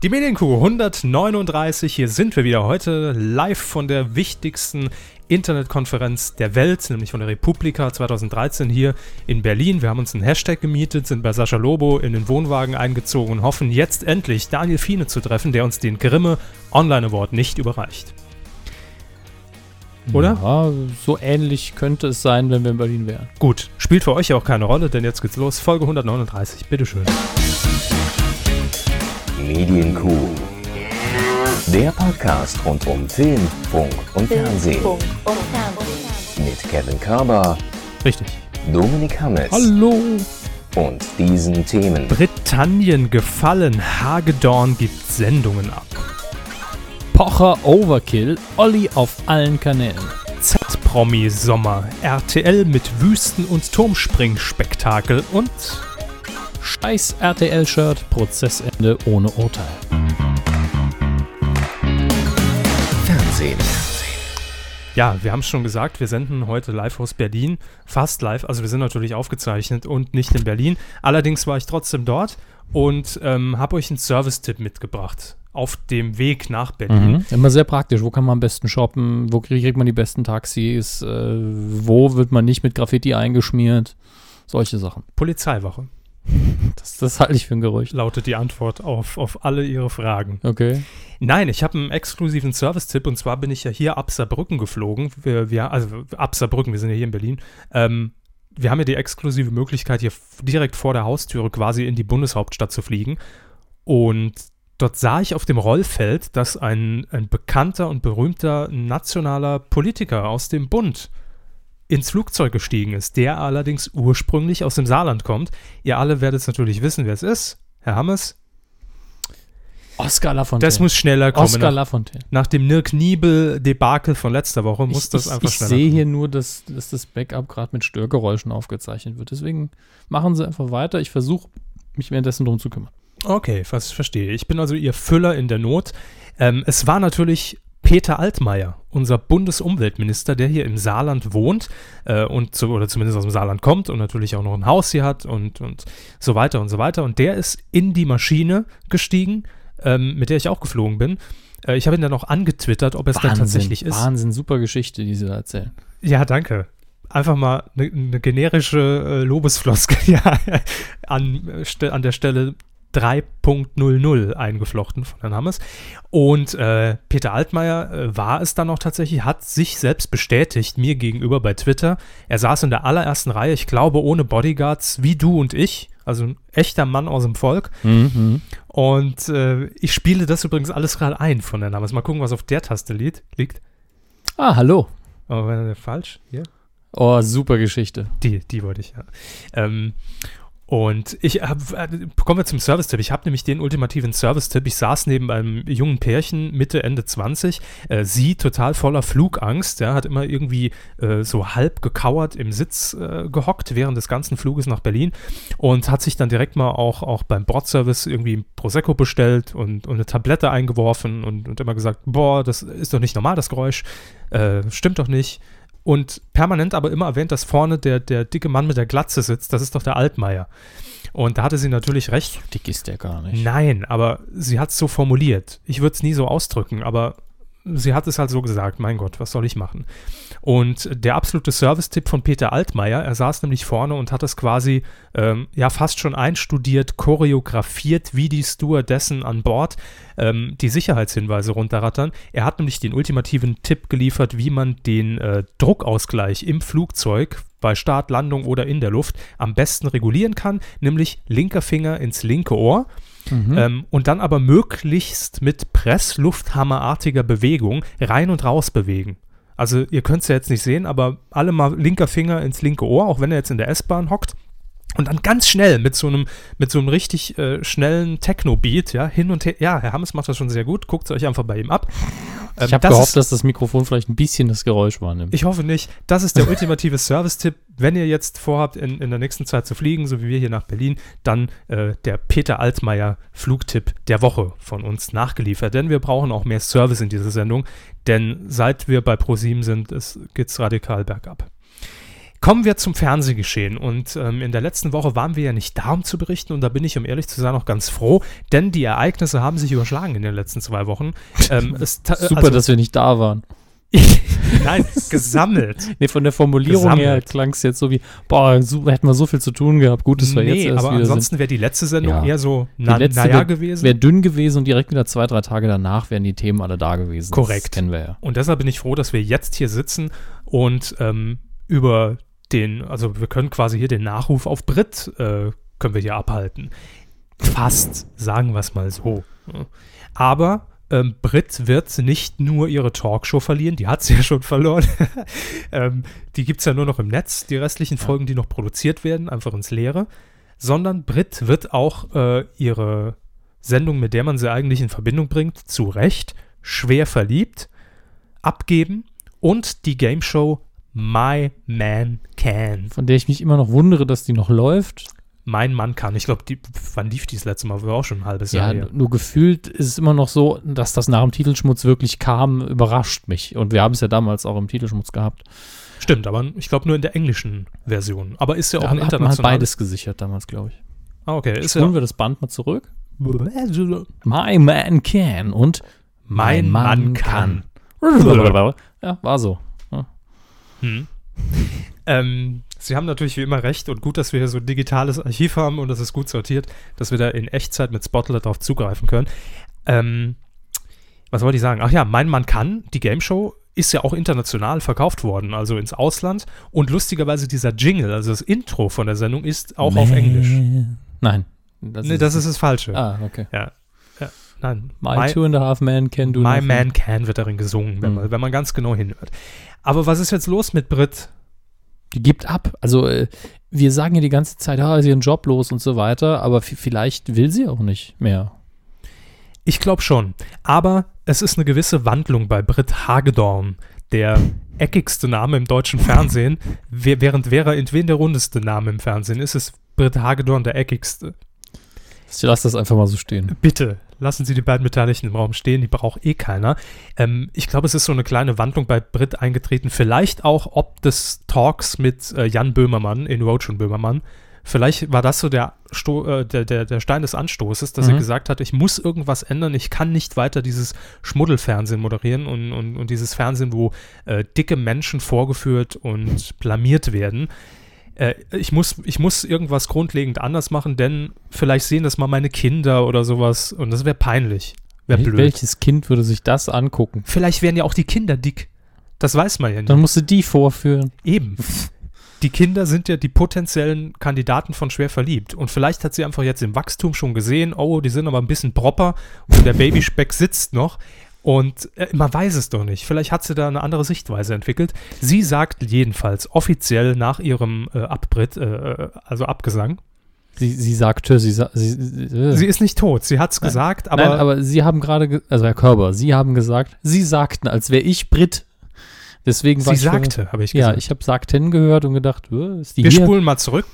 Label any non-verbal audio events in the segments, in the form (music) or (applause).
Die Medienkuh 139, hier sind wir wieder heute live von der wichtigsten Internetkonferenz der Welt, nämlich von der Republika 2013 hier in Berlin. Wir haben uns einen Hashtag gemietet, sind bei Sascha Lobo in den Wohnwagen eingezogen und hoffen jetzt endlich Daniel Fiene zu treffen, der uns den Grimme Online Award nicht überreicht. Oder? Ja, so ähnlich könnte es sein, wenn wir in Berlin wären. Gut, spielt für euch ja auch keine Rolle, denn jetzt geht's los. Folge 139, bitteschön. Medienkuh. Der Podcast rund um Film, Funk und Fernsehen. Mit Kevin Körber, Richtig. Dominik Hammes Hallo! und diesen Themen. Britannien gefallen, Hagedorn gibt Sendungen ab. Pocher Overkill, Olli auf allen Kanälen. Z-Promi-Sommer, RTL mit Wüsten- und Turmspringspektakel und Scheiß RTL-Shirt, Prozessende ohne Urteil. Fernsehen. ja, wir haben es schon gesagt, wir senden heute live aus Berlin, fast live, also wir sind natürlich aufgezeichnet und nicht in Berlin. Allerdings war ich trotzdem dort und ähm, habe euch einen Service-Tipp mitgebracht auf dem Weg nach Berlin. Mhm. Immer sehr praktisch. Wo kann man am besten shoppen? Wo kriegt man die besten Taxis? Äh, wo wird man nicht mit Graffiti eingeschmiert? Solche Sachen. Polizeiwache (laughs) Das, das halte ich für ein Gerücht. lautet die Antwort auf, auf alle ihre Fragen. Okay. Nein, ich habe einen exklusiven Service-Tipp und zwar bin ich ja hier ab Saarbrücken geflogen. Wir, wir, also ab Saarbrücken, wir sind ja hier in Berlin. Ähm, wir haben ja die exklusive Möglichkeit, hier direkt vor der Haustüre quasi in die Bundeshauptstadt zu fliegen. Und dort sah ich auf dem Rollfeld, dass ein, ein bekannter und berühmter nationaler Politiker aus dem Bund ins Flugzeug gestiegen ist, der allerdings ursprünglich aus dem Saarland kommt. Ihr alle werdet natürlich wissen, wer es ist. Herr Hammes, Oscar Lafontaine. das muss schneller kommen. Oscar Nach, Lafontaine. nach dem Nirk-Niebel-Debakel von letzter Woche muss ich das ich, einfach ich schneller sehe kommen. hier nur, dass, dass das Backup gerade mit Störgeräuschen aufgezeichnet wird. Deswegen machen Sie einfach weiter. Ich versuche, mich währenddessen drum zu kümmern. Okay, was verstehe. Ich bin also Ihr Füller in der Not. Ähm, es war natürlich Peter Altmaier, unser Bundesumweltminister, der hier im Saarland wohnt äh, und zu, oder zumindest aus dem Saarland kommt und natürlich auch noch ein Haus hier hat und, und so weiter und so weiter. Und der ist in die Maschine gestiegen, ähm, mit der ich auch geflogen bin. Äh, ich habe ihn dann auch angetwittert, ob es dann tatsächlich ist. Wahnsinn, super Geschichte, die Sie da erzählen. Ja, danke. Einfach mal eine ne generische äh, Lobesfloskel (laughs) ja, an, äh, an der Stelle 3.00 eingeflochten von Herrn Hammes. Und äh, Peter Altmaier äh, war es dann auch tatsächlich, hat sich selbst bestätigt, mir gegenüber bei Twitter. Er saß in der allerersten Reihe, ich glaube ohne Bodyguards, wie du und ich. Also ein echter Mann aus dem Volk. Mhm. Und äh, ich spiele das übrigens alles gerade ein von Herrn Hammes. Mal gucken, was auf der Taste liegt. Ah, hallo. Oh, wenn er falsch. Hier. Oh, super Geschichte. Die, die wollte ich, ja. Ähm, und ich hab, äh, kommen wir zum Service-Tipp. Ich habe nämlich den ultimativen Service-Tipp. Ich saß neben einem jungen Pärchen, Mitte, Ende 20. Äh, sie total voller Flugangst. Ja, hat immer irgendwie äh, so halb gekauert im Sitz äh, gehockt während des ganzen Fluges nach Berlin und hat sich dann direkt mal auch, auch beim Bordservice irgendwie ein Prosecco bestellt und, und eine Tablette eingeworfen und, und immer gesagt: Boah, das ist doch nicht normal, das Geräusch. Äh, stimmt doch nicht und permanent aber immer erwähnt, dass vorne der, der dicke Mann mit der Glatze sitzt. Das ist doch der Altmaier. Und da hatte sie natürlich recht. Dick ist der gar nicht. Nein, aber sie hat es so formuliert. Ich würde es nie so ausdrücken, aber sie hat es halt so gesagt. Mein Gott, was soll ich machen? Und der absolute Service-Tipp von Peter Altmaier, er saß nämlich vorne und hat es quasi ähm, ja fast schon einstudiert, choreografiert, wie die Stewardessen an Bord ähm, die Sicherheitshinweise runterrattern. Er hat nämlich den ultimativen Tipp geliefert, wie man den äh, Druckausgleich im Flugzeug bei Start, Landung oder in der Luft am besten regulieren kann, nämlich linker Finger ins linke Ohr. Mhm. Ähm, und dann aber möglichst mit Presslufthammerartiger Bewegung rein und raus bewegen. Also ihr könnt es ja jetzt nicht sehen, aber alle mal linker Finger ins linke Ohr, auch wenn er jetzt in der S-Bahn hockt. Und dann ganz schnell mit so einem, mit so einem richtig äh, schnellen Techno-Beat, ja, hin und her. Ja, Herr Hammes macht das schon sehr gut. Guckt es euch einfach bei ihm ab. Ähm, ich habe gehofft, ist- dass das Mikrofon vielleicht ein bisschen das Geräusch wahrnimmt. ich hoffe nicht. Das ist der (laughs) ultimative Service-Tipp. Wenn ihr jetzt vorhabt, in, in der nächsten Zeit zu fliegen, so wie wir hier nach Berlin, dann äh, der Peter Altmaier Flugtipp der Woche von uns nachgeliefert. Denn wir brauchen auch mehr Service in dieser Sendung. Denn seit wir bei ProSieben sind, geht es radikal bergab. Kommen wir zum Fernsehgeschehen. Und ähm, in der letzten Woche waren wir ja nicht da, um zu berichten. Und da bin ich, um ehrlich zu sein, auch ganz froh, denn die Ereignisse haben sich überschlagen in den letzten zwei Wochen. Ähm, (laughs) Super, also- dass wir nicht da waren. (laughs) Nein, gesammelt. (laughs) Nee, von der Formulierung her Gesammelt. klang es jetzt so wie, boah, so, hätten wir so viel zu tun gehabt. Gut, dass wir jetzt nee, erst aber ansonsten wäre die letzte Sendung Ja. eher so na, naja gewesen. Wäre dünn gewesen und direkt wieder zwei, drei Tage danach wären die Themen alle da gewesen. Korrekt. Das kennen wir ja. Und deshalb bin ich froh, dass wir jetzt hier sitzen und ähm, über den, also wir können quasi hier den Nachruf auf Brit äh, können wir hier abhalten. Fast, sagen wir es mal so. Aber ähm, Brit wird nicht nur ihre Talkshow verlieren, die hat sie (laughs) ja schon verloren. (laughs) ähm, die gibt es ja nur noch im Netz, die restlichen Folgen, die noch produziert werden, einfach ins Leere. Sondern Brit wird auch äh, ihre Sendung, mit der man sie eigentlich in Verbindung bringt, zu Recht schwer verliebt, abgeben und die Game Show My Man Can. Von der ich mich immer noch wundere, dass die noch läuft. Mein Mann kann. Ich glaube, wann lief die das letzte Mal? War auch schon ein halbes Ja, Jahr her. nur gefühlt ist es immer noch so, dass das nach dem Titelschmutz wirklich kam, überrascht mich. Und wir haben es ja damals auch im Titelschmutz gehabt. Stimmt, aber ich glaube nur in der englischen Version. Aber ist ja auch Da ein hat man halt internationales. beides gesichert damals, glaube ich. Ah, okay. Ist Spulen ja, wir das Band mal zurück. My man can und Mein Mann kann. Ja, war so. Hm. (laughs) Ähm, Sie haben natürlich wie immer recht und gut, dass wir hier so ein digitales Archiv haben und das ist gut sortiert, dass wir da in Echtzeit mit Spotlight darauf zugreifen können. Ähm, was wollte ich sagen? Ach ja, Mein Mann kann, die Game Show, ist ja auch international verkauft worden, also ins Ausland. Und lustigerweise dieser Jingle, also das Intro von der Sendung, ist auch auf Englisch. Nein. Das nee, das ist das Falsche. Ah, okay. Ja. ja. Nein. My, two and a half man can do My nothing. Man Can wird darin gesungen, wenn, Mhm. man, wenn man ganz genau hinhört. Aber was ist jetzt los mit Brit? Die gibt ab. Also äh, wir sagen ja die ganze Zeit, ah, ist ihren Job los und so weiter, aber vielleicht will sie auch nicht mehr. Ich glaube schon. Aber es ist eine gewisse Wandlung bei Britt Hagedorn, der eckigste Name im deutschen Fernsehen, (laughs) während Vera Entwen der rundeste Name im Fernsehen ist, ist Britt Hagedorn der eckigste. Ich lasse das einfach mal so stehen. Bitte, lassen Sie die beiden Beteiligten im Raum stehen, die braucht eh keiner. Ähm, ich glaube, es ist so eine kleine Wandlung bei Britt eingetreten, vielleicht auch ob des Talks mit äh, Jan Böhmermann in Roach und Böhmermann. Vielleicht war das so der, Sto äh, der, der, der Stein des Anstoßes, dass Mhm. er gesagt hat, ich muss irgendwas ändern, ich kann nicht weiter dieses Schmuddelfernsehen moderieren und, und, und dieses Fernsehen, wo äh, dicke Menschen vorgeführt und blamiert werden. Äh, ich, muss, ich muss irgendwas grundlegend anders machen, denn vielleicht sehen das mal meine Kinder oder sowas und das wäre peinlich. Wäre blöd. Welches Kind würde sich das angucken? Vielleicht wären ja auch die Kinder dick. Das weiß man ja nicht. Dann musst du die vorführen. Eben. Die Kinder sind ja die potenziellen Kandidaten von schwer verliebt. Und vielleicht hat sie einfach jetzt im Wachstum schon gesehen, oh, die sind aber ein bisschen proper und der Babyspeck sitzt noch. Und äh, man weiß es doch nicht. Vielleicht hat sie da eine andere Sichtweise entwickelt. Sie sagt jedenfalls offiziell nach ihrem äh, Abbritt, äh, äh, also Abgesang, Sie, sie sagte, sie, sa- sie, äh. sie ist nicht tot. Sie hat es gesagt, aber, Nein, aber Sie haben gerade, ge- also Herr Körber, Sie haben gesagt, Sie sagten, als wäre ich Brit. Deswegen war sie sagte, habe ich Ja, gesagt. ich habe sagten gehört und gedacht, ist die Wir hier? spulen mal zurück.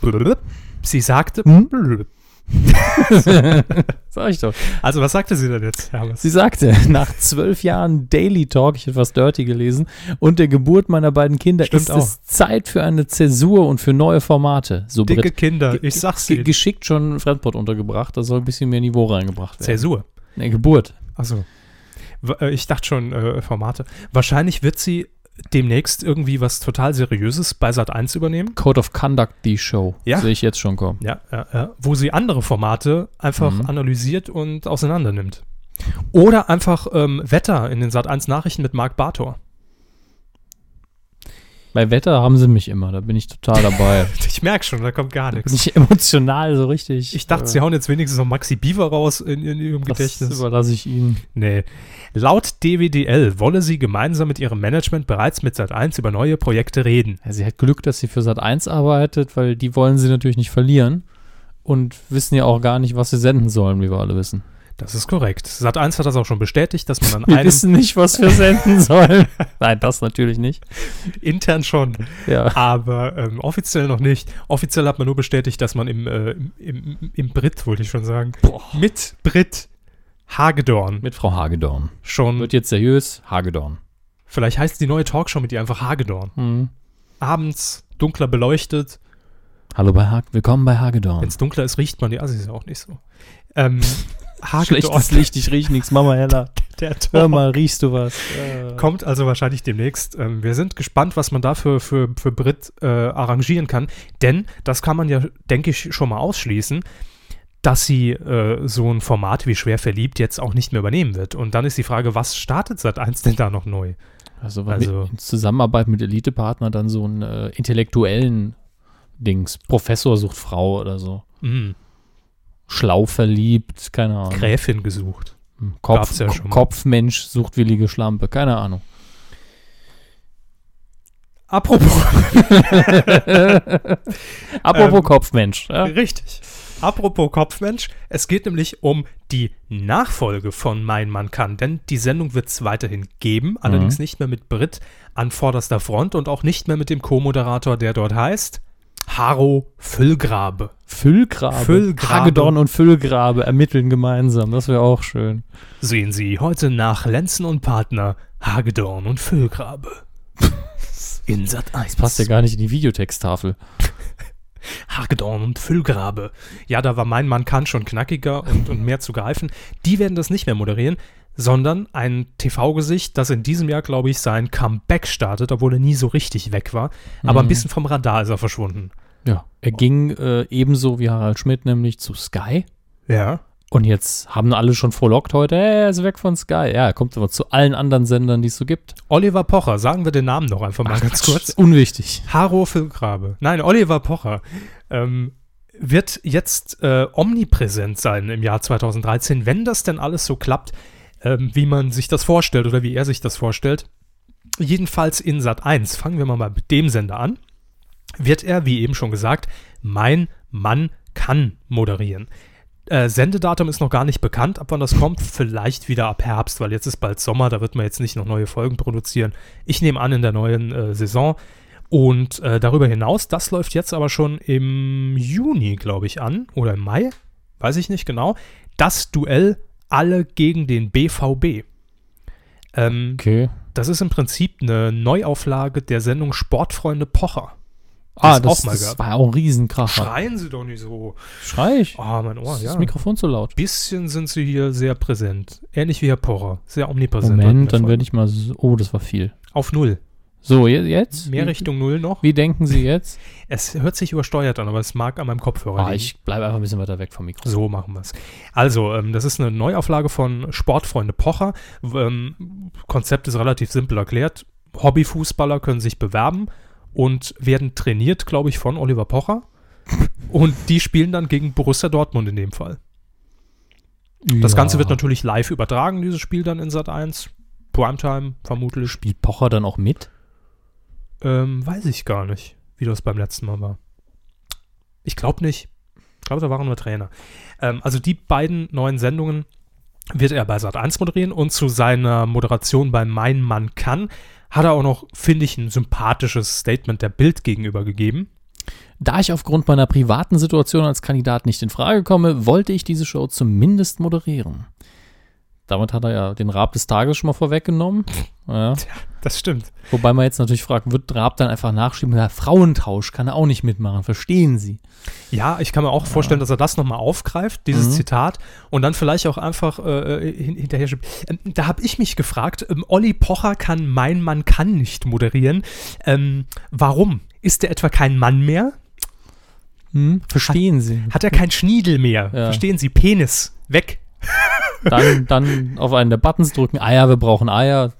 Sie sagte. Hm? (laughs) Sag ich doch. Also, was sagte sie denn jetzt? Herr Hammers? Sie sagte, nach zwölf Jahren Daily Talk, ich habe was Dirty gelesen, und der Geburt meiner beiden Kinder Stimmt ist auch. es Zeit für eine Zäsur und für neue Formate. So Dicke Brit. Kinder, ich sag's dir. Geschickt schon Fremdwort untergebracht, da soll ein bisschen mehr Niveau reingebracht werden. Zäsur. Nee, Geburt. Achso. Ich dachte schon, äh, Formate. Wahrscheinlich wird sie demnächst irgendwie was total Seriöses bei Sat 1 übernehmen. Code of Conduct, die Show. Ja. Sehe ich jetzt schon kommen. Ja, ja, ja. Wo sie andere Formate einfach Mhm. analysiert und auseinander nimmt. Oder einfach ähm, Wetter in den Sat 1 Nachrichten mit Marc Bartor. Bei Wetter haben sie mich immer, da bin ich total dabei. (laughs) Ich merke schon, da kommt gar bin nichts. ich emotional so richtig. Ich dachte, sie hauen jetzt wenigstens noch Maxi Beaver raus in, in ihrem das Gedächtnis. überlasse ich ihnen. Nee. Laut DWDL wolle sie gemeinsam mit ihrem Management bereits mit Sat 1 über neue Projekte reden. Ja, sie hat Glück, dass sie für Sat 1 arbeitet, weil die wollen sie natürlich nicht verlieren und wissen ja auch gar nicht, was sie senden sollen, wie wir alle wissen. Das ist korrekt. Sat 1 hat das auch schon bestätigt, dass man an (laughs) Wir einem wissen nicht, was wir senden sollen. (laughs) Nein, das natürlich nicht. intern schon, Ja. aber ähm, offiziell noch nicht. Offiziell hat man nur bestätigt, dass man im, äh, im, im, im Brit, wollte ich schon sagen, mit Brit Hagedorn Mit Frau Hagedorn. schon, Wird jetzt seriös, Hagedorn. vielleicht heißt die neue Talkshow mit ihr einfach Hagedorn. Mhm. Abends dunkler beleuchtet. Hallo bei Hag willkommen bei Hagedorn. Wenn es dunkler ist, riecht man die Assis auch nicht so. Ähm, (laughs) Schlechtes Licht, ich riech nichts, Mama heller. (laughs) der Hör Tor mal, riechst du was? Äh. kommt also wahrscheinlich demnächst. Ähm, wir sind gespannt, was man dafür für, für Brit äh, arrangieren kann. Denn, das kann man ja, denke ich, schon mal ausschließen, dass sie äh, so ein Format wie Schwer verliebt jetzt auch nicht mehr übernehmen wird. Und dann ist die Frage, was startet seit eins denn da noch neu? Also, weil Also- in Zusammenarbeit mit Elitepartner dann so einen äh, intellektuellen Dings, Professor sucht Frau oder so. Mhm. Schlau verliebt, keine Ahnung. Gräfin gesucht. Kopf, gab's ja. Kopfmensch sucht willige Schlampe, keine Ahnung. Apropos, (laughs) Apropos Ähm, Kopfmensch. Ja? richtig. Apropos Kopfmensch, es geht nämlich um die Nachfolge von Mein Mann kann, denn die Sendung wird es weiterhin geben, allerdings nicht mehr mit Brit an vorderster Front und auch nicht mehr mit dem Co-Moderator, der dort heißt Haro Füllgrabe. Füllgrabe. Füllgrabe. Hagedorn und Füllgrabe ermitteln gemeinsam. Das wäre auch schön. Sehen Sie heute nach Lenzen und Partner Hagedorn und Füllgrabe. (laughs) In Sat 1. Passt ja gar nicht in die Videotexttafel. (laughs) Hagedorn und Füllgrabe. Ja, da war mein Mann kann schon knackiger und, und mehr zu greifen. Die werden das nicht mehr moderieren, sondern ein TV-Gesicht, das in diesem Jahr, glaube ich, sein Comeback startet, obwohl er nie so richtig weg war. Aber ein Mhm. bisschen vom Radar ist er verschwunden. Ja. Er ging äh, ebenso wie Harald Schmidt nämlich zu Sky. Ja. Und jetzt haben alle schon frohlockt heute, hey, er ist weg von Sky. Ja, er kommt aber zu allen anderen Sendern, die es so gibt. Oliver Pocher, sagen wir den Namen noch einfach mal ganz Quatsch, kurz. Unwichtig. Haro Füllgrabe. Nein, Oliver Pocher ähm, wird jetzt äh, omnipräsent sein im Jahr 2013, wenn das denn alles so klappt, ähm, wie man sich das vorstellt oder wie er sich das vorstellt. Jedenfalls in Sat 1, fangen wir mal mit dem Sender an, wird er, wie eben schon gesagt, Mein Mann kann moderieren. Äh, Sendedatum ist noch gar nicht bekannt, ab wann das kommt. Vielleicht wieder ab Herbst, weil jetzt ist bald Sommer, da wird man jetzt nicht noch neue Folgen produzieren. Ich nehme an, in der neuen äh, Saison. Und äh, darüber hinaus, das läuft jetzt aber schon im Juni, glaube ich, an. Oder im Mai, weiß ich nicht genau. Das Duell alle gegen den BVB. Ähm, Okay. das ist im Prinzip eine Neuauflage der Sendung Sportfreunde Pocher. Ah, es das, auch mal das war auch ein Riesenkracher. Schreien Sie doch nicht so. Schrei ich. Oh, mein Ohr, ist ja. das Mikrofon zu laut? bisschen sind sie hier sehr präsent. Ähnlich wie Herr Pocher. Sehr omnipräsent. Moment, dann werde ich mal so, oh, das war viel. Auf Null. So, je- jetzt? Mehr Richtung Null noch. Wie denken Sie jetzt? (laughs) Es hört sich übersteuert an, aber es mag an meinem Kopfhörer Ah, liegen. ich bleibe einfach ein bisschen weiter weg vom Mikrofon. So machen wir es. Also, ähm, das ist eine Neuauflage von Sportfreunde Pocher. Ähm, Konzept ist relativ simpel erklärt. Hobbyfußballer können sich bewerben und werden trainiert, glaube ich, von Oliver Pocher. (laughs) und die spielen dann gegen Borussia Dortmund in dem Fall. Das Ja. Ganze wird natürlich live übertragen, dieses Spiel dann in Sat 1. Primetime vermutlich. Spielt Pocher dann auch mit? Ähm, weiß ich gar nicht, wie das beim letzten Mal war. Ich glaube nicht. Ich glaube, da waren nur Trainer. Ähm, also die beiden neuen Sendungen wird er bei Sat 1 moderieren und zu seiner Moderation bei Mein Mann kann hat er auch noch, finde ich, ein sympathisches Statement der Bild gegenüber gegeben. Da ich aufgrund meiner privaten Situation als Kandidat nicht in Frage komme, wollte ich diese Show zumindest moderieren. Damit hat er ja den Rab des Tages schon mal vorweggenommen. (laughs) Ja. Das stimmt. Wobei man jetzt natürlich fragt, wird Raab dann einfach nachschieben, ja, Frauentausch kann er auch nicht mitmachen, verstehen Sie? Ja, ich kann mir auch vorstellen, dass er das nochmal aufgreift, dieses Mhm. Zitat, und dann vielleicht auch einfach äh, hin, hinterher schiebt. Ähm, da habe ich mich gefragt, ähm, Olli Pocher kann Mein Mann kann nicht moderieren. Ähm, warum? Ist er etwa kein Mann mehr? Hm? Verstehen Sie? Hat er kein Schniedel mehr? Ja. Verstehen Sie? Penis. Weg. Dann, dann auf einen der Buttons drücken, Eier, wir brauchen Eier.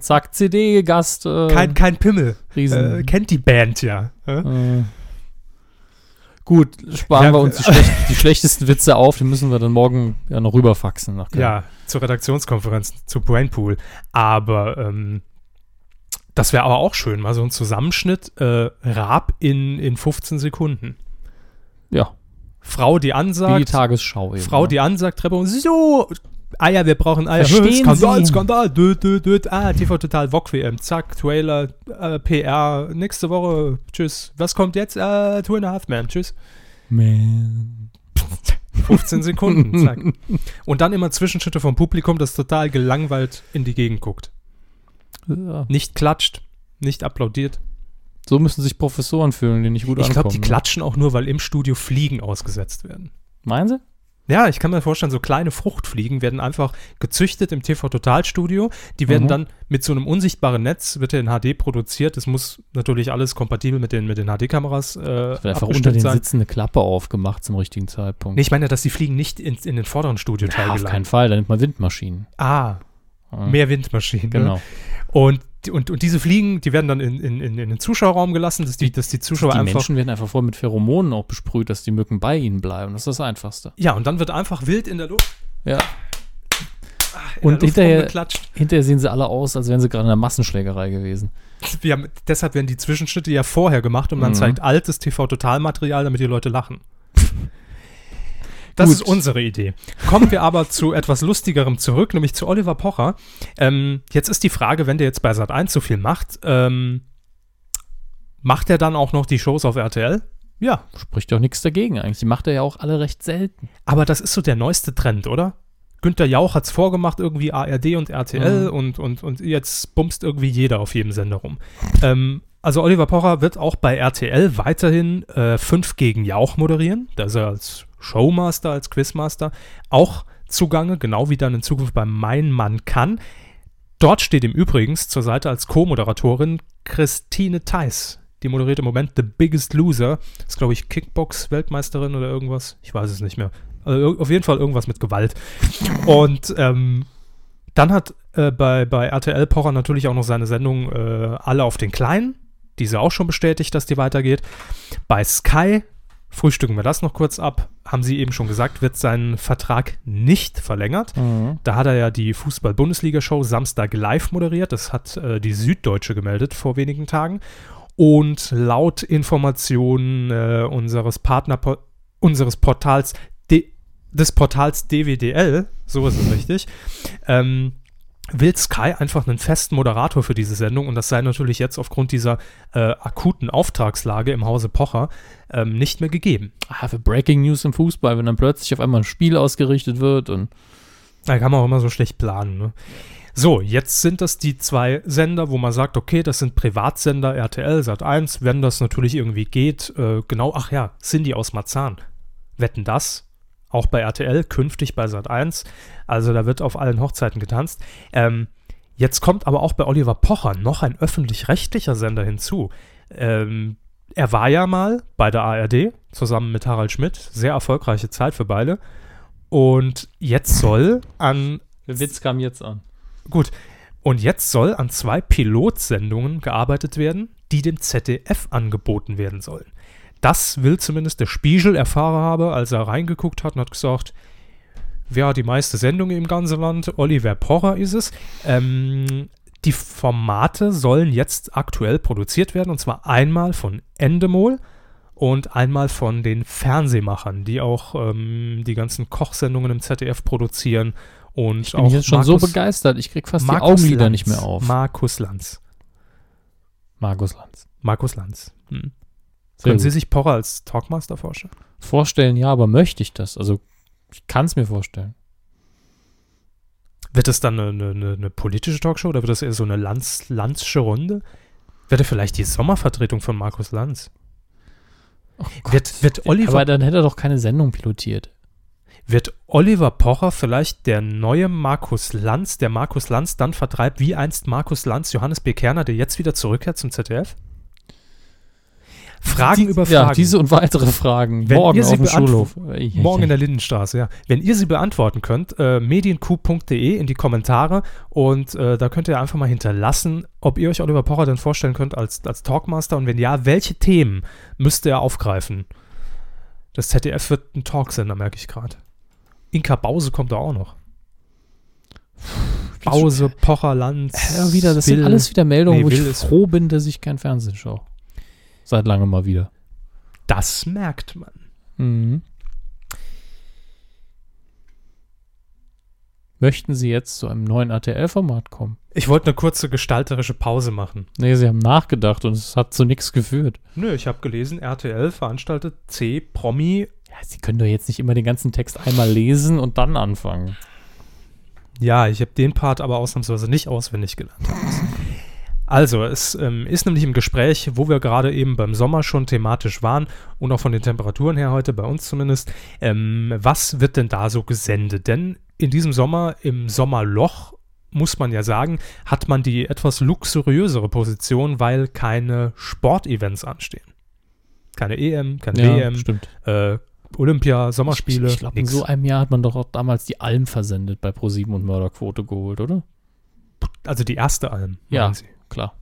Zack, CD, Gast, äh, Kein, kein Pimmel. Riesen. Äh, kennt die Band ja. Äh? Äh, gut, sparen Ja, wir uns die, äh, schlecht, (laughs) die schlechtesten Witze auf, die müssen wir dann morgen ja noch rüberfaxen. Nach. Ja, zur Redaktionskonferenz, zu Brainpool. Aber ähm, das wäre aber auch schön, mal so ein Zusammenschnitt, äh, Raab in, in 15 Sekunden. ja, Frau, die wie die ansagt, Tagesschau. Eben, Frau, die ansagt, Treppe und so, Eier, wir brauchen Eier. Verstehen Skandal, Sie? Skandal, dö, dö, dö. Ah, TV Total, VOG WM, zack, Trailer, äh, PR, nächste Woche, tschüss. Was kommt jetzt? Äh, Two and a Half Man, tschüss. Man. 15 (laughs) Sekunden, zack. Und dann immer Zwischenschritte vom Publikum, das total gelangweilt in die Gegend guckt. Ja. Nicht klatscht, nicht applaudiert. So müssen sich Professoren fühlen, die nicht gut Ich glaube, ankommen. die klatschen auch nur, weil im Studio Fliegen ausgesetzt werden. Meinen Sie? Ja, ich kann mir vorstellen, so kleine Fruchtfliegen werden einfach gezüchtet im TV-Total-Studio. Die werden Mhm. dann mit so einem unsichtbaren Netz, wird ja in HD produziert. Das muss natürlich alles kompatibel mit den, mit den HD-Kameras äh, Es wird einfach unter den sein. Sitzen eine Klappe aufgemacht zum richtigen Zeitpunkt. Nee, ich meine, dass die Fliegen nicht in, in den vorderen Studioteil ja, auf keinen gelangen. Fall, da nimmt man Windmaschinen. Ah. Mehr Windmaschinen. Ne? Genau. Und, und, und diese Fliegen, die werden dann in, in, in, den Zuschauerraum gelassen, dass die, dass die Zuschauer die einfach. Menschen werden einfach voll mit Pheromonen auch besprüht, dass die Mücken bei ihnen bleiben. Das ist das Einfachste. Ja, und dann wird einfach wild in der Luft, Ja. in Und hinterher-. Hinterher sehen sie alle aus, als wären sie gerade in einer Massenschlägerei gewesen. Haben, deshalb werden die Zwischenschnitte ja vorher gemacht und man Mhm. zeigt altes TV-Totalmaterial, damit die Leute lachen. (laughs) Das Gut. ist unsere Idee. Kommen wir aber zu etwas Lustigerem zurück, nämlich zu Oliver Pocher. Ähm, jetzt ist die Frage, wenn der jetzt bei Sat1 so viel macht, ähm, macht er dann auch noch die Shows auf RTL? Ja, Spricht doch nichts dagegen eigentlich. Die macht er ja auch alle recht selten. aber das ist so der neueste Trend, oder? Günther Jauch hat es vorgemacht, irgendwie ARD und RTL Mhm. und, und, und jetzt bumst irgendwie jeder auf jedem Sender rum. Ähm, also Oliver Pocher wird auch bei RTL weiterhin äh, 5 gegen Jauch moderieren. Da ist er als Showmaster, als Quizmaster auch zugange, genau wie dann in Zukunft bei Mein Mann kann. Dort steht ihm übrigens zur Seite als Co-Moderatorin Christine Theis. Die moderiert im Moment The Biggest Loser. Ist, glaube ich, Kickbox-Weltmeisterin oder irgendwas. Ich weiß es nicht mehr. Also, auf jeden Fall irgendwas mit Gewalt. Und ähm, dann hat äh, bei, bei RTL Pocher natürlich auch noch seine Sendung äh, Alle auf den Kleinen. Diese auch schon bestätigt, dass die weitergeht. Bei Sky, frühstücken wir das noch kurz ab, haben sie eben schon gesagt, wird sein Vertrag nicht verlängert. Da hat er ja die Fußball-Bundesliga-Show Samstag live moderiert. Das hat äh, die Süddeutsche gemeldet vor wenigen Tagen. Und laut Informationen äh, unseres Partner unseres Portals D des Portals DWDL, so ist es richtig, ähm, will Sky einfach einen festen Moderator für diese Sendung und das sei natürlich jetzt aufgrund dieser äh, akuten Auftragslage im Hause Pocher ähm, nicht mehr gegeben. Ah, für Breaking News im Fußball, wenn dann plötzlich auf einmal ein Spiel ausgerichtet wird und Da kann man auch immer so schlecht planen. Ne? So, jetzt sind das die zwei Sender, wo man sagt, okay, das sind Privatsender, RTL, Sat1, wenn das natürlich irgendwie geht. Äh, genau, ach ja, Cindy aus Marzahn. Wetten das? Auch bei RTL, künftig bei Sat1. Also da wird auf allen Hochzeiten getanzt. Ähm, jetzt kommt aber auch bei Oliver Pocher noch ein öffentlich-rechtlicher Sender hinzu. Ähm, er war ja mal bei der ARD zusammen mit Harald Schmidt. Sehr erfolgreiche Zeit für beide. Und jetzt soll an der Witz kam jetzt an. Gut. Und jetzt soll an zwei Pilotsendungen gearbeitet werden, die dem ZDF angeboten werden sollen. Das will zumindest der Spiegel erfahren habe, als er reingeguckt hat und hat gesagt, wer hat die meiste Sendung im ganzen Land? Oliver Pocher ist es. Ähm, die Formate sollen jetzt aktuell produziert werden und zwar einmal von Endemol und einmal von den Fernsehmachern, die auch ähm, die ganzen Kochsendungen im ZDF produzieren und Ich bin auch jetzt schon so Markus- begeistert, ich krieg fast Markus die Augenlider Lanz. nicht mehr auf. Markus Lanz. Markus Lanz. Markus Lanz. Hm. Können Sie sich Pocher als Talkmaster vorstellen? Vorstellen, ja, aber möchte ich das? Also, ich kann es mir vorstellen. Wird es dann eine, eine, eine politische Talkshow oder wird das eher so eine Lanz, Lanzsche Runde? Wird er vielleicht die Sommervertretung von Markus Lanz? Wird, wird, Aber Oliver, dann hätte er doch keine Sendung pilotiert. wird Oliver Pocher vielleicht der neue Markus Lanz, der Markus Lanz dann vertreibt, wie einst Markus Lanz Johannes B. Kerner, der jetzt wieder zurückkehrt zum ZDF? Fragen Die- über Ja, Fragen. diese und weitere Fragen. Wenn Morgen auf dem Schulhof. Morgen in der Lindenstraße, ja. Wenn ihr sie beantworten könnt, äh, medienq.de in die Kommentare und äh, da könnt ihr einfach mal hinterlassen, ob ihr euch Oliver Pocher denn vorstellen könnt als, als Talkmaster und wenn ja, welche Themen müsste er aufgreifen? Das ZDF wird ein Talksender, merke ich gerade. Inka Bause kommt da auch noch. Bause, Pocher, Lanz. Ja, wieder, das sind Will. alles wieder Meldungen, Nee, wo ich froh bin, dass ich kein Fernsehen schaue. Seit langem mal wieder. Das merkt man. Mhm. Möchten Sie jetzt zu einem neuen RTL-Format kommen? Ich wollte eine kurze gestalterische Pause machen. Nee, Sie haben nachgedacht und es hat zu nichts geführt. Nö, ich habe gelesen, RTL veranstaltet C Promi Ja, Sie können doch jetzt nicht immer den ganzen Text einmal lesen und dann anfangen. Ja, ich habe den Part aber ausnahmsweise nicht auswendig gelernt. Also, es ähm, ist nämlich im Gespräch, wo wir gerade eben beim Sommer schon thematisch waren und auch von den Temperaturen her heute, bei uns zumindest, ähm, was wird denn da so gesendet? Denn in diesem Sommer, im Sommerloch, muss man ja sagen, hat man die etwas luxuriösere Position, weil keine Sportevents anstehen. Keine EM, keine WM, stimmt. äh, Olympia, Sommerspiele, Ich, ich glaube, in so einem Jahr hat man doch auch damals die Alm versendet bei ProSieben und Mörderquote geholt, oder? also die erste Alm. Ja. Sie? Klar.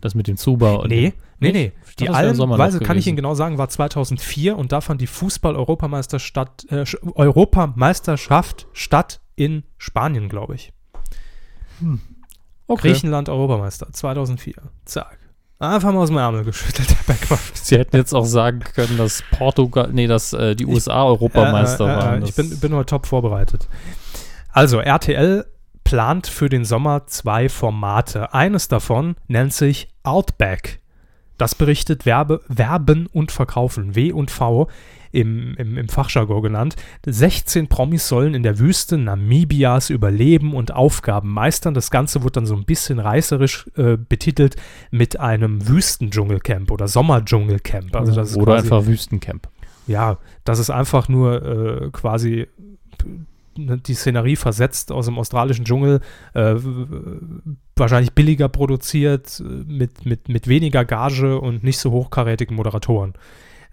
Das mit dem Zuba und Nee, nee, nee. Ich Die Alm, Weise kann ich. Ihnen genau sagen, war 2004 und da fand die Fußball-Europameisterschaft äh, Europameisterschaft statt in Spanien, glaube ich. okay. Griechenland Europameister 2004. Zack. Einfach mal aus dem Ärmel geschüttelt, (laughs) Herr Beckmann. Sie hätten jetzt auch sagen können, dass Portugal, nee, dass äh, die USA Europameister Äh, äh, äh, waren. ich bin, bin heute top vorbereitet. Also, RTL plant für den Sommer zwei Formate. Eines davon nennt sich Outback. Das berichtet Werbe, Werben und Verkaufen, W und V im, im, im Fachjargon genannt. 16 Promis sollen in der Wüste Namibias überleben und Aufgaben meistern. Das Ganze wird dann so ein bisschen reißerisch äh, betitelt mit einem Wüstendschungelcamp oder Sommerdschungelcamp. Also das ist Oder quasi, einfach Wüstencamp. ja, das ist einfach nur äh, quasi die Szenerie versetzt aus dem australischen Dschungel, äh, wahrscheinlich billiger produziert, äh, mit, mit, mit weniger Gage und nicht so hochkarätigen Moderatoren.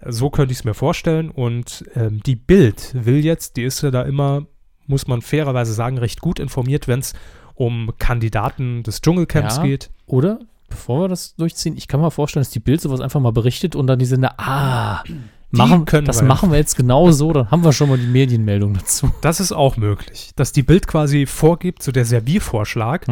So könnte ich es mir vorstellen. Und ähm, die Bild will jetzt, die ist ja da immer, muss man fairerweise sagen, recht gut informiert, wenn es um Kandidaten des Dschungelcamps Ja. geht. Oder, bevor wir das durchziehen, ich kann mir vorstellen, dass die Bild sowas einfach mal berichtet und dann die Sender, ah, machen, können das wir. machen wir jetzt genau so, dann haben wir schon mal die Medienmeldung dazu. Das ist auch möglich, dass die Bild quasi vorgibt, so der Serviervorschlag,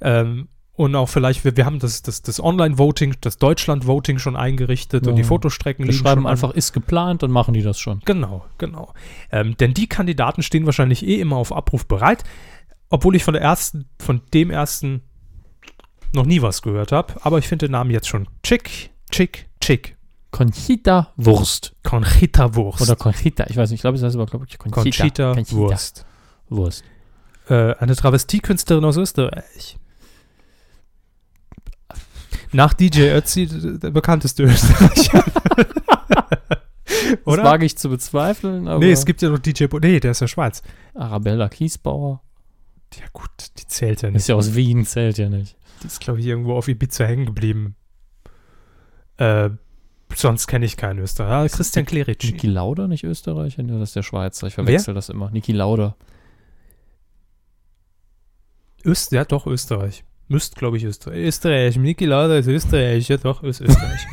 Ähm, und auch vielleicht, wir, wir haben das, das, das Online-Voting, das Deutschland-Voting schon eingerichtet und die Ja. Fotostrecken Wir liegen schreiben schon an. einfach, ist geplant, dann machen die das schon. Genau, genau. Ähm, denn die Kandidaten stehen wahrscheinlich eh immer auf Abruf bereit, obwohl ich von der ersten, von dem ersten noch nie was gehört habe. Aber ich finde den Namen jetzt schon chick, chick, chick. Conchita Wurst. Conchita Wurst. Oder Conchita, ich weiß nicht, ich glaube, es heißt aber, glaube ich, Conchita. Conchita, Wurst. Wurst. Äh, eine Travestiekünstlerin aus Österreich. Nach DJ Ötzi der bekannteste Österreicher. (laughs) Das Oder? wage ich zu bezweifeln, aber Nee, es gibt ja noch DJ Bo Nee, der ist ja Schweiz. Arabella Kiesbauer. Ja gut, die zählt ja Ist nicht. ja aus Wien, zählt ja nicht. Die ist, glaube ich, irgendwo auf Ibiza hängen geblieben. Äh, sonst kenne ich keinen Österreicher. Christian Clerici. Niki Lauda, nicht Österreicher? Nee, das ist der Schweizer. Ich verwechsel das immer. Niki Lauda. Öst, ja, doch, Österreich. Müsst, glaube ich, Österreich. Österreich. Niki Lauda ist Österreich. Ja, doch, ist Österreich.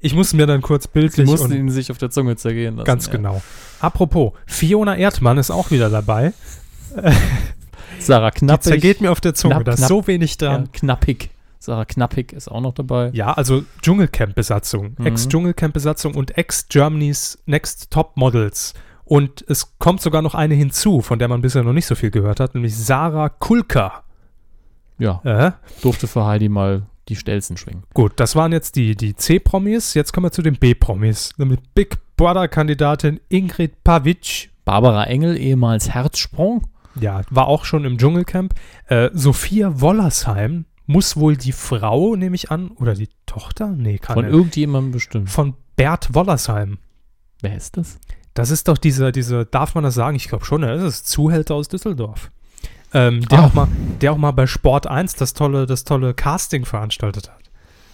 Ich muss mir dann kurz Sie bildlich mussten und ihn sich auf der Zunge zergehen lassen. Ganz ja. genau. Apropos, Fiona Erdmann ist auch wieder dabei. Sarah Die Knappig. zergeht mir auf der Zunge. Knapp, da ist knapp. so wenig ja, dran. Knappig. Sarah Knappig ist auch noch dabei. Ja, also Dschungelcamp-Besatzung, Mhm. Ex-Dschungelcamp-Besatzung und Ex-Germany's Next Top Models. Und es kommt sogar noch eine hinzu, von der man bisher noch nicht so viel gehört hat, nämlich Sarah Kulka. Ja, Äh, durfte für Heidi mal die Stelzen schwingen. gut, das waren jetzt die, die C-Promis. Jetzt kommen wir zu den B-Promis. Nämlich Big Brother-Kandidatin Ingrid Pavic. Barbara Engel, ehemals Herzsprung. Ja, war auch schon im Dschungelcamp. Äh, Sophia Wollersheim muss wohl die Frau, nehme ich an, oder die Tochter? Nee, kann Von nicht. irgendjemandem bestimmt. Von Bert Wollersheim. Wer ist das? Das ist doch dieser, diese, darf man das sagen? Ich glaube schon, das ist Zuhälter aus Düsseldorf. Ähm, der, Ah. auch mal, der auch mal bei Sport 1 das tolle, das tolle Casting veranstaltet hat.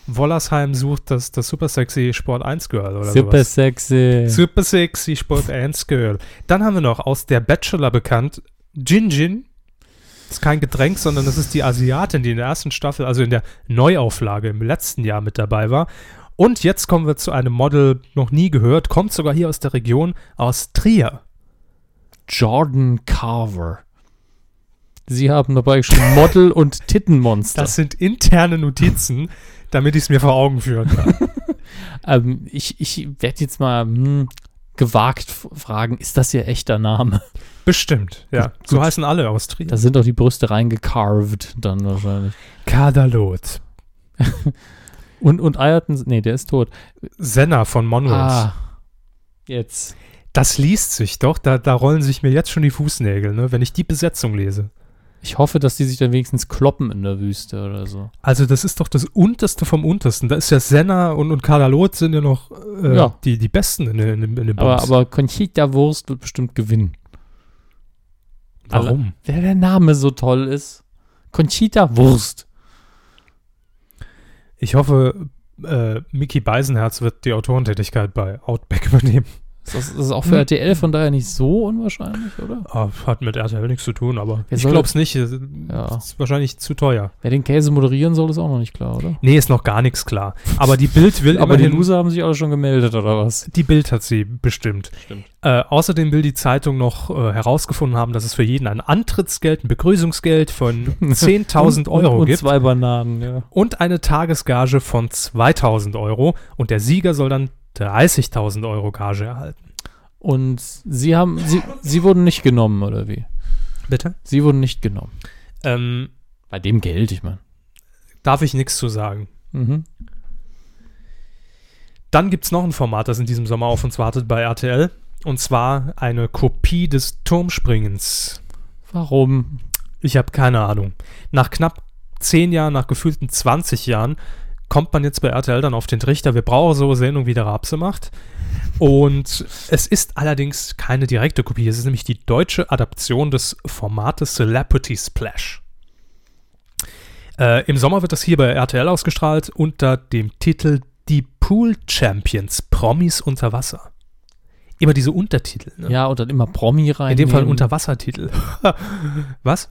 Wollersheim sucht das, das super sexy Sport 1 Girl oder Super sowas. sexy. Super sexy Sport 1 Girl. Dann haben wir noch aus der Bachelor bekannt Jin Jin. Das ist kein Getränk, sondern das ist die Asiatin, die in der ersten Staffel, also in der Neuauflage im letzten Jahr mit dabei war. Und jetzt kommen wir zu einem Model, noch nie gehört, kommt sogar hier aus der Region, aus Trier. Jordan Carver. Sie haben dabei geschrieben (laughs) Model und Tittenmonster. Das sind interne Notizen, damit ich es mir vor Augen führen kann. (laughs) Ähm, ich ich werde jetzt mal hm, gewagt fragen, ist das Ihr echter Name? Bestimmt, ja. Gut. So heißen alle aus Trier. Da sind doch die Brüste reingecarved dann wahrscheinlich. Kadalot. (laughs) Und, und Ayrton, nee, der ist tot. Senna von Monroe. Ah, jetzt. Das liest sich doch, da, da rollen sich mir jetzt schon die Fußnägel, ne, wenn ich die Besetzung lese. Ich hoffe, dass die sich dann wenigstens kloppen in der Wüste oder so. Also das ist doch das Unterste vom Untersten. Da ist ja Senna und, und Kadalot sind ja noch äh, Ja. Die, die Besten in, den- in, den- in den Aber, Bums. aber Conchita Wurst wird bestimmt gewinnen. Warum? Wer der Name so toll ist. Conchita Wurst. Ich hoffe, äh, Mickey Beisenherz wird die Autorentätigkeit bei Outback übernehmen. Das ist, das ist auch für Hm. RTL von daher nicht so unwahrscheinlich, oder? Ah, hat mit RTL nichts zu tun, aber Wer ich glaube es nicht. Es Ja. Ist wahrscheinlich zu teuer. Wer den Käse moderieren soll, ist auch noch nicht klar, oder? Nee, ist noch gar nichts klar. Aber die Bild will (laughs) Aber die Loser haben sich alle schon gemeldet, oder was? Die Bild hat sie bestimmt. Stimmt. Äh, außerdem will die Zeitung noch äh, herausgefunden haben, dass es für jeden ein Antrittsgeld, ein Begrüßungsgeld von (laughs) 10.000 Und- Euro und, gibt Und zwei Bananen, ja. und eine Tagesgage von 2.000 Euro und der Sieger soll dann 30.000 Euro Gage erhalten. Und sie haben, sie, sie wurden nicht genommen, oder wie? Bitte? Sie wurden nicht genommen. Ähm, Bei dem Geld, ich meine. darf ich nichts zu sagen. Mhm. Dann gibt es noch ein Format, das in diesem Sommer auf uns wartet bei RTL. Und zwar eine Kopie des Turmspringens. Warum? Ich habe keine Ahnung. Nach knapp 10 Jahren, nach gefühlten 20 Jahren, kommt man jetzt bei RTL dann auf den Trichter, wir brauchen so eine Sendung, wie der Rapse macht. Und es ist allerdings keine direkte Kopie. Es ist nämlich die deutsche Adaption des Formates Celebrity Splash. Äh, Im Sommer wird das hier bei RTL ausgestrahlt unter dem Titel Die Pool Champions, Promis unter Wasser. Immer diese Untertitel. Ne? Ja, und dann immer Promi rein. In dem Fall Unterwassertitel. (laughs) Was?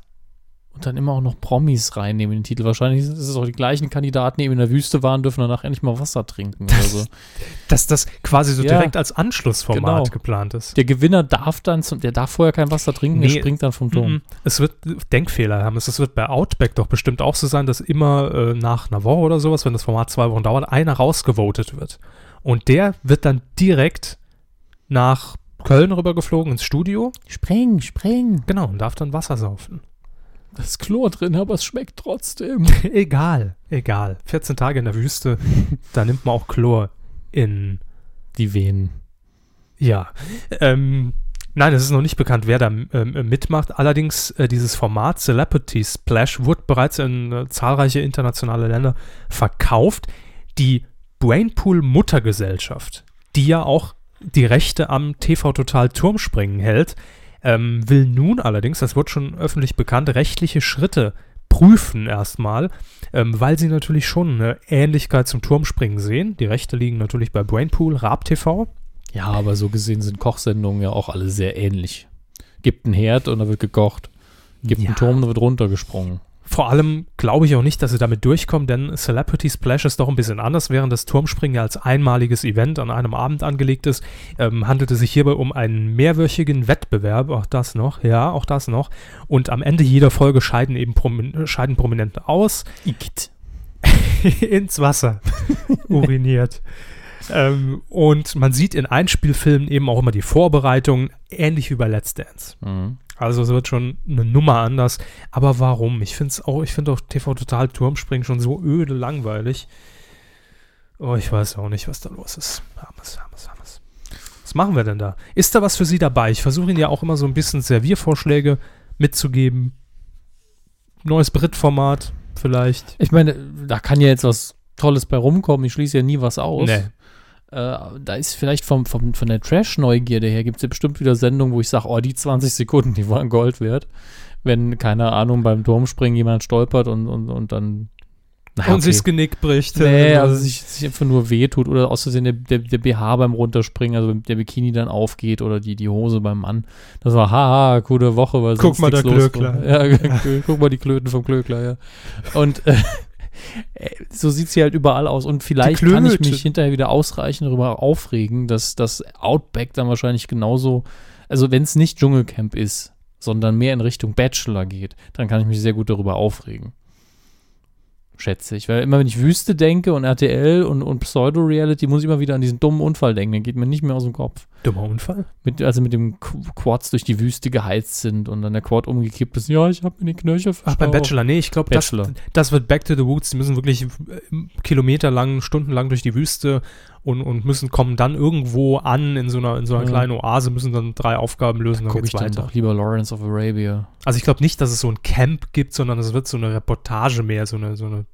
Und dann immer auch noch Promis reinnehmen in den Titel. Wahrscheinlich sind es auch die gleichen Kandidaten, die eben in der Wüste waren, dürfen danach endlich mal Wasser trinken oder so. Dass das quasi so Ja. direkt als Anschlussformat Genau. geplant ist. Der Gewinner darf dann, zum, der darf vorher kein Wasser trinken, der Nee. springt dann vom Turm. Es wird Denkfehler haben. Es es wird bei Outback doch bestimmt auch so sein, dass immer äh, nach einer Woche oder sowas, wenn das Format zwei Wochen dauert, einer rausgevotet wird. Und der wird dann direkt nach Köln rübergeflogen ins Studio. Spring, spring. Genau, und darf dann Wasser saufen. Da ist Chlor drin, aber es schmeckt trotzdem. (laughs) egal, egal. 14 Tage in der Wüste, da nimmt man auch Chlor in Die Venen. Ja, ähm, nein, es ist noch nicht bekannt, wer da ähm, mitmacht. Allerdings, äh, dieses Format Celebrity Splash wurde bereits in äh, zahlreiche internationale Länder verkauft. Die Brainpool Muttergesellschaft, die ja auch die Rechte am TV Total Turmspringen hält, ähm, will nun allerdings, das wird schon öffentlich bekannt, rechtliche Schritte prüfen erstmal, ähm, weil sie natürlich schon eine Ähnlichkeit zum Turmspringen sehen. Die Rechte liegen natürlich bei Brainpool, Raab TV. Ja, aber so gesehen sind Kochsendungen ja auch alle sehr ähnlich. Gibt einen Herd und da wird gekocht. Gibt Ja. einen Turm, da wird runtergesprungen. Vor allem glaube ich auch nicht, dass sie damit durchkommen, denn Celebrity Splash ist doch ein bisschen anders. Während das Turmspringen ja als einmaliges Event an einem Abend angelegt ist, ähm, handelt es sich hierbei um einen mehrwöchigen Wettbewerb. Auch das noch, ja, auch das noch. Und am Ende jeder Folge scheiden eben Promin scheiden Prominente aus Igitt. (laughs) ins Wasser (laughs) uriniert. ähm, und man sieht in Einspielfilmen eben auch immer die Vorbereitungen, ähnlich wie bei Let's Dance. Mhm. Also es wird schon eine Nummer anders. Aber warum? Ich finde es auch, ich finde auch TV Total Turmspringen schon so öde langweilig. Oh, ich weiß auch nicht, was da los ist. Hammes, Hammes, Hammes. Was machen wir denn da? Ist da was für Sie dabei? Ich versuche Ihnen ja auch immer so ein bisschen Serviervorschläge mitzugeben. Neues Brit-Format vielleicht. Ich meine, da kann ja jetzt was Tolles bei rumkommen. Ich schließe ja nie was aus. Nee. Äh, da ist vielleicht vom, vom, von der Trash-Neugierde her, gibt es ja bestimmt wieder Sendungen, wo ich sage, oh, die 20 Sekunden, die waren Gold wert. Wenn, keine Ahnung, beim Turmspringen jemand stolpert und, und, und dann. Na, Und okay. sich das Genick bricht. Nee, also sich, sich einfach nur wehtut oder aus Versehen der, der, der BH beim Runterspringen, also der Bikini dann aufgeht oder die, die Hose beim Mann. Das war, haha, coole Woche, weil Guck mal, der Klöckler. war. Ja, (laughs) guck mal die Klöten vom Klöckler, ja. Und äh, so sieht sie halt überall aus. Und vielleicht kann ich mich hinterher wieder ausreichend darüber aufregen, dass das Outback dann wahrscheinlich genauso, also wenn es nicht Dschungelcamp ist, sondern mehr in Richtung Bachelor geht, dann kann ich mich sehr gut darüber aufregen schätze ich. Weil immer, wenn ich Wüste denke und RTL und, und Pseudo-Reality, muss ich immer wieder an diesen dummen Unfall denken. Der geht mir nicht mehr aus dem Kopf. Dummer Unfall. Mit, also mit dem Qu- Quads durch die Wüste geheizt sind und dann der Quad umgekippt ist. Ja, ich habe mir die Knöchel Ach, verstaucht. beim Bachelor. Nee, ich glaube, das, Bachelor. das wird Back to the Woods. Die müssen wirklich äh, kilometerlang, stundenlang durch die Wüste und, und müssen, kommen dann irgendwo an in so einer, in so einer Ja. kleinen Oase, müssen dann drei Aufgaben lösen, dann Gucke geht's ich dann weiter. doch lieber Lawrence of Arabia. Also ich glaube nicht, dass es so ein Camp gibt, sondern es wird so eine Reportage mehr, so eine, so eine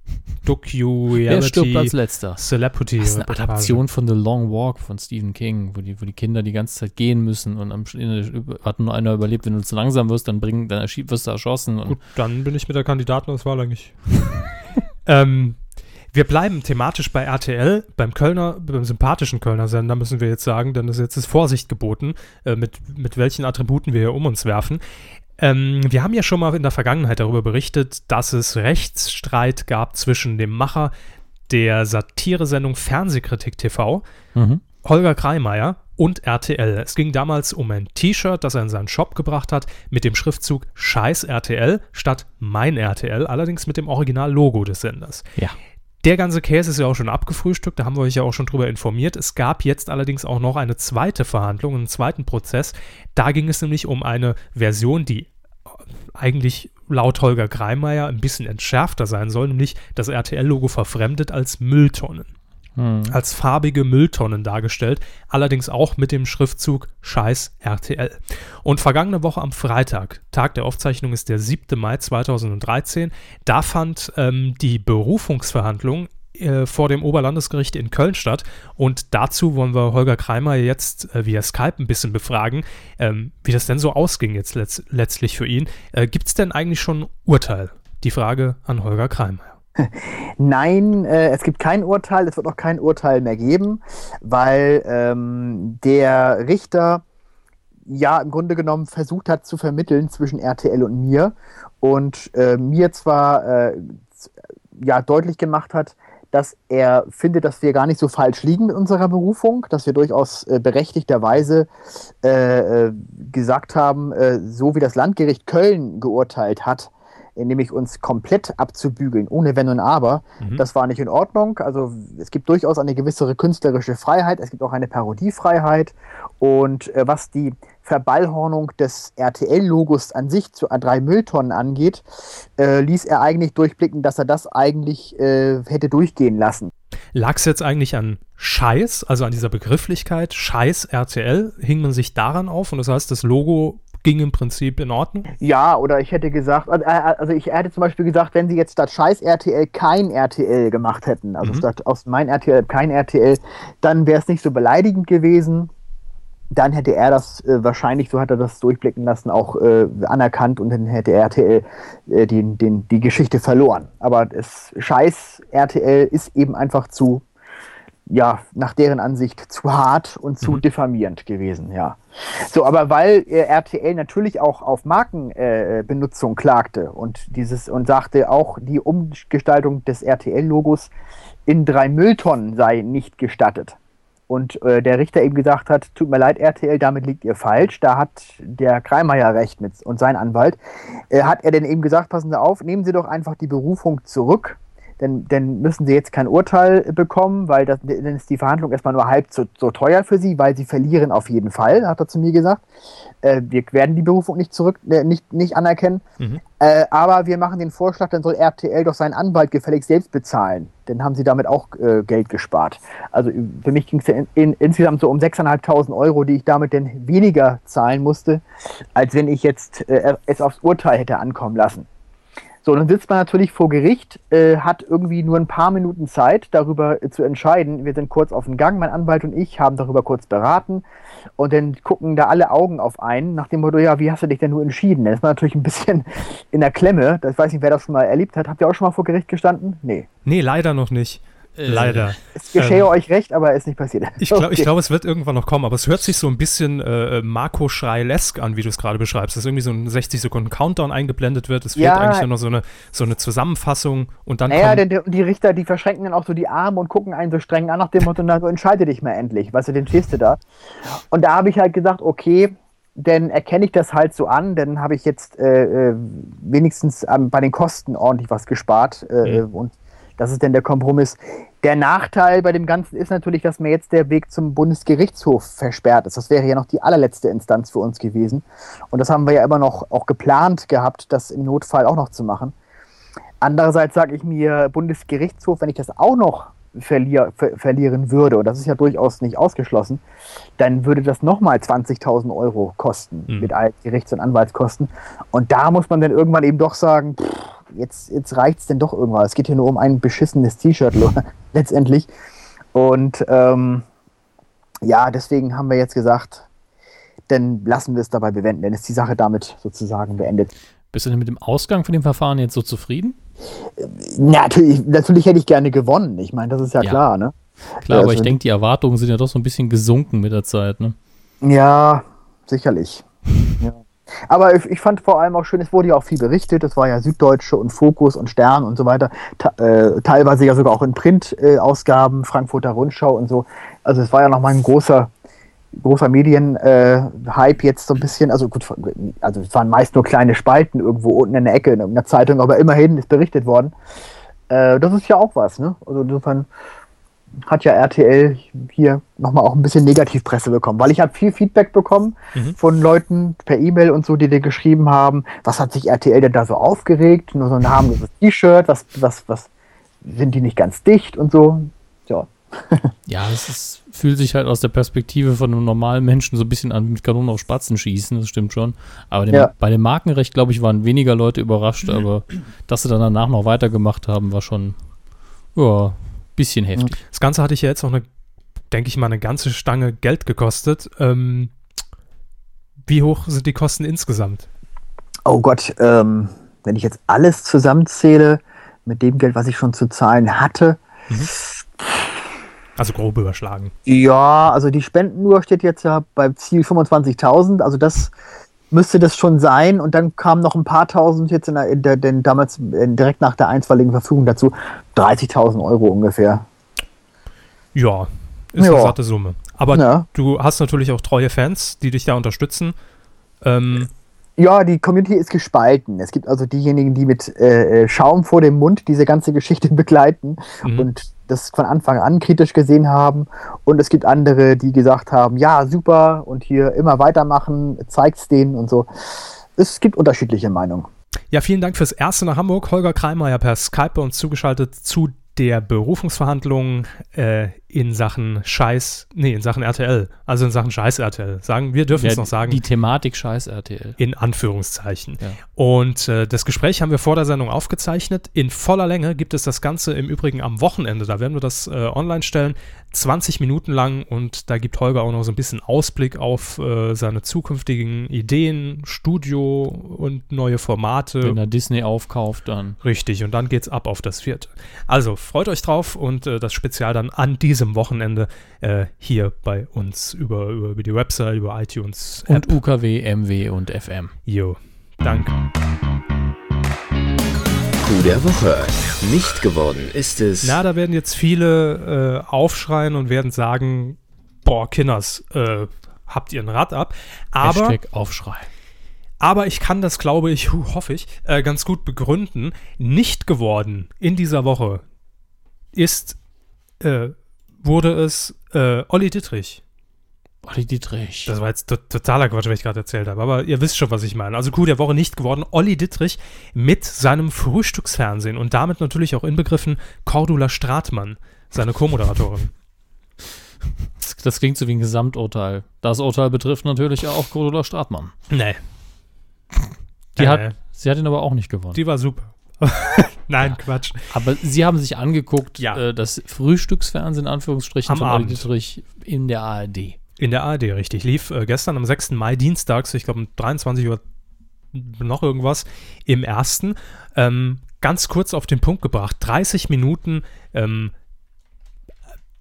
Wer stirbt als Docu-Reality letzter? Celebrity. Das ist eine. Adaption von The Long Walk von Stephen King, wo die, wo die Kinder die ganze Zeit gehen müssen und am Ende hat nur einer überlebt. Wenn du zu langsam wirst, dann, bring, dann wirst du erschossen. Gut, dann bin ich mit der Kandidatenauswahl eigentlich. (laughs) ähm, wir bleiben thematisch bei RTL, beim Kölner, beim sympathischen Kölner Sender müssen wir jetzt sagen, denn es jetzt ist Vorsicht geboten, äh, mit, mit welchen Attributen wir hier um uns werfen. Ähm, wir haben ja schon mal in der Vergangenheit darüber berichtet, dass es Rechtsstreit gab zwischen dem Macher der Satiresendung Fernsehkritik TV Mhm. Holger Kreimeier und RTL. Es ging damals um ein T-Shirt, das er in seinen Shop gebracht hat, mit dem Schriftzug Scheiß RTL statt Mein RTL, allerdings mit dem Original-Logo des Senders. Ja. Der ganze Käse ist ja auch schon abgefrühstückt, da haben wir euch ja auch schon drüber informiert. Es gab jetzt allerdings auch noch eine zweite Verhandlung, einen zweiten Prozess. Da ging es nämlich um eine Version, die eigentlich laut Holger Kreimeier ein bisschen entschärfter sein soll, nämlich das RTL-Logo verfremdet als Mülltonnen Hm. als farbige Mülltonnen dargestellt, allerdings auch mit dem Schriftzug Scheiß RTL. Und vergangene Woche am Freitag, Tag der Aufzeichnung ist der 7. Mai 2013, da fand ähm, die Berufungsverhandlung äh, vor dem Oberlandesgericht in Köln statt. Und dazu wollen wir Holger Kreimer jetzt äh, via Skype ein bisschen befragen, ähm, wie das denn so ausging jetzt letzt letztlich für ihn. Äh, Gibt es denn eigentlich schon ein Urteil? Die Frage an Holger Kreimer. (laughs) Nein, äh, es gibt kein Urteil, es wird auch kein Urteil mehr geben, weil ähm, der Richter ja im Grunde genommen versucht hat zu vermitteln zwischen RTL und mir und äh, mir zwar äh, ja deutlich gemacht hat, dass er findet, dass wir gar nicht so falsch liegen mit unserer Berufung, dass wir durchaus äh, berechtigterweise äh, äh, gesagt haben, äh, so wie das Landgericht Köln geurteilt hat, nämlich uns komplett abzubügeln, ohne Wenn und Aber, Mhm. das war nicht in Ordnung. Also es gibt durchaus eine gewisse künstlerische Freiheit, es gibt auch eine Parodiefreiheit und äh, was die Verballhornung des RTL-Logos an sich zu A3 Mülltonnen angeht, äh, ließ er eigentlich durchblicken, dass er das eigentlich äh, hätte durchgehen lassen. Lag es jetzt eigentlich an Scheiß, also an dieser Begrifflichkeit, Scheiß RTL? Hing man sich daran auf und das heißt, das Logo ging im Prinzip in Ordnung? Ja, oder ich hätte gesagt, also, äh, also ich hätte zum Beispiel gesagt, wenn sie jetzt statt Scheiß RTL kein RTL gemacht hätten, also Mhm. statt aus mein RTL kein RTL, dann wäre es nicht so beleidigend gewesen. Dann hätte er das äh, wahrscheinlich, so hat er das durchblicken lassen, auch äh, anerkannt und dann hätte RTL äh, die, den, die Geschichte verloren. Aber das Scheiß RTL ist eben einfach zu, ja, nach deren Ansicht zu hart und zu Mhm. diffamierend gewesen, ja. So, aber weil äh, RTL natürlich auch auf Markenbenutzung äh, klagte und dieses und sagte auch, die Umgestaltung des RTL-Logos in drei Mülltonnen sei nicht gestattet. Und äh, der Richter eben gesagt hat, tut mir leid, RTL, damit liegt ihr falsch. Da hat der Kreimeier recht mit und sein Anwalt. Äh, hat er denn eben gesagt, passen Sie auf, nehmen Sie doch einfach die Berufung zurück. Denn, denn müssen Sie jetzt kein Urteil bekommen, weil das, dann ist die Verhandlung erstmal nur halb so, so teuer für Sie, weil Sie verlieren auf jeden Fall, hat er zu mir gesagt. Äh, wir werden die Berufung nicht zurück, äh, nicht, nicht anerkennen. Mhm. Äh, aber wir machen den Vorschlag, dann soll RTL doch seinen Anwalt gefälligst selbst bezahlen. Dann haben sie damit auch äh, Geld gespart. Also für mich ging es ja in, in, insgesamt so um 6.500 Euro, die ich damit denn weniger zahlen musste, als wenn ich jetzt äh, es aufs Urteil hätte ankommen lassen. So, dann sitzt man natürlich vor Gericht, äh, hat irgendwie nur ein paar Minuten Zeit, darüber äh, zu entscheiden. Wir sind kurz auf den Gang, mein Anwalt und ich haben darüber kurz beraten und dann gucken da alle Augen auf einen, nach dem Motto, ja, wie hast du dich denn nur entschieden? Dann ist man natürlich ein bisschen (laughs) in der Klemme. Das weiß nicht, wer das schon mal erlebt hat. Habt ihr auch schon mal vor Gericht gestanden? Nee. Nee, leider noch nicht. Leider. Es geschehe Ähm, euch recht, aber ist nicht passiert. (laughs) Ich glaube, Okay. glaub, es wird irgendwann noch kommen, aber es hört sich so ein bisschen äh, Marco Schreilesk an, wie du es gerade beschreibst. Dass irgendwie so ein 60 Sekunden Countdown eingeblendet wird. Es fehlt Ja. eigentlich nur noch so eine, so eine Zusammenfassung und dann Naja, denn die Richter, die verschränken dann auch so die Arme und gucken einen so streng an nach dem Motto, na, so entscheide dich mal endlich, weißt du, den stehst du da. Und da habe ich halt gesagt, okay, dann erkenne ich das halt so an, dann habe ich jetzt äh, äh, wenigstens ähm, bei den Kosten ordentlich was gespart äh, Mhm. und das ist dann der Kompromiss. Der Nachteil bei dem Ganzen ist natürlich, dass mir jetzt der Weg zum Bundesgerichtshof versperrt ist. Das wäre ja noch die allerletzte Instanz für uns gewesen. Und das haben wir ja immer noch auch geplant gehabt, das im Notfall auch noch zu machen. Andererseits sage ich mir, Bundesgerichtshof, wenn ich das auch noch verlier, ver verlieren würde, und das ist ja durchaus nicht ausgeschlossen, dann würde das nochmal 20.000 Euro kosten Mhm. mit all Gerichts- und Anwaltskosten. Und da muss man dann irgendwann eben doch sagen, pff, jetzt, jetzt reicht es denn doch irgendwann. Es geht hier nur um ein beschissenes T-Shirt (laughs) letztendlich. Und ähm, ja, deswegen haben wir jetzt gesagt, dann lassen wir es dabei bewenden, dann ist die Sache damit sozusagen beendet. Bist du denn mit dem Ausgang von dem Verfahren jetzt so zufrieden? Natürlich, natürlich hätte ich gerne gewonnen. Ich meine, das ist ja, Ja. klar, ne? Klar, Ja, aber ich also- denke, die Erwartungen sind ja doch so ein bisschen gesunken mit der Zeit, ne? Ja, sicherlich. (laughs) ja. Aber ich, ich fand vor allem auch schön, es wurde ja auch viel berichtet. Es war ja Süddeutsche und Fokus und Stern und so weiter. Äh, teilweise ja sogar auch in Print-Ausgaben, Frankfurter Rundschau und so. Also es war ja nochmal ein großer, großer Medien-Hype jetzt so ein bisschen. Also gut, also es waren meist nur kleine Spalten irgendwo unten in der Ecke in irgendeiner Zeitung, aber immerhin ist berichtet worden. Äh, das ist ja auch was, ne? Also insofern hat ja RTL hier nochmal auch ein bisschen Negativpresse bekommen, weil ich habe viel Feedback bekommen Mhm. von Leuten per E-Mail und so, die dir geschrieben haben, was hat sich RTL denn da so aufgeregt, nur so ein harmloses T-Shirt, was, was, was, sind die nicht ganz dicht und so. Ja. (laughs) Ja, es ist, fühlt sich halt aus der Perspektive von einem normalen Menschen so ein bisschen an mit Kanonen auf Spatzen schießen, das stimmt schon. Aber dem, Ja. bei dem Markenrecht, glaube ich, waren weniger Leute überrascht, aber (clears throat) dass sie dann danach noch weitergemacht haben, war schon, ja, bisschen heftig. Das Ganze hatte ich ja jetzt auch eine, denke ich mal, eine ganze Stange Geld gekostet. Ähm, wie hoch sind die Kosten insgesamt? Oh Gott, ähm, wenn ich jetzt alles zusammenzähle, mit dem Geld, was ich schon zu zahlen hatte, Also grob überschlagen. Ja, also die Spendenuhr steht jetzt ja beim Ziel 25.000, also das müsste das schon sein. Und dann kamen noch ein paar tausend jetzt in der, in der denn damals direkt nach der einstweiligen Verfügung dazu 30.000 Euro ungefähr. Ja, ist Ja. eine satte Summe. Aber Ja. du hast natürlich auch treue Fans, die dich da unterstützen. Ähm, Ja, die Community ist gespalten. Es gibt also diejenigen, die mit äh, äh, Schaum vor dem Mund diese ganze Geschichte (laughs) begleiten Mhm. und das von Anfang an kritisch gesehen haben. Und es gibt andere, die gesagt haben, ja, super und hier immer weitermachen, zeigt's denen und so. Es gibt unterschiedliche Meinungen. Ja, vielen Dank fürs erste nach Hamburg. Holger Kreimeier per Skype bei uns zugeschaltet zu der Berufungsverhandlung äh, in Sachen Scheiß, nee, in Sachen RTL, also in Sachen Scheiß RTL. Sagen, wir dürfen es noch sagen. Die Thematik scheiß RTL. in Anführungszeichen. Ja. Und äh, das Gespräch haben wir vor der Sendung aufgezeichnet. In voller Länge gibt es das Ganze im Übrigen am Wochenende. Da werden wir das äh, online stellen. 20 Minuten lang und da gibt Holger auch noch so ein bisschen Ausblick auf äh, seine zukünftigen Ideen, Studio und neue Formate. Wenn er Disney aufkauft, dann. Richtig, und dann geht's ab auf das vierte. Also freut euch drauf und äh, das Spezial dann an diesem Wochenende äh, hier bei uns über, über, über die Website, über iTunes. App. Und UKW, MW und FM. Jo, danke. Coup der Woche. Nicht geworden ist es. Na, da werden jetzt viele äh, aufschreien und werden sagen, boah, Kinders, äh, habt ihr ein Rad ab. Aber, Hashtag Aufschrei. aber ich kann das, glaube ich, hoffe ich, äh, ganz gut begründen. Nicht geworden in dieser Woche ist, äh, wurde es äh, Olli Dittrich. Olli Dietrich. Das war jetzt to totaler Quatsch, was ich gerade erzählt habe, aber ihr wisst schon, was ich meine. Also Coup der Woche nicht geworden. Olli Dittrich mit seinem Frühstücksfernsehen und damit natürlich auch inbegriffen Cordula Stratmann, seine Co-Moderatorin. Das, das klingt so wie ein Gesamturteil. Das Urteil betrifft natürlich auch Cordula Stratmann. Nee. Die Äh, hat, sie hat ihn aber auch nicht gewonnen. Die war super. (laughs) Nein, Quatsch. aber sie haben sich angeguckt, Ja. äh, das Frühstücksfernsehen, in Anführungsstrichen, Am Abend. Dietrich in der ARD. In der ARD, richtig. Lief äh, gestern am 6. Mai, dienstags, ich glaube um 23 Uhr noch irgendwas, im ersten. Ähm, ganz kurz auf den Punkt gebracht. 30 Minuten ähm,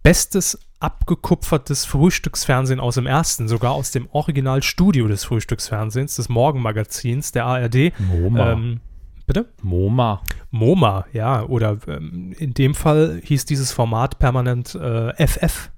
bestes abgekupfertes Frühstücksfernsehen aus dem ersten, sogar aus dem Originalstudio des Frühstücksfernsehens, des Morgenmagazins der ARD. Ähm, bitte? MoMA. MoMA, ja, oder ähm, in dem Fall hieß dieses Format permanent äh, FF.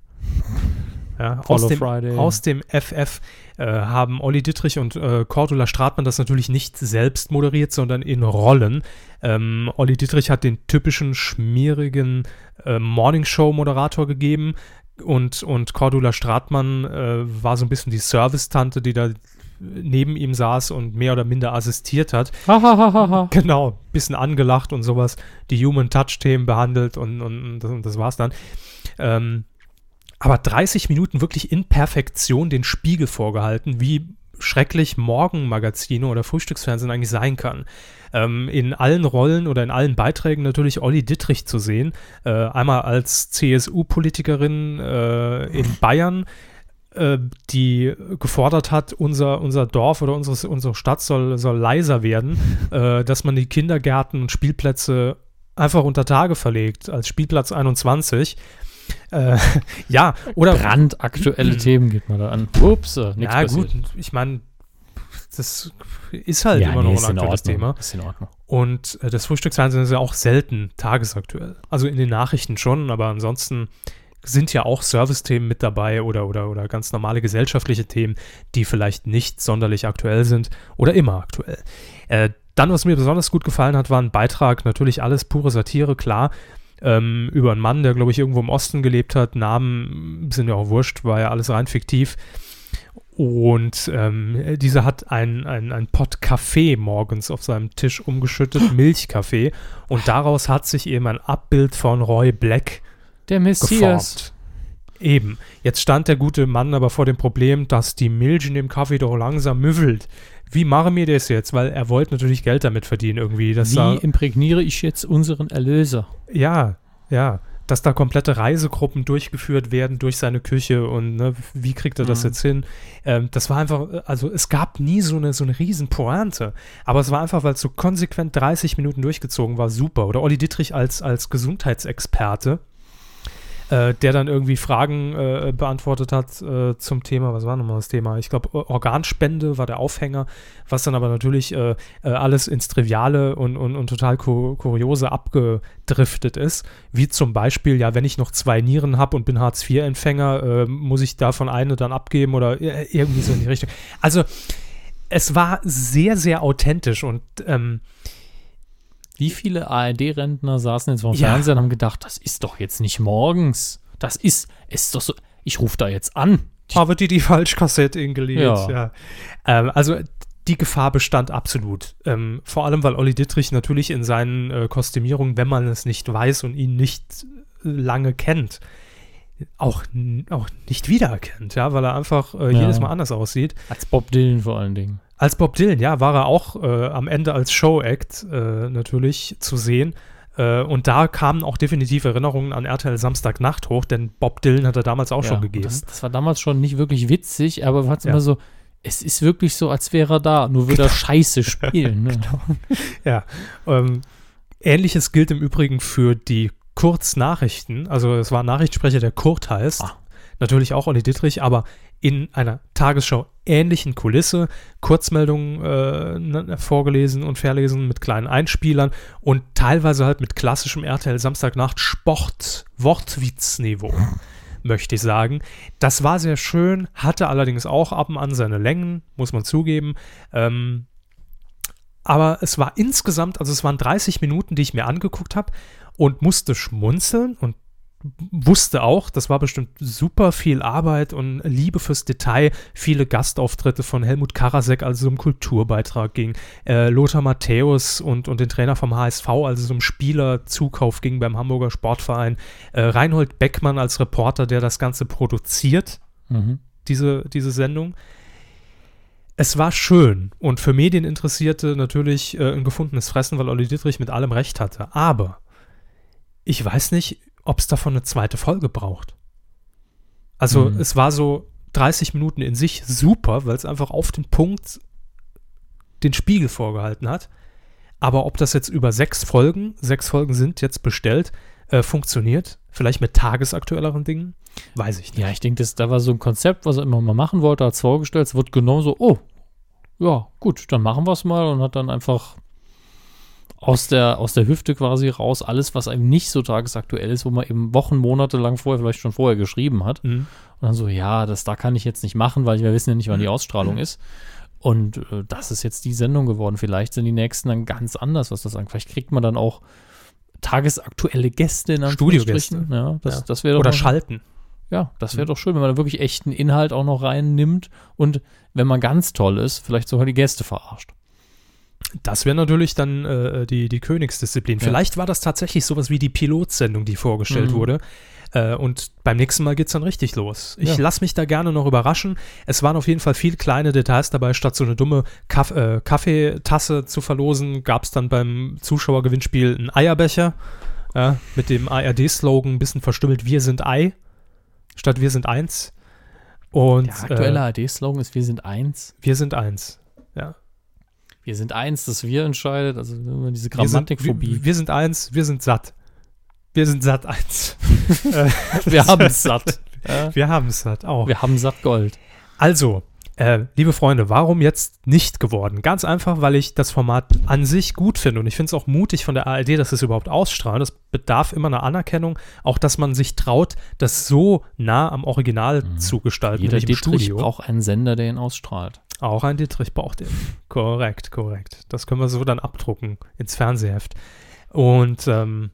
Ja, aus, dem, aus dem FF äh, haben Olli Dittrich und äh, Cordula Stratmann das natürlich nicht selbst moderiert, sondern in Rollen. Ähm, Olli Dittrich hat den typischen schmierigen äh, Morningshow-Moderator gegeben und, und Cordula Stratmann äh, war so ein bisschen die Service-Tante, die da neben ihm saß und mehr oder minder assistiert hat. Genau, bisschen angelacht und sowas, die Human Touch-Themen behandelt und, und, und, das, war's dann. Ähm, aber 30 Minuten wirklich in Perfektion den Spiegel vorgehalten, wie schrecklich Morgenmagazine oder Frühstücksfernsehen eigentlich sein kann. Ähm, in allen Rollen oder in allen Beiträgen natürlich Olli Dittrich zu sehen. Äh, einmal als CSU-Politikerin äh, in Bayern, die gefordert hat, unser, unser Dorf oder unsere, unsere Stadt soll, soll leiser werden, (laughs) äh, dass man die Kindergärten und Spielplätze einfach unter Tage verlegt, als Spielplatz 21. Äh, (laughs) ja, oder. Brandaktuelle Themen geht man da an. Ups, äh, nichts ja, passiert. gut, ich meine, das ist halt immer noch nee, ist ein in aktuelles. Thema. Ist in Ordnung. Und äh, das Frühstücksfernsehen ist ja auch selten tagesaktuell. Also in den Nachrichten schon, aber ansonsten sind ja auch Servicethemen mit dabei oder, oder, oder ganz normale gesellschaftliche Themen, die vielleicht nicht sonderlich aktuell sind oder immer aktuell. Äh, dann, was mir besonders gut gefallen hat, war ein Beitrag, natürlich alles pure Satire, klar, ähm, über einen Mann, der, glaube ich, irgendwo im Osten gelebt hat. Namen sind ja auch wurscht, war ja alles rein fiktiv. Und ähm, dieser hat ein, ein, ein Pott Kaffee morgens auf seinem Tisch umgeschüttet, (gasps) Milchkaffee. Und daraus hat sich eben ein Abbild von Roy Black Der Messias. geformt. Eben. Jetzt stand der gute Mann aber vor dem Problem, dass die Milch in dem Kaffee doch langsam müffelt. Wie machen wir das jetzt? Weil er wollte natürlich Geld damit verdienen irgendwie. Dass da, Wie imprägniere ich jetzt unseren Erlöser? ja, ja. Dass da komplette Reisegruppen durchgeführt werden durch seine Küche und ne, wie kriegt er das Mhm. jetzt hin? Ähm, das war einfach, also es gab nie so eine, so eine riesen Pointe, aber es war einfach, weil es so konsequent 30 Minuten durchgezogen war, super. Oder Olli Dittrich als, als Gesundheitsexperte, äh, der dann irgendwie Fragen äh, beantwortet hat äh, zum Thema, was war nochmal das Thema? Ich glaube, Organspende war der Aufhänger, was dann aber natürlich äh, äh, alles ins Triviale und, und, und total ku kuriose abgedriftet ist. Wie zum Beispiel, ja, wenn ich noch zwei Nieren habe und bin Hartz-IV-Empfänger, muss ich davon eine dann abgeben oder irgendwie so in die Richtung. Also, es war sehr, sehr authentisch und ähm, Wie viele ARD-Rentner saßen jetzt vor dem Ja. Fernseher und haben gedacht, das ist doch jetzt nicht morgens. Das ist, es ist doch so, ich rufe da jetzt an. habe die die Falschkassette hingelegt. Ja. Ja. Ähm, also die Gefahr bestand absolut. Ähm, vor allem, weil Olli Dittrich natürlich in seinen äh, Kostümierungen, wenn man es nicht weiß und ihn nicht äh, lange kennt, auch, auch nicht wiedererkennt, ja, weil er einfach äh, Ja. jedes Mal anders aussieht. Als Bob Dylan vor allen Dingen. Als Bob Dylan, ja, war er auch äh, am Ende als Show-Act äh, natürlich zu sehen. Äh, und da kamen auch definitiv Erinnerungen an RTL Samstagnacht hoch, denn Bob Dylan hat er damals auch Ja, schon gegeben. Das, das war damals schon nicht wirklich witzig, aber war es Ja. immer so, es ist wirklich so, als wäre er da, nur würde er scheiße spielen. (laughs) Ne? Ja. Ähm, Ähnliches gilt im Übrigen für die Kurznachrichten. Also es war ein Nachrichtensprecher, der Kurt heißt. Ah. Natürlich auch Olli Dittrich, aber in einer Tagesschau ähnlichen Kulisse. Kurzmeldungen äh, ne, vorgelesen und verlesen mit kleinen Einspielern und teilweise halt mit klassischem RTL Samstagnacht Sport, Wortwitzniveau. Möchte ich sagen. Das war sehr schön, hatte allerdings auch ab und an seine Längen, muss man zugeben. Ähm, aber es war insgesamt, also es waren 30 Minuten, die ich mir angeguckt habe und musste schmunzeln und wusste auch, das war bestimmt super viel Arbeit und Liebe fürs Detail, viele Gastauftritte von Helmut Karasek, als es um Kulturbeitrag ging, äh, Lothar Matthäus und, und den Trainer vom HSV, als es um Spielerzukauf ging beim Hamburger Sportverein, äh, Reinhold Beckmann als Reporter, der das Ganze produziert, Mhm. diese, diese Sendung. Es war schön und für Medieninteressierte natürlich äh, ein gefundenes Fressen, weil Olli Dittrich mit allem recht hatte. Aber ich weiß nicht, ob es davon eine zweite Folge braucht. Also Mhm. es war so 30 Minuten in sich super, weil es einfach auf den Punkt den Spiegel vorgehalten hat. Aber ob das jetzt über sechs Folgen, sechs Folgen sind jetzt bestellt, äh, funktioniert, vielleicht mit tagesaktuelleren Dingen, weiß ich nicht. Ja, ich denke, das da war so ein Konzept, was er immer mal machen wollte, hat es vorgestellt, es wird genau so, oh, ja, gut, dann machen wir es mal und hat dann einfach aus der, aus der Hüfte quasi raus alles, was einem nicht so tagesaktuell ist, wo man eben Wochen, Monate lang vorher, vielleicht schon vorher geschrieben hat. Mhm. Und dann so, ja, das da kann ich jetzt nicht machen, weil wir wissen ja nicht, wann die Ausstrahlung ist. Und äh, das ist jetzt die Sendung geworden. Vielleicht sind die nächsten dann ganz anders, was das angeht. Vielleicht kriegt man dann auch tagesaktuelle Gäste in Studiogäste. Ja, das, Ja. das wäre Oder mal- schalten. Ja, das wäre doch schön, wenn man da wirklich echten Inhalt auch noch reinnimmt und wenn man ganz toll ist, vielleicht sogar die Gäste verarscht. Das wäre natürlich dann äh, die, die Königsdisziplin. Ja. Vielleicht war das tatsächlich sowas wie die Pilotsendung, die vorgestellt Mhm. wurde. Äh, und beim nächsten Mal geht es dann richtig los. Ich Ja. lasse mich da gerne noch überraschen. Es waren auf jeden Fall viel kleine Details dabei. Statt so eine dumme Kaff äh, Kaffeetasse zu verlosen, gab es dann beim Zuschauergewinnspiel einen Eierbecher ja, mit dem ARD-Slogan, ein bisschen verstümmelt, wir sind Ei, statt wir sind eins. Und Der aktuelle äh, ARD-Slogan ist Wir sind eins. wir sind eins. Wir sind eins, das Wir entscheidet. Also immer diese Wir sind, Grammatikphobie. wir, wir sind eins, wir sind satt. Wir sind satt eins. (laughs) Wir, haben es satt. (laughs) Wir haben es satt auch. Wir haben satt Gold. Also, äh, liebe Freunde, warum jetzt nicht geworden? Ganz einfach, weil ich das Format an sich gut finde und ich finde es auch mutig von der ARD, dass es überhaupt ausstrahlt. Das bedarf immer einer Anerkennung, auch dass man sich traut, das so nah am Original zu gestalten, Jeder Dietrich Studio. braucht einen Sender, der ihn ausstrahlt. Auch ein Dietrich braucht korrekt, korrekt. Das können wir so dann abdrucken ins Fernsehheft. Und ähm,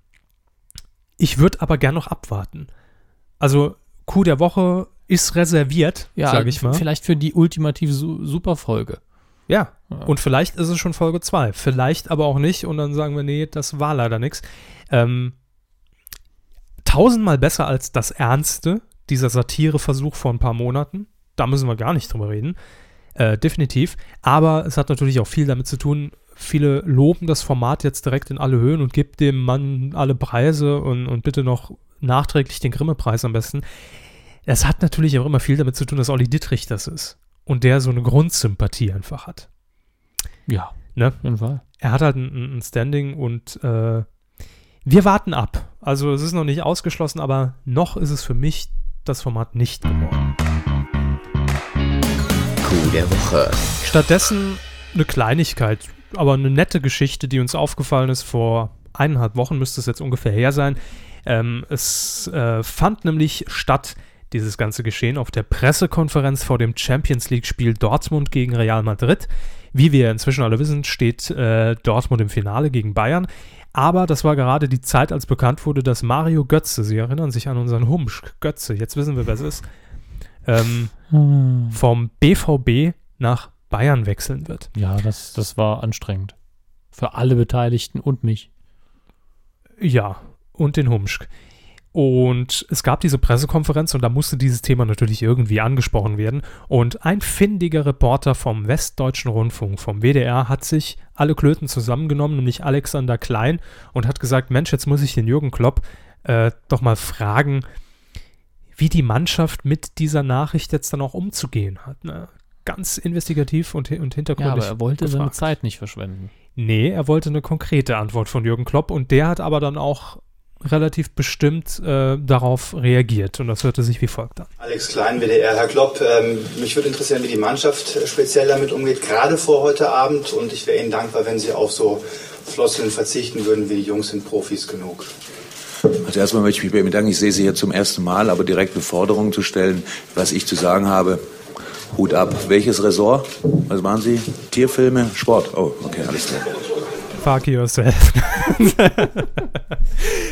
ich würde aber gern noch abwarten. Also Coup der Woche ist reserviert, Ja, sage ich mal. vielleicht für die ultimative Su Superfolge. Ja. Ja. Und vielleicht ist es schon Folge 2. Vielleicht aber auch nicht. Und dann sagen wir, nee, das war leider nichts. Ähm, tausendmal besser als das Ernste, dieser Satireversuch vor ein paar Monaten. Da müssen wir gar nicht drüber reden. Äh, definitiv. Aber es hat natürlich auch viel damit zu tun, viele loben das Format jetzt direkt in alle Höhen und gibt dem Mann alle Preise und, und bitte noch nachträglich den Grimme-Preis am besten. Es hat natürlich auch immer viel damit zu tun, dass Olli Dittrich das ist. Und der so eine Grundsympathie einfach hat. Ja, Ne? auf jeden Fall. Er hat halt ein, ein Standing und äh, wir warten ab. Also es ist noch nicht ausgeschlossen, aber noch ist es für mich das Format nicht geworden. Coup der Woche. Stattdessen eine Kleinigkeit, aber eine nette Geschichte, die uns aufgefallen ist vor eineinhalb Wochen, müsste es jetzt ungefähr her sein. Ähm, es äh, fand nämlich statt, dieses ganze Geschehen, auf der Pressekonferenz vor dem Champions League-Spiel Dortmund gegen Real Madrid. Wie wir inzwischen alle wissen, steht äh, Dortmund im Finale gegen Bayern. Aber das war gerade die Zeit, als bekannt wurde, dass Mario Götze, Sie erinnern sich an unseren Humsch, Götze, jetzt wissen wir, wer es ist, ähm, vom BVB nach Bayern wechseln wird. Ja, das, das war anstrengend. Für alle Beteiligten und mich. Ja, und den Humschk. Und es gab diese Pressekonferenz und da musste dieses Thema natürlich irgendwie angesprochen werden. Und ein findiger Reporter vom Westdeutschen Rundfunk, vom WDR, hat sich alle Klöten zusammengenommen, nämlich Alexander Klein, und hat gesagt: Mensch, jetzt muss ich den Jürgen Klopp äh, doch mal fragen, wie die Mannschaft mit dieser Nachricht jetzt dann auch umzugehen hat. Ne? Ganz investigativ und, und Ja, hintergründig. aber er wollte seine gefragt. Zeit nicht verschwenden. Nee, er wollte eine konkrete Antwort von Jürgen Klopp und der hat aber dann auch relativ bestimmt äh, darauf reagiert und das hörte sich wie folgt an. Alex Klein, WDR. Herr Klopp, ähm, mich würde interessieren, wie die Mannschaft speziell damit umgeht, gerade vor heute Abend. Und ich wäre Ihnen dankbar, wenn Sie auf so Floskeln verzichten würden, wie die Jungs sind Profis genug. Also erstmal möchte ich mich bei Ihnen bedanken. Ich sehe Sie hier zum ersten Mal, aber direkt eine Forderung zu stellen, was ich zu sagen habe. Hut ab. Welches Ressort? Was machen Sie? Tierfilme? Sport? Oh, okay, alles klar. Fuck yourself. (laughs)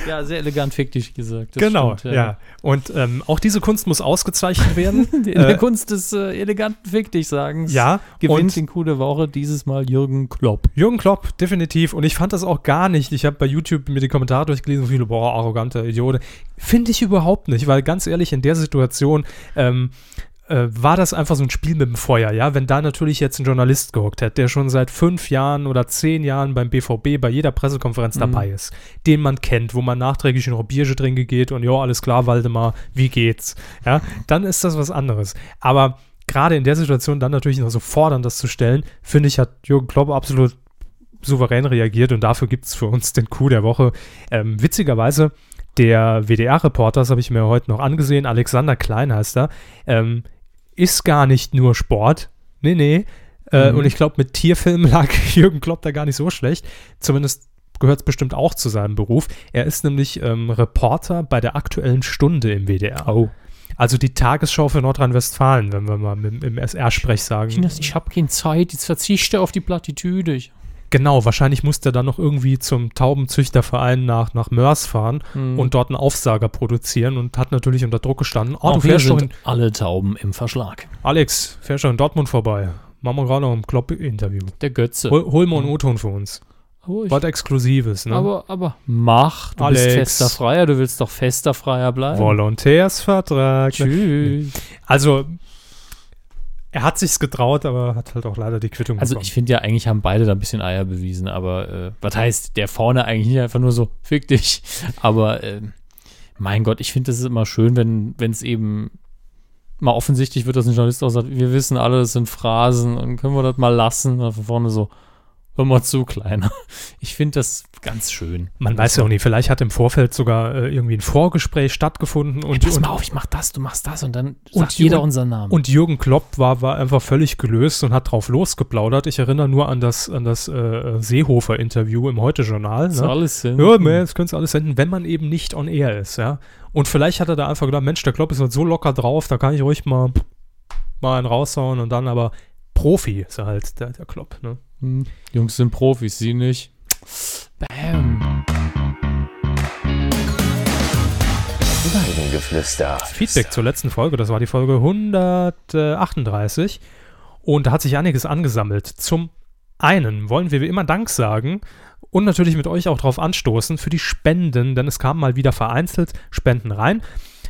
Ja, sehr elegant fick dich gesagt. genau, stimmt, ja. Und ähm, auch diese Kunst muss ausgezeichnet werden. (laughs) In der Äh, Kunst des äh, eleganten Fick dich Sagens ja, gewinnt Coup der Woche dieses Mal Jürgen Klopp. Jürgen Klopp, definitiv. Und ich fand das auch gar nicht. Ich habe bei YouTube mir die Kommentare durchgelesen, so viele, boah, arroganter Idiote. Finde ich überhaupt nicht, weil ganz ehrlich, in der Situation ähm, äh, war das einfach so ein Spiel mit dem Feuer, ja. Wenn da natürlich jetzt ein Journalist gehockt hätte, der schon seit fünf Jahren oder zehn Jahren beim BVB bei jeder Pressekonferenz dabei ist, den man kennt, wo man nachträglich in Robierge drin geht und ja, alles klar, Waldemar, wie geht's? Ja, dann ist das was anderes. Aber gerade in der Situation dann natürlich noch so fordern, das zu stellen, finde ich, hat Jürgen Klopp absolut souverän reagiert und dafür gibt es für uns den Coup der Woche. Ähm, witzigerweise, der WDR-Reporter, das habe ich mir heute noch angesehen, Alexander Klein heißt er, ähm, ist gar nicht nur Sport. Nee, nee. Äh, Mhm. Und ich glaube, mit Tierfilmen (laughs) lag Jürgen Klopp da gar nicht so schlecht. Zumindest gehört es bestimmt auch zu seinem Beruf. Er ist nämlich ähm, Reporter bei der aktuellen Stunde im WDR. Oh. Also die Tagesschau für Nordrhein-Westfalen, wenn wir mal im, im SR-Sprech sagen. Ich habe keine Zeit, jetzt verzichte auf die Plattitüde. Genau, wahrscheinlich musste er dann noch irgendwie zum Taubenzüchterverein nach, nach Mörs fahren Hm. und dort einen Aufsager produzieren und hat natürlich unter Druck gestanden. Oh, Auch du wir fährst doch sind in, alle Tauben im Verschlag. Alex, fährst doch in Dortmund vorbei. Machen wir gerade noch ein Klopp-Interview. Der Götze. Hol, hol mal einen O-Ton für uns. Ich, Was Exklusives, ne? aber, aber mach, du Alex. bist fester Freier, du willst doch fester Freier bleiben. Volontärsvertrag. Tschüss. Also, er hat sich's getraut, aber hat halt auch leider die Quittung Also bekommen. ich finde ja, eigentlich haben beide da ein bisschen Eier bewiesen, aber äh, was heißt, der vorne eigentlich nicht einfach nur so, (laughs) fick dich. Aber äh, mein Gott, ich finde es immer schön, wenn es eben mal offensichtlich wird, dass ein Journalist auch sagt, wir wissen alle, das sind Phrasen und können wir das mal lassen. Und von vorne so, hör mal zu, Kleiner. (laughs) Ich finde das ganz schön. Man weiß ja auch nie, vielleicht hat im Vorfeld sogar äh, irgendwie ein Vorgespräch stattgefunden und, Pass und, mal auf, ich mach das, du machst das und dann Und sagt jeder Jürgen- unseren Namen. und Jürgen Klopp war, war einfach völlig gelöst und hat drauf losgeplaudert. Ich erinnere nur an das, an das äh, Seehofer-Interview im Heute-Journal. Ne? alles hin. Ja, man, jetzt könntest du alles senden, wenn man eben nicht on air ist, ja. Und vielleicht hat er da einfach gedacht, Mensch, der Klopp ist halt so locker drauf, da kann ich ruhig mal, mal einen raushauen und dann aber Profi ist er halt, der, der Klopp, ne? Hm, Jungs sind Profis, sie nicht. Bam. Weidengeflüster. Feedback zur letzten Folge, das war die Folge 138 und da hat sich einiges angesammelt. Zum einen wollen wir wie immer Dank sagen und natürlich mit euch auch darauf anstoßen für die Spenden, denn es kamen mal wieder vereinzelt Spenden rein.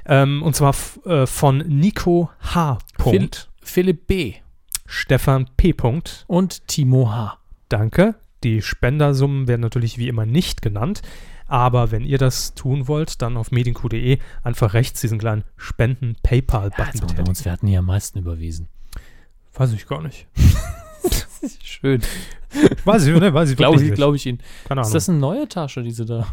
Ähm, und zwar äh, von Nico H. Phil- Philipp B. Stefan P. Und Timo H. Danke. Die Spendersummen werden natürlich wie immer nicht genannt. Aber wenn ihr das tun wollt, dann auf medienq.de einfach rechts diesen kleinen Ja, Spenden-PayPal-Button unter betätigen. uns, wir hatten hier am meisten überwiesen. Weiß ich gar nicht. (laughs) Schön. Weiß ich, ne? Weiß ich Glaube ich, glaube ich Ihnen. Keine Ahnung. Ist das eine neue Tasche, diese da?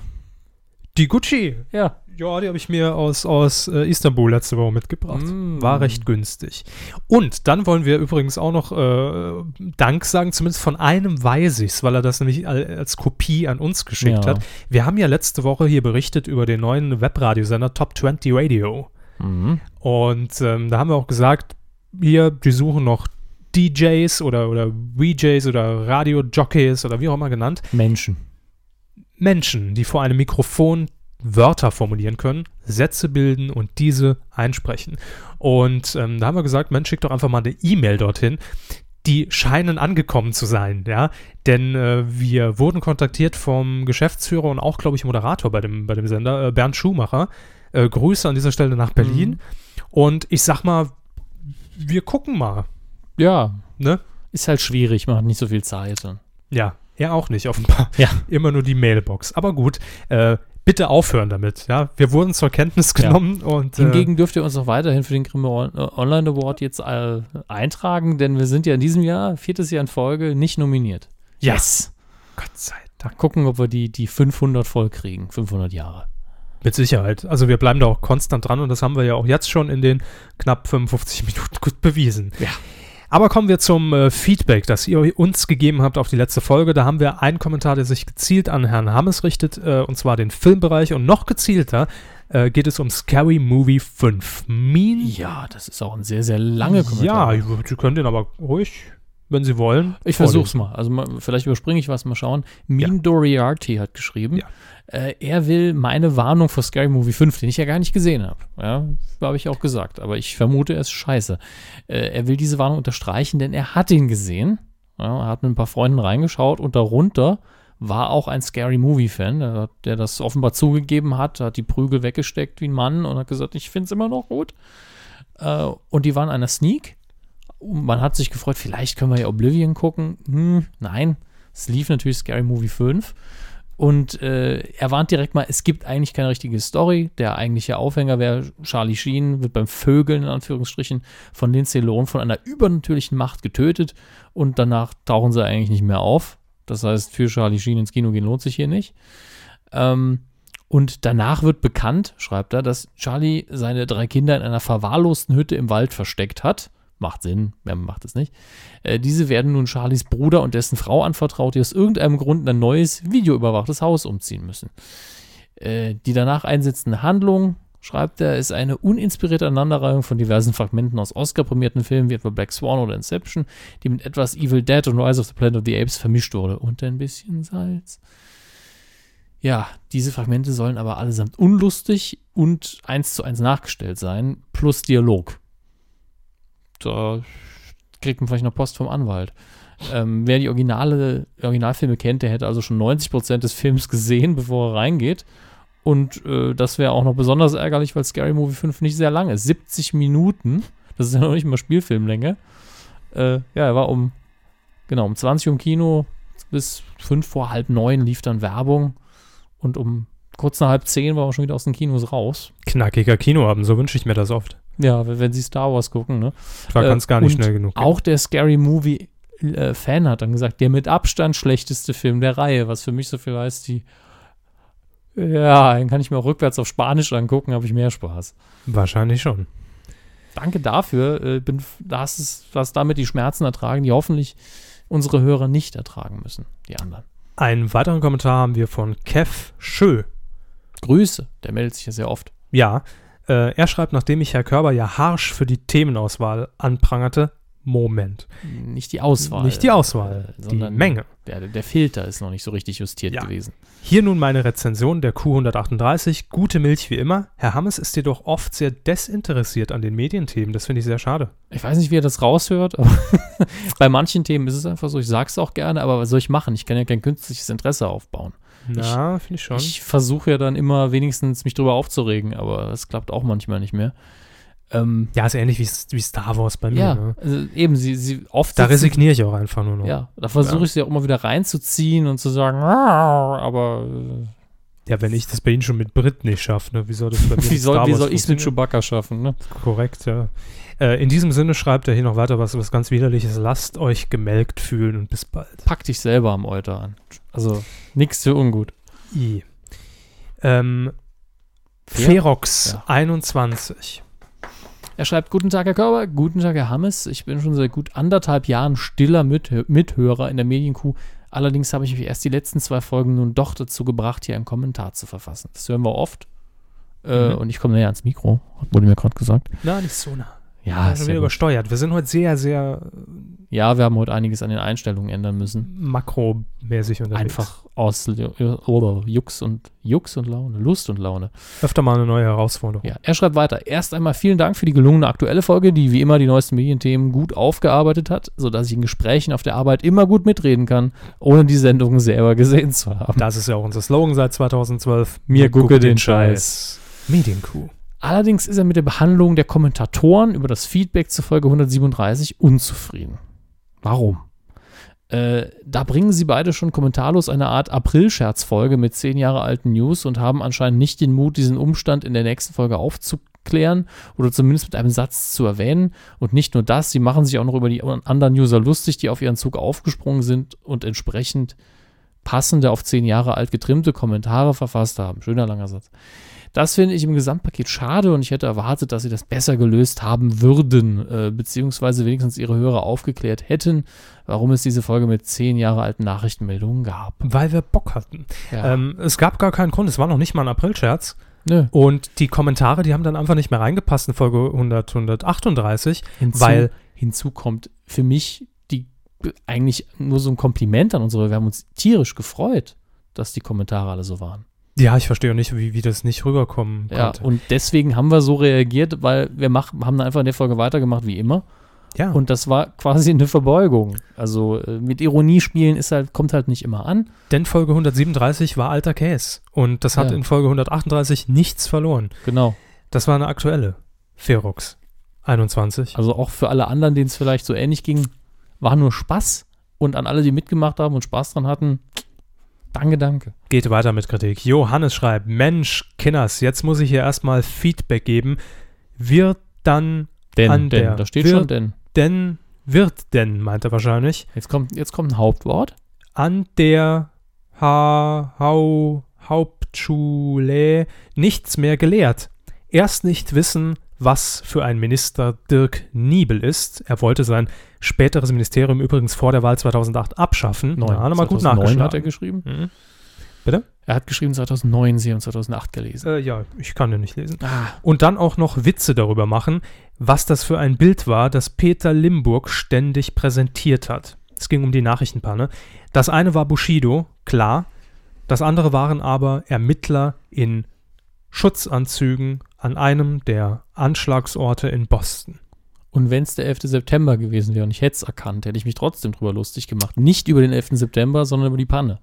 die Gucci. Ja. Ja, die habe ich mir aus, aus äh, Istanbul letzte Woche mitgebracht. Mm. War recht günstig. Und dann wollen wir übrigens auch noch äh, Dank sagen, zumindest von einem weiß ich's, weil er das nämlich al- als Kopie an uns geschickt Ja. hat. Wir haben ja letzte Woche hier berichtet über den neuen Webradiosender Top 20 Radio. Mhm. Und ähm, da haben wir auch gesagt, hier, die suchen noch DJs oder, oder VJs oder Radiojockeys oder wie auch immer genannt. Menschen. Menschen, die vor einem Mikrofon Wörter formulieren können, Sätze bilden und diese einsprechen. Und ähm, da haben wir gesagt, Mensch, schick doch einfach mal eine E-Mail dorthin. Die scheinen angekommen zu sein, ja. Denn äh, wir wurden kontaktiert vom Geschäftsführer und auch, glaube ich, Moderator bei dem, bei dem Sender, äh, Bernd Schumacher. Äh, Grüße an dieser Stelle nach Berlin. Und ich sag mal, wir gucken mal, Ja. ne? Ist halt schwierig, man hat nicht so viel Zeit. Ja, er auch nicht, offenbar. Ja. Immer nur die Mailbox. Aber gut, äh, bitte aufhören damit. Ja, wir wurden zur Kenntnis Ja. genommen und äh, Hingegen dürft ihr uns auch weiterhin für den Grimme äh, Online Award jetzt äh, eintragen, denn wir sind ja in diesem Jahr, viertes Jahr in Folge, nicht nominiert. yes. Gott sei Dank. Gucken, ob wir die, die 500 voll kriegen. 500 Jahre. Mit Sicherheit. Also wir bleiben da auch konstant dran und das haben wir ja auch jetzt schon in den knapp 55 Minuten gut bewiesen. Ja. Aber kommen wir zum äh, Feedback, das ihr uns gegeben habt auf die letzte Folge. Da haben wir einen Kommentar, der sich gezielt an Herrn Hammes richtet, äh, und zwar den Filmbereich. Und noch gezielter äh, geht es um Scary Movie 5. Mean Ja, das ist auch ein sehr, sehr lange Kommentar. Ja, Sie können den aber ruhig, wenn Sie wollen. Ich versuch's mal. Also mal, vielleicht überspringe ich was, mal schauen. Mean Doriarty hat geschrieben, Ja. äh, er will meine Warnung vor Scary Movie 5, den ich ja gar nicht gesehen habe. Ja, habe ich auch gesagt. Aber ich vermute, er ist scheiße. Äh, er will diese Warnung unterstreichen, denn er hat ihn gesehen. Ja, er hat mit ein paar Freunden reingeschaut und darunter war auch ein Scary Movie-Fan, der, der das offenbar zugegeben hat, hat die Prügel weggesteckt wie ein Mann und hat gesagt, ich finde es immer noch gut. Äh, und die waren einer Sneak. Man hat sich gefreut, vielleicht können wir ja Oblivion gucken. Hm, nein, es lief natürlich Scary Movie 5. Und äh, er warnt direkt mal, es gibt eigentlich keine richtige Story. Der eigentliche Aufhänger wäre, Charlie Sheen wird beim Vögeln in Anführungsstrichen von Lindsay Lohan von einer übernatürlichen Macht getötet und danach tauchen sie eigentlich nicht mehr auf. Das heißt, für Charlie Sheen ins Kino gehen lohnt sich hier nicht. Ähm, und danach wird bekannt, schreibt er, dass Charlie seine drei Kinder in einer verwahrlosten Hütte im Wald versteckt hat. Macht Sinn, wer macht es nicht. Äh, diese werden nun Charlies Bruder und dessen Frau anvertraut, die aus irgendeinem Grund in ein neues, videoüberwachtes Haus umziehen müssen. Äh, die danach einsetzende Handlung schreibt er, ist eine uninspirierte Aneinanderreihung von diversen Fragmenten aus Oscar-prämierten Filmen wie etwa Black Swan oder Inception, die mit etwas Evil Dead und Rise of the Planet of the Apes vermischt wurde. Und ein bisschen Salz. Ja, diese Fragmente sollen aber allesamt unlustig und eins zu eins nachgestellt sein, plus Dialog. Da kriegt man vielleicht noch Post vom Anwalt. Ähm, wer die originale, Originalfilme kennt, der hätte also schon 90% des Films gesehen, bevor er reingeht. Und äh, das wäre auch noch besonders ärgerlich, weil Scary Movie 5 nicht sehr lang ist. 70 Minuten. Das ist ja noch nicht mal Spielfilmlänge. Äh, ja, er war um, genau, um 20 Uhr im Kino, bis 5 vor halb 9 lief dann Werbung. Und um kurz nach halb 10 war er schon wieder aus den Kinos raus. Knackiger Kinoabend, so wünsche ich mir das oft. Ja, wenn sie Star Wars gucken, ne? War Äh, ganz gar nicht schnell genug. Auch der Scary Movie äh, Fan hat dann gesagt, der mit Abstand schlechteste Film der Reihe, was für mich so viel heißt, die ja, den kann ich mir auch rückwärts auf Spanisch angucken, habe ich mehr Spaß. Wahrscheinlich schon. Danke dafür. Äh, bin, da hast es, hast damit die Schmerzen ertragen, die hoffentlich unsere Hörer nicht ertragen müssen, die anderen. Einen weiteren Kommentar haben wir von Kev Schö. Grüße, der meldet sich ja sehr oft. Ja, äh, er schreibt, nachdem ich Herr Körber ja harsch für die Themenauswahl anprangerte, Moment. Nicht die Auswahl. Nicht die Auswahl, äh, die sondern Menge. Der, der Filter ist noch nicht so richtig justiert Ja. gewesen. Hier nun meine Rezension der Q138. Gute Milch wie immer. Herr Hammes ist jedoch oft sehr desinteressiert an den Medienthemen. Das finde ich sehr schade. Ich weiß nicht, wie er das raushört, aber (laughs) bei manchen Themen ist es einfach so. Ich sag's auch gerne, aber was soll ich machen? Ich kann ja kein künstliches Interesse aufbauen. Na, finde ich schon. Ich versuche ja dann immer wenigstens mich drüber aufzuregen, aber das klappt auch manchmal nicht mehr. Ähm, ja, ist ähnlich wie, wie Star Wars bei mir. ja, Ne? also eben, sie, sie oft Da resigniere ich auch einfach nur noch. Ja, da versuche Ja. ich sie auch immer wieder reinzuziehen und zu sagen, aber äh, Ja, wenn ich das bei Ihnen schon mit Brit nicht schaffe, ne? wie soll das bei mir (laughs) wie soll, wie soll ich es mit? Chewbacca schaffen, ne? Korrekt, ja. Äh, in diesem Sinne schreibt er hier noch weiter was, was ganz widerliches. Lasst euch gemelkt fühlen und bis bald. Pack dich selber am Euter an. Also, nix für ungut. I. Ähm, Fer- Ferox Ja. 21. Er schreibt, guten Tag, Herr Körber, guten Tag, Herr Hammes. Ich bin schon seit gut anderthalb Jahren stiller Mithö Mithörer in der Medienkuh. Allerdings habe ich mich erst die letzten zwei Folgen nun doch dazu gebracht, hier einen Kommentar zu verfassen. Das hören wir oft. Äh, Mhm. Und ich komme näher ans Mikro, wurde mir gerade gesagt. Na, nicht so nah. Ja, Ja, ist schon wieder übersteuert. Wir sind heute sehr, sehr ja, wir haben heute einiges an den Einstellungen ändern müssen. makromäßig unterwegs. Einfach aus oder Jux und Jux und Laune, Lust und Laune. Öfter mal eine neue Herausforderung. Ja, er schreibt weiter. Erst einmal vielen Dank für die gelungene aktuelle Folge, die wie immer die neuesten Medienthemen gut aufgearbeitet hat, sodass ich in Gesprächen auf der Arbeit immer gut mitreden kann, ohne die Sendung selber gesehen zu haben. Das ist ja auch unser Slogan seit 2012. Mir gucke den Scheiß. Medienkuh. Allerdings ist er mit der Behandlung der Kommentatoren über das Feedback zur Folge 137 unzufrieden. Warum? Äh, da bringen sie beide schon kommentarlos eine Art April-Scherz-Folge mit zehn Jahre alten News und haben anscheinend nicht den Mut, diesen Umstand in der nächsten Folge aufzuklären oder zumindest mit einem Satz zu erwähnen. Und nicht nur das, sie machen sich auch noch über die anderen User lustig, die auf ihren Zug aufgesprungen sind und entsprechend passende, auf zehn Jahre alt getrimmte Kommentare verfasst haben. Schöner langer Satz. Das finde ich im Gesamtpaket schade und ich hätte erwartet, dass sie das besser gelöst haben würden, äh, beziehungsweise wenigstens ihre Hörer aufgeklärt hätten, warum es diese Folge mit zehn Jahre alten Nachrichtenmeldungen gab. Weil wir Bock hatten. Ja. Ähm, es gab gar keinen Grund. Es war noch nicht mal ein Aprilscherz. Nö. Und die Kommentare, die haben dann einfach nicht mehr reingepasst in Folge 100, 138, Hinzu, weil hinzu kommt für mich die eigentlich nur so ein Kompliment an unsere. Wir haben uns tierisch gefreut, dass die Kommentare alle so waren. Ja, ich verstehe auch nicht, wie, wie das nicht rüberkommen Ja, konnte. und deswegen haben wir so reagiert, weil wir mach, haben dann einfach in der Folge weitergemacht wie immer. ja. Und das war quasi eine Verbeugung. Also äh, mit Ironie spielen ist halt, kommt halt nicht immer an. denn Folge 137 war alter Käse. Und das hat Ja. in Folge 138 nichts verloren. Genau. Das war eine aktuelle. Ferox 21. Also auch für alle anderen, denen es vielleicht so ähnlich ging, war nur Spaß. Und an alle, die mitgemacht haben und Spaß dran hatten, danke, danke. Geht weiter mit Kritik. Johannes schreibt, Mensch, Kinners, jetzt muss ich hier erstmal Feedback geben. Wird dann, Denn, An denn, der da steht Wir- schon denn. denn, wird denn, meint er wahrscheinlich, Jetzt kommt, jetzt kommt ein Hauptwort. an der ha Hau Hauptschule nichts mehr gelehrt. Erst nicht wissen, was für ein Minister Dirk Niebel ist. Er wollte sein späteres Ministerium übrigens vor der Wahl 2008 abschaffen. Neun. Da hat er mal gut 2009 nachgeschlagen. hat er geschrieben. Mhm. Bitte? Er hat geschrieben 2009, Sie haben 2008 gelesen. Äh, ja, ich kann den nicht lesen. Ah, Und dann auch noch Witze darüber machen, was das für ein Bild war, das Peter Limburg ständig präsentiert hat. Es ging um die Nachrichtenpanne. Das eine war Bushido, klar. Das andere waren aber Ermittler in Schutzanzügen an einem der Anschlagsorte in Boston. Und wenn es der 11. September gewesen wäre und ich hätte es erkannt, hätte ich mich trotzdem drüber lustig gemacht. Nicht über den 11. September, sondern über die Panne.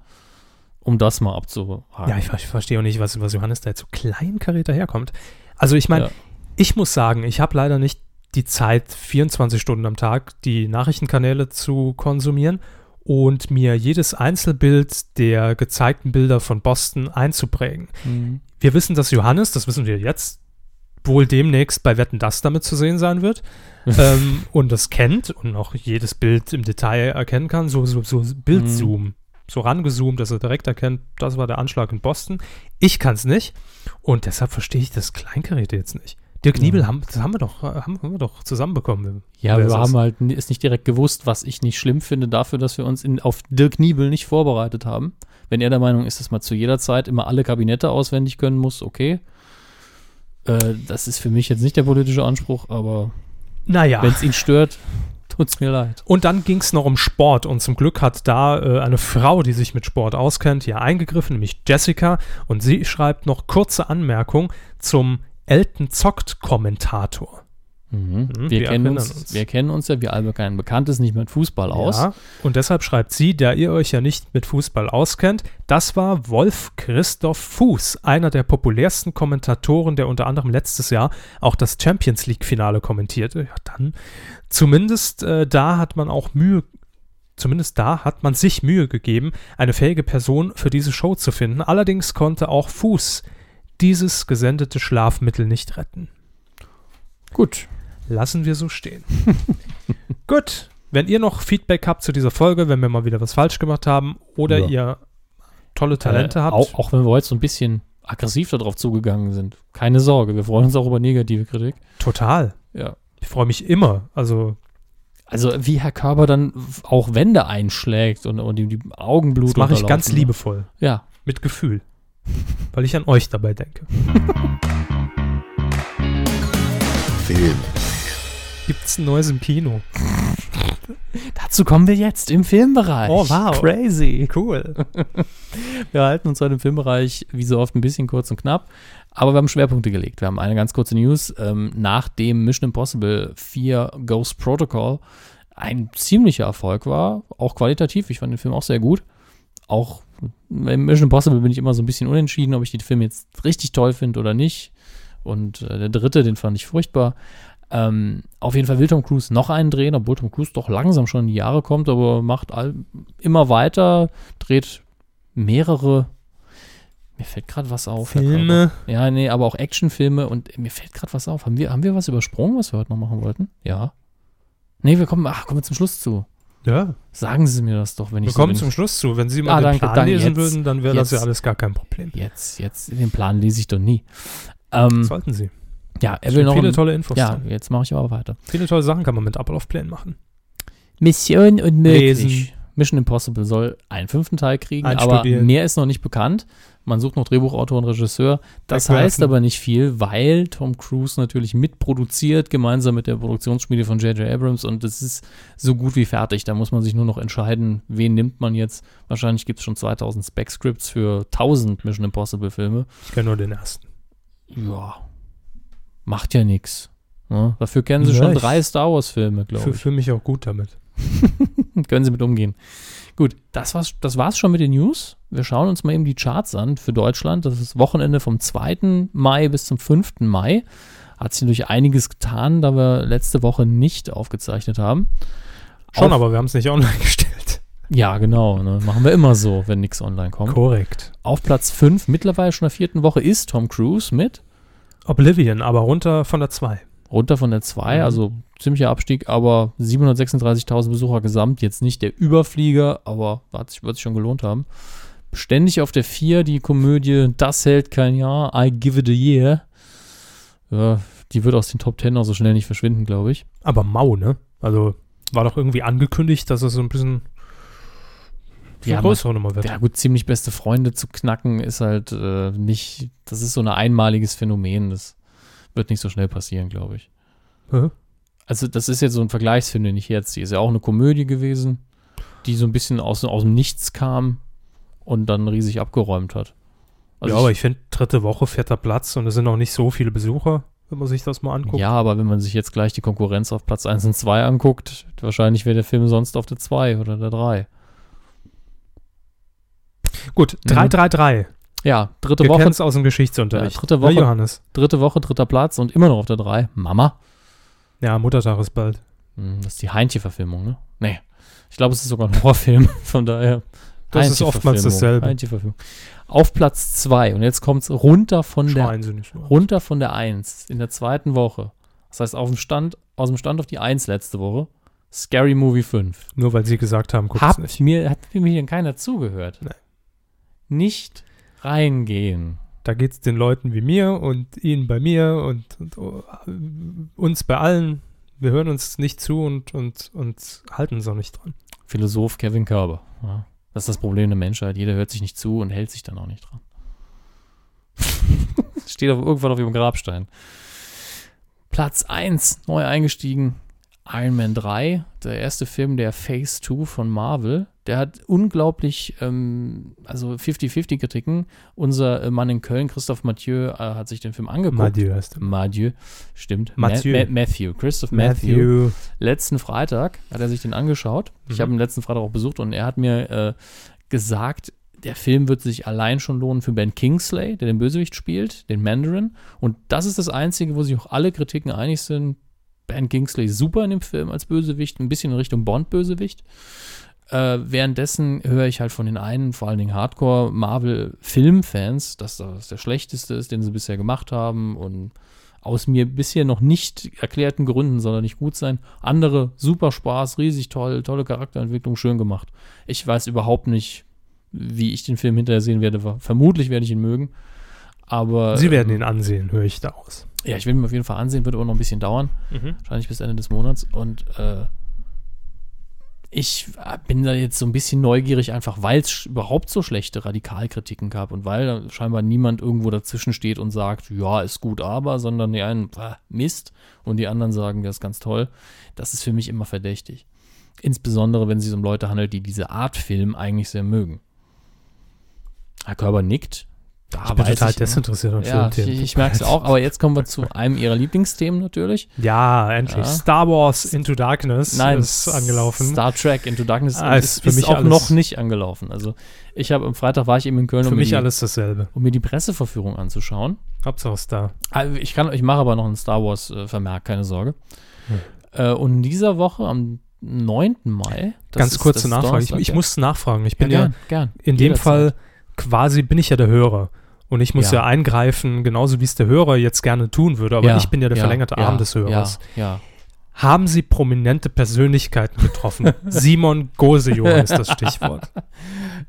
Um das mal abzuhaken. Ja, ich, ich verstehe auch nicht, was, was Johannes da jetzt so kleinkariert daherkommt. Also ich meine, Ja. ich muss sagen, ich habe leider nicht die Zeit, 24 Stunden am Tag die Nachrichtenkanäle zu konsumieren und mir jedes Einzelbild der gezeigten Bilder von Boston einzuprägen. Mhm. Wir wissen, dass Johannes, das wissen wir jetzt, wohl demnächst bei Wetten das damit zu sehen sein wird (laughs) ähm, und das kennt und auch jedes Bild im Detail erkennen kann, so, so, so Bildzoom, so rangezoomt, dass er direkt erkennt, das war der Anschlag in Boston. Ich kann es nicht und deshalb verstehe ich das Kleingeräte jetzt nicht. Dirk Niebel, haben, das haben wir doch, haben, haben wir doch zusammenbekommen. Ja, wir haben halt es nicht direkt gewusst, was ich nicht schlimm finde, dafür, dass wir uns in, auf Dirk Niebel nicht vorbereitet haben. Wenn er der Meinung ist, dass man zu jeder Zeit immer alle Kabinette auswendig können muss, okay. Äh, das ist für mich jetzt nicht der politische Anspruch, aber Naja. wenn es ihn stört, tut's mir leid. Und dann ging es noch um Sport und zum Glück hat da äh, eine Frau, die sich mit Sport auskennt, hier eingegriffen, nämlich Jessica. Und sie schreibt noch kurze Anmerkung zum Elton zockt Kommentator. Mhm. Mhm, wir, wir kennen uns, uns. wir kennen uns ja, wir alle kennen Bekanntes nicht mit Fußball aus. Ja, und deshalb schreibt sie, da ihr euch ja nicht mit Fußball auskennt, das war Wolf Christoph Fuß, einer der populärsten Kommentatoren, der unter anderem letztes Jahr auch das Champions League-Finale kommentierte. Ja, dann zumindest äh, da hat man auch Mühe, zumindest da hat man sich Mühe gegeben, eine fähige Person für diese Show zu finden. Allerdings konnte auch Fuß dieses gesendete Schlafmittel nicht retten. Gut. Lassen wir so stehen. (laughs) Gut. Wenn ihr noch Feedback habt zu dieser Folge, wenn wir mal wieder was falsch gemacht haben oder Ja. ihr tolle Talente äh, habt, Auch, auch wenn wir heute so ein bisschen aggressiv darauf zugegangen sind. Keine Sorge, wir freuen uns auch über negative Kritik. total. Ja. Ich freue mich immer. Also, Also wie Herr Körber dann auch Wände einschlägt und, und ihm die Augenblut das mache ich ganz liebevoll, Ja. mit Gefühl, weil ich an euch dabei denke. Film. Gibt's ein neues im Kino? Dazu kommen wir jetzt im Filmbereich. Oh, wow. Crazy. Cool. Wir halten uns heute im Filmbereich wie so oft ein bisschen kurz und knapp, aber wir haben Schwerpunkte gelegt. Wir haben eine ganz kurze News. Ähm, nach dem Mission Impossible 4 Ghost Protocol ein ziemlicher Erfolg war, auch qualitativ. Ich fand den Film auch sehr gut. Auch beim Mission Impossible bin ich immer so ein bisschen unentschieden, ob ich den Film jetzt richtig toll finde oder nicht. Und äh, der dritte, den fand ich furchtbar. Ähm, auf jeden Fall will Tom Cruise noch einen drehen, obwohl Tom Cruise doch langsam schon in die Jahre kommt, aber macht all, immer weiter, dreht mehrere. Mir fällt gerade was auf. Filme. Ja, nee, aber auch Actionfilme und mir fällt gerade was auf. Haben wir, haben wir was übersprungen, was wir heute noch machen wollten? Ja. Nee, wir kommen, ach, kommen wir zum Schluss zu. Ja, Sagen Sie mir das doch, wenn ich wir so kommen zum Schluss zu. Wenn Sie mal Ah, den danke, Plan lesen Jetzt- würden, dann wäre das ja alles gar kein Problem. Jetzt, jetzt, den Plan lese ich doch nie. Ähm, Sollten Sie. ja, er will noch. viele ein- tolle Infos ja, drin. jetzt mache ich aber weiter. Viele tolle Sachen kann man mit Ablaufplänen machen. Mission unmöglich. Lesen. Mission Impossible soll einen ffünften Teil kriegen, aber mehr ist noch nicht bekannt. Man sucht noch Drehbuchautor und Regisseur. Das heißt aber nicht viel, weil Tom Cruise natürlich mitproduziert, gemeinsam mit der Produktionsschmiede von J.J. Abrams und es ist so gut wie fertig. Da muss man sich nur noch entscheiden, wen nimmt man jetzt. Wahrscheinlich gibt es schon 2000 Spec-Scripts für 1000 Mission Impossible Filme. Ich kenne nur den ersten. Ja, macht ja nichts. Ne? Dafür kennen sie Ja, schon drei Star Wars-Filme, glaube ich. für mich auch gut damit. (laughs) Können Sie mit umgehen. Gut, das war's, das war's schon mit den News. Wir schauen uns mal eben die Charts an für Deutschland. Das ist Wochenende vom 2. Mai bis zum 5. Mai. Hat sich durch einiges getan, da wir letzte Woche nicht aufgezeichnet haben. Schon, Auf- aber wir haben es nicht online (laughs) gestellt. Ja, genau. Ne? Machen wir immer so, wenn nichts online kommt. Korrekt. Auf Platz 5, mittlerweile schon in der vierten Woche, ist Tom Cruise mit Oblivion, aber runter von der 2. runter von der 2, Mhm. also ziemlicher Abstieg, aber 736.000 Besucher gesamt. Jetzt nicht der Überflieger, aber hat sich, wird sich schon gelohnt haben. Ständig auf der 4 die Komödie Das hält kein Jahr, I give it a year. Ja, die wird aus den Top 10 auch so schnell nicht verschwinden, glaube ich. Aber mau, ne? Also war doch irgendwie angekündigt, dass es so ein bisschen Ja, größere Nummer wird. Ja, gut, ziemlich beste Freunde zu knacken ist halt äh, nicht, das ist so ein einmaliges Phänomen. Das wird nicht so schnell passieren, glaube ich. Hä? Also, das ist jetzt so ein Vergleichsfilm, den ich jetzt ziehe. Ist ja auch eine Komödie gewesen, die so ein bisschen aus, aus dem Nichts kam und dann riesig abgeräumt hat. Also ja, aber ich finde, dritte Woche, vierter Platz und es sind noch nicht so viele Besucher, wenn man sich das mal anguckt. Ja, aber wenn man sich jetzt gleich die Konkurrenz auf Platz 1 und 2 anguckt, wahrscheinlich wäre der Film sonst auf der 2 oder der 3. Gut, 3-3-3. Ja, dritte Wir Woche, aus dem Geschichtsunterricht. Ja, dritte Woche. Johannes. dritte Woche, dritter Platz und immer noch auf der 3. Mama. Ja, Muttertag ist bald. Hm, Das ist die Heintje-Verfilmung, ne? Nee. Ich glaube, es ist sogar ein Horrorfilm, (laughs) von daher. Das ist oftmals dasselbe. Heintje-Verfilmung. Auf Platz 2 und jetzt kommt es runter von der Schreien so. runter von der 1 in der zweiten Woche. Das heißt, auf dem Stand, aus dem Stand auf die 1 letzte Woche. Scary Movie 5. Nur weil sie gesagt haben, Habt nicht. mir, hat mir denn keiner zugehört? Nee. Nicht reingehen. Da geht es den Leuten wie mir und ihnen bei mir und, und oh, uns bei allen. Wir hören uns nicht zu und, und, und halten uns auch nicht dran. Philosoph Kevin Körber. Ja. Das ist das Problem der Menschheit. Jeder hört sich nicht zu und hält sich dann auch nicht dran. (laughs) Steht auf, irgendwann auf ihrem Grabstein. Platz 1, neu eingestiegen. Iron Man 3, der erste Film der Phase 2 von Marvel. Der hat unglaublich, ähm, also 50-50 Kritiken. Unser äh, Mann in Köln, Christoph Mathieu, äh, hat sich den Film angeguckt. Mathieu heißt er. Mathieu, stimmt. Mathieu. Ma Ma Matthew, Christoph Matthew letzten Freitag hat er sich den angeschaut. Ich Mhm. habe ihn letzten Freitag auch besucht und er hat mir äh, gesagt, der Film wird sich allein schon lohnen für Ben Kingsley, der den Bösewicht spielt, den Mandarin. Und das ist das Einzige, wo sich auch alle Kritiken einig sind. Ben Kingsley super in dem Film als Bösewicht, ein bisschen in Richtung Bond-Bösewicht. Äh, währenddessen höre ich halt von den einen, vor allen Dingen Hardcore-Marvel-Filmfans, dass das der schlechteste ist, den sie bisher gemacht haben und aus mir bisher noch nicht erklärten Gründen soll er nicht gut sein. Andere, super Spaß, riesig toll, tolle Charakterentwicklung, schön gemacht. Ich weiß überhaupt nicht, wie ich den Film hinterher sehen werde. Vermutlich werde ich ihn mögen. Aber Sie werden ähm, ihn ansehen, höre ich da aus. Ja, ich will ihn mir auf jeden Fall ansehen, wird aber noch ein bisschen dauern. Wahrscheinlich bis Ende des Monats. Und äh, ich bin da jetzt so ein bisschen neugierig, einfach weil es überhaupt so schlechte Radikalkritiken gab und weil scheinbar niemand irgendwo dazwischen steht und sagt, ja, ist gut, aber, sondern die einen, "Ah, Mist, und die anderen sagen, das ist ganz toll. Das ist für mich immer verdächtig. Insbesondere, wenn es sich um Leute handelt, die diese Art Film eigentlich sehr mögen. Herr Körber nickt. Da Ich bin total ich immer. desinteressiert an Ja, ich, Filmthemen. ich merke es auch, aber jetzt kommen wir zu (laughs) einem ihrer Lieblingsthemen natürlich. Ja, endlich. Ja. Star Wars Into Darkness Nein, ist angelaufen. Star Trek Into Darkness Ah, ist ist, für ist mich auch alles- noch nicht angelaufen. Also ich habe am Freitag war ich eben in Köln, Für um, mich mir die, alles dasselbe. um mir die Presseverführung anzuschauen. Hauptsache Star. Ah, Ich kann, ich mache aber noch einen Star Wars äh, Vermerk, keine Sorge. Hm. Äh, und in dieser Woche am 9. Mai. das Ganz ist- kurze ist Nachfrage. Ich, Donnerstag, ich ja. muss nachfragen. Ich bin ja, gern, gern. in dem Jederzeit. Fall quasi bin ich ja der Hörer. Und ich muss ja, Ja. eingreifen, genauso wie es der Hörer jetzt gerne tun würde. Aber Ja, ich bin ja der ja, verlängerte Arm des Hörers. Haben Sie prominente Persönlichkeiten getroffen? (laughs) Simon Gosejohann ist das Stichwort. (laughs)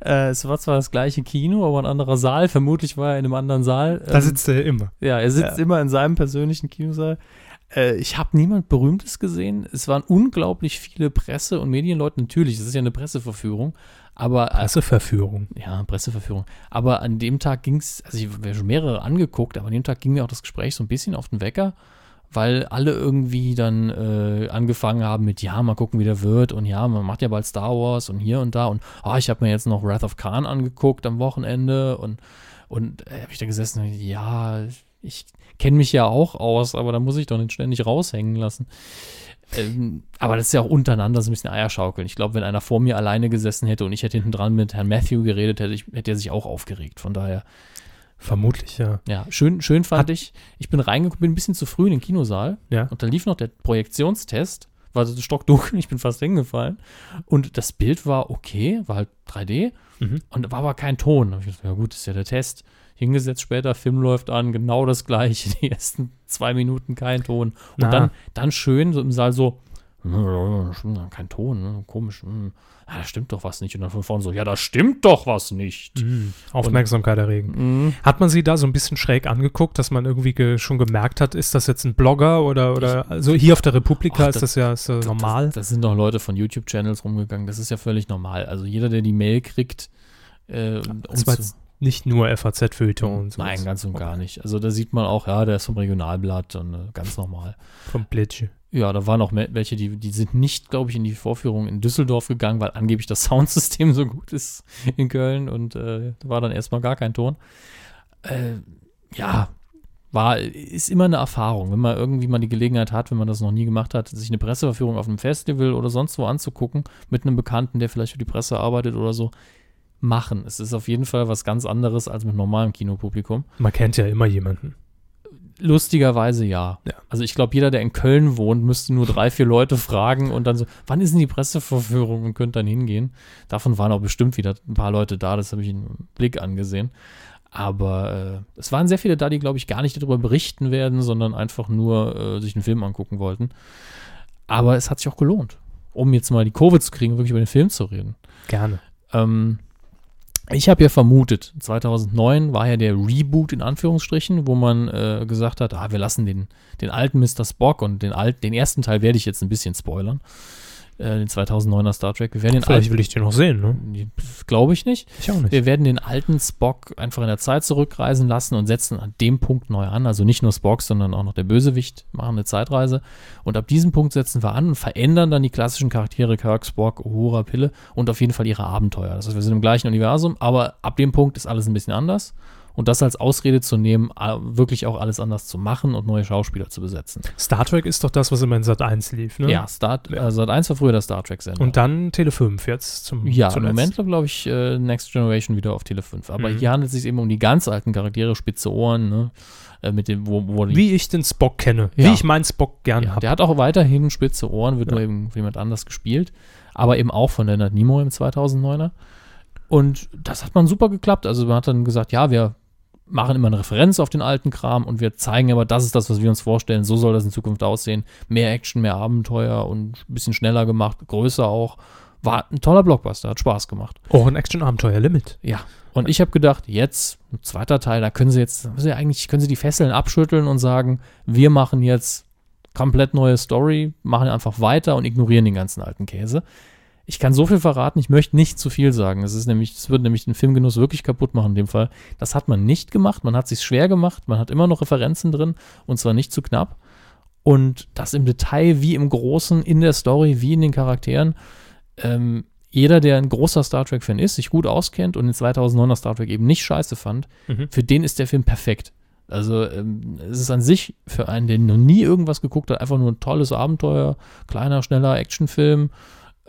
Äh, es war zwar das gleiche Kino, aber ein anderer Saal. Vermutlich war er in einem anderen Saal. Da Ähm, sitzt er immer. Ja, er sitzt immer in seinem persönlichen Kinosaal. Äh, ich habe niemand Berühmtes gesehen. Es waren unglaublich viele Presse- und Medienleute. Natürlich, es ist ja eine Presseverführung. Aber äh, Presseverführung. ja, Presseverführung. Aber an dem Tag ging es, also ich habe schon mehrere angeguckt, aber an dem Tag ging mir auch das Gespräch so ein bisschen auf den Wecker, weil alle irgendwie dann äh, angefangen haben mit, ja, mal gucken, wie der wird und ja, man macht ja bald Star Wars und hier und da und ah, ich habe mir jetzt noch Wrath of Khan angeguckt am Wochenende und, und äh, habe ich da gesessen und ja, ich kenne mich ja auch aus, aber da muss ich doch nicht ständig raushängen lassen. Ähm, aber das ist ja auch untereinander so ein bisschen Eierschaukeln. Ich glaube, wenn einer vor mir alleine gesessen hätte und ich hätte hinten dran mit Herrn Matthew geredet, hätte, ich, hätte er sich auch aufgeregt. Von daher, Vermutlich, ja. ja, schön, schön fand ich. Ich bin reingekommen, bin ein bisschen zu früh in den Kinosaal Ja. und da lief noch der Projektionstest. War so stockdunkel, (laughs) ich bin fast hingefallen. Und das Bild war okay, war halt 3D Mhm. und war aber kein Ton. Da hab ich gedacht, ja gut, ist ja der Test. Hingesetzt später, Film läuft an, genau das gleiche. (laughs) Die ersten zwei Minuten kein Ton. Und Na. dann, dann schön so im Saal so, Stimmt, kein Ton, ne? komisch. Hm. Ja, da stimmt doch was nicht. Und dann von vorne so, ja, da stimmt doch was nicht. Mhm. Aufmerksamkeit erregen. Mhm. Hat man sie da so ein bisschen schräg angeguckt, dass man irgendwie ge schon gemerkt hat, ist das jetzt ein Blogger oder, oder also hier auf der Republika Ach, ist das ja ist das normal. Das, das sind doch Leute von YouTube-Channels rumgegangen. Das ist ja völlig normal. Also jeder, der die Mail kriegt, äh, um Das war zu- jetzt nicht nur FAZ-Feuilleton und so. Nein, ganz und gar nicht. Also da sieht man auch, ja, der ist vom Regionalblatt und äh, ganz normal. Vom Blitz. Ja, da waren auch welche, die, die sind nicht, glaube ich, in die Vorführung in Düsseldorf gegangen, weil angeblich das (laughs) Soundsystem so gut ist in Köln und äh, da war dann erstmal gar kein Ton. Äh, ja, war, ist immer eine Erfahrung, wenn man irgendwie mal die Gelegenheit hat, wenn man das noch nie gemacht hat, sich eine Presseverführung auf einem Festival oder sonst wo anzugucken, mit einem Bekannten, der vielleicht für die Presse arbeitet oder so, machen. Es ist auf jeden Fall was ganz anderes als mit normalem Kinopublikum. Man kennt ja immer jemanden. Lustigerweise ja. Ja. Also ich glaube, jeder, der in Köln wohnt, müsste nur drei, vier Leute fragen und dann so, wann ist denn die Presseverführung und könnte dann hingehen. Davon waren auch bestimmt wieder ein paar Leute da, das habe ich im Blick angesehen. Aber äh, es waren sehr viele da, die, glaube ich, gar nicht darüber berichten werden, sondern einfach nur äh, sich einen Film angucken wollten. Aber es hat sich auch gelohnt, um jetzt mal die Kurve zu kriegen, wirklich über den Film zu reden. Gerne. Ähm, ich habe ja vermutet, 2009 war ja der Reboot in Anführungsstrichen, wo man äh, gesagt hat, ah, wir lassen den, den alten Mr. Spock und den, alten, den ersten Teil werde ich jetzt ein bisschen spoilern, äh, den 2009er Star Trek. Wir werden den Vielleicht will ich den noch sehen, ne? alten, glaube ich nicht. Ich auch nicht. Wir werden den alten Spock einfach in der Zeit zurückreisen lassen und setzen an dem Punkt neu an. Also nicht nur Spock, sondern auch noch der Bösewicht machen eine Zeitreise. Und ab diesem Punkt setzen wir an und verändern dann die klassischen Charaktere Kirk, Spock, Uhura, Pille und auf jeden Fall ihre Abenteuer. Das heißt, wir sind im gleichen Universum, aber ab dem Punkt ist alles ein bisschen anders. Und das als Ausrede zu nehmen, wirklich auch alles anders zu machen und neue Schauspieler zu besetzen. Star Trek ist doch das, was immer in Sat 1 lief, ne? Ja, Star, äh, Sat 1 war früher der Star Trek-Sender. Und dann Tele 5 jetzt zum Ja, im zuletzt. Moment glaube ich äh, Next Generation wieder auf Tele 5. Aber Mhm. hier handelt es sich eben um die ganz alten Charaktere, spitze Ohren, ne? Äh, mit dem, wo, wo Wie ich den Spock kenne. Ja. Wie ich meinen Spock gern ja, habe. der hat auch weiterhin spitze Ohren, wird Ja. nur eben von jemand anders gespielt. Aber eben auch von Leonard Nimoy im 2009er. Und das hat man super geklappt. Also man hat dann gesagt, ja, wir machen immer eine Referenz auf den alten Kram und wir zeigen aber, das ist das, was wir uns vorstellen. So soll das in Zukunft aussehen. Mehr Action, mehr Abenteuer und ein bisschen schneller gemacht, größer auch. War ein toller Blockbuster, hat Spaß gemacht. Auch ein Action-Abenteuer-Limit. Ja. Und ich habe gedacht, jetzt, ein zweiter Teil, da können sie jetzt, sie eigentlich, können sie die Fesseln abschütteln und sagen, wir machen jetzt komplett neue Story, machen einfach weiter und ignorieren den ganzen alten Käse. Ich kann so viel verraten, ich möchte nicht zu viel sagen. Es ist nämlich, es würde nämlich den Filmgenuss wirklich kaputt machen in dem Fall. Das hat man nicht gemacht, man hat sich schwer gemacht, man hat immer noch Referenzen drin und zwar nicht zu knapp. Und das im Detail, wie im Großen, in der Story, wie in den Charakteren. Ähm, jeder, der ein großer Star Trek-Fan ist, sich gut auskennt und den 2009er Star Trek eben nicht scheiße fand, Mhm. für den ist der Film perfekt. Also ähm, es ist an sich für einen, der noch nie irgendwas geguckt hat, einfach nur ein tolles Abenteuer, kleiner, schneller Actionfilm,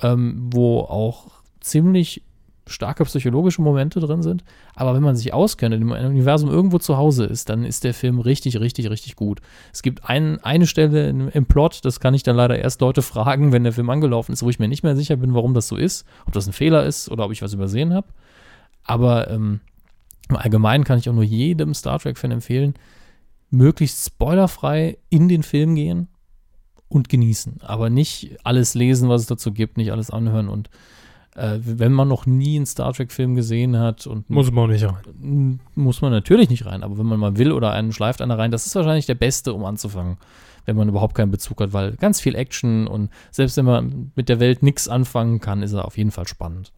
ähm, wo auch ziemlich starke psychologische Momente drin sind. Aber wenn man sich auskennt, in dem Universum irgendwo zu Hause ist, dann ist der Film richtig, richtig, richtig gut. Es gibt ein, eine Stelle im, im Plot, das kann ich dann leider erst Leute (laughs) fragen, wenn der Film angelaufen ist, wo ich mir nicht mehr sicher bin, warum das so ist, ob das ein Fehler ist oder ob ich was übersehen habe. Aber ähm, im Allgemeinen kann ich auch nur jedem Star Trek-Fan empfehlen, möglichst spoilerfrei in den Film gehen und genießen. Aber nicht alles lesen, was es dazu gibt, nicht alles anhören. Und äh, wenn man noch nie einen Star Trek-Film gesehen hat und Muss man auch nicht rein. Muss man natürlich nicht rein, aber wenn man mal will oder einen schleift einer rein, das ist wahrscheinlich der beste, um anzufangen, wenn man überhaupt keinen Bezug hat, weil ganz viel Action und selbst wenn man mit der Welt nichts anfangen kann, ist er auf jeden Fall spannend.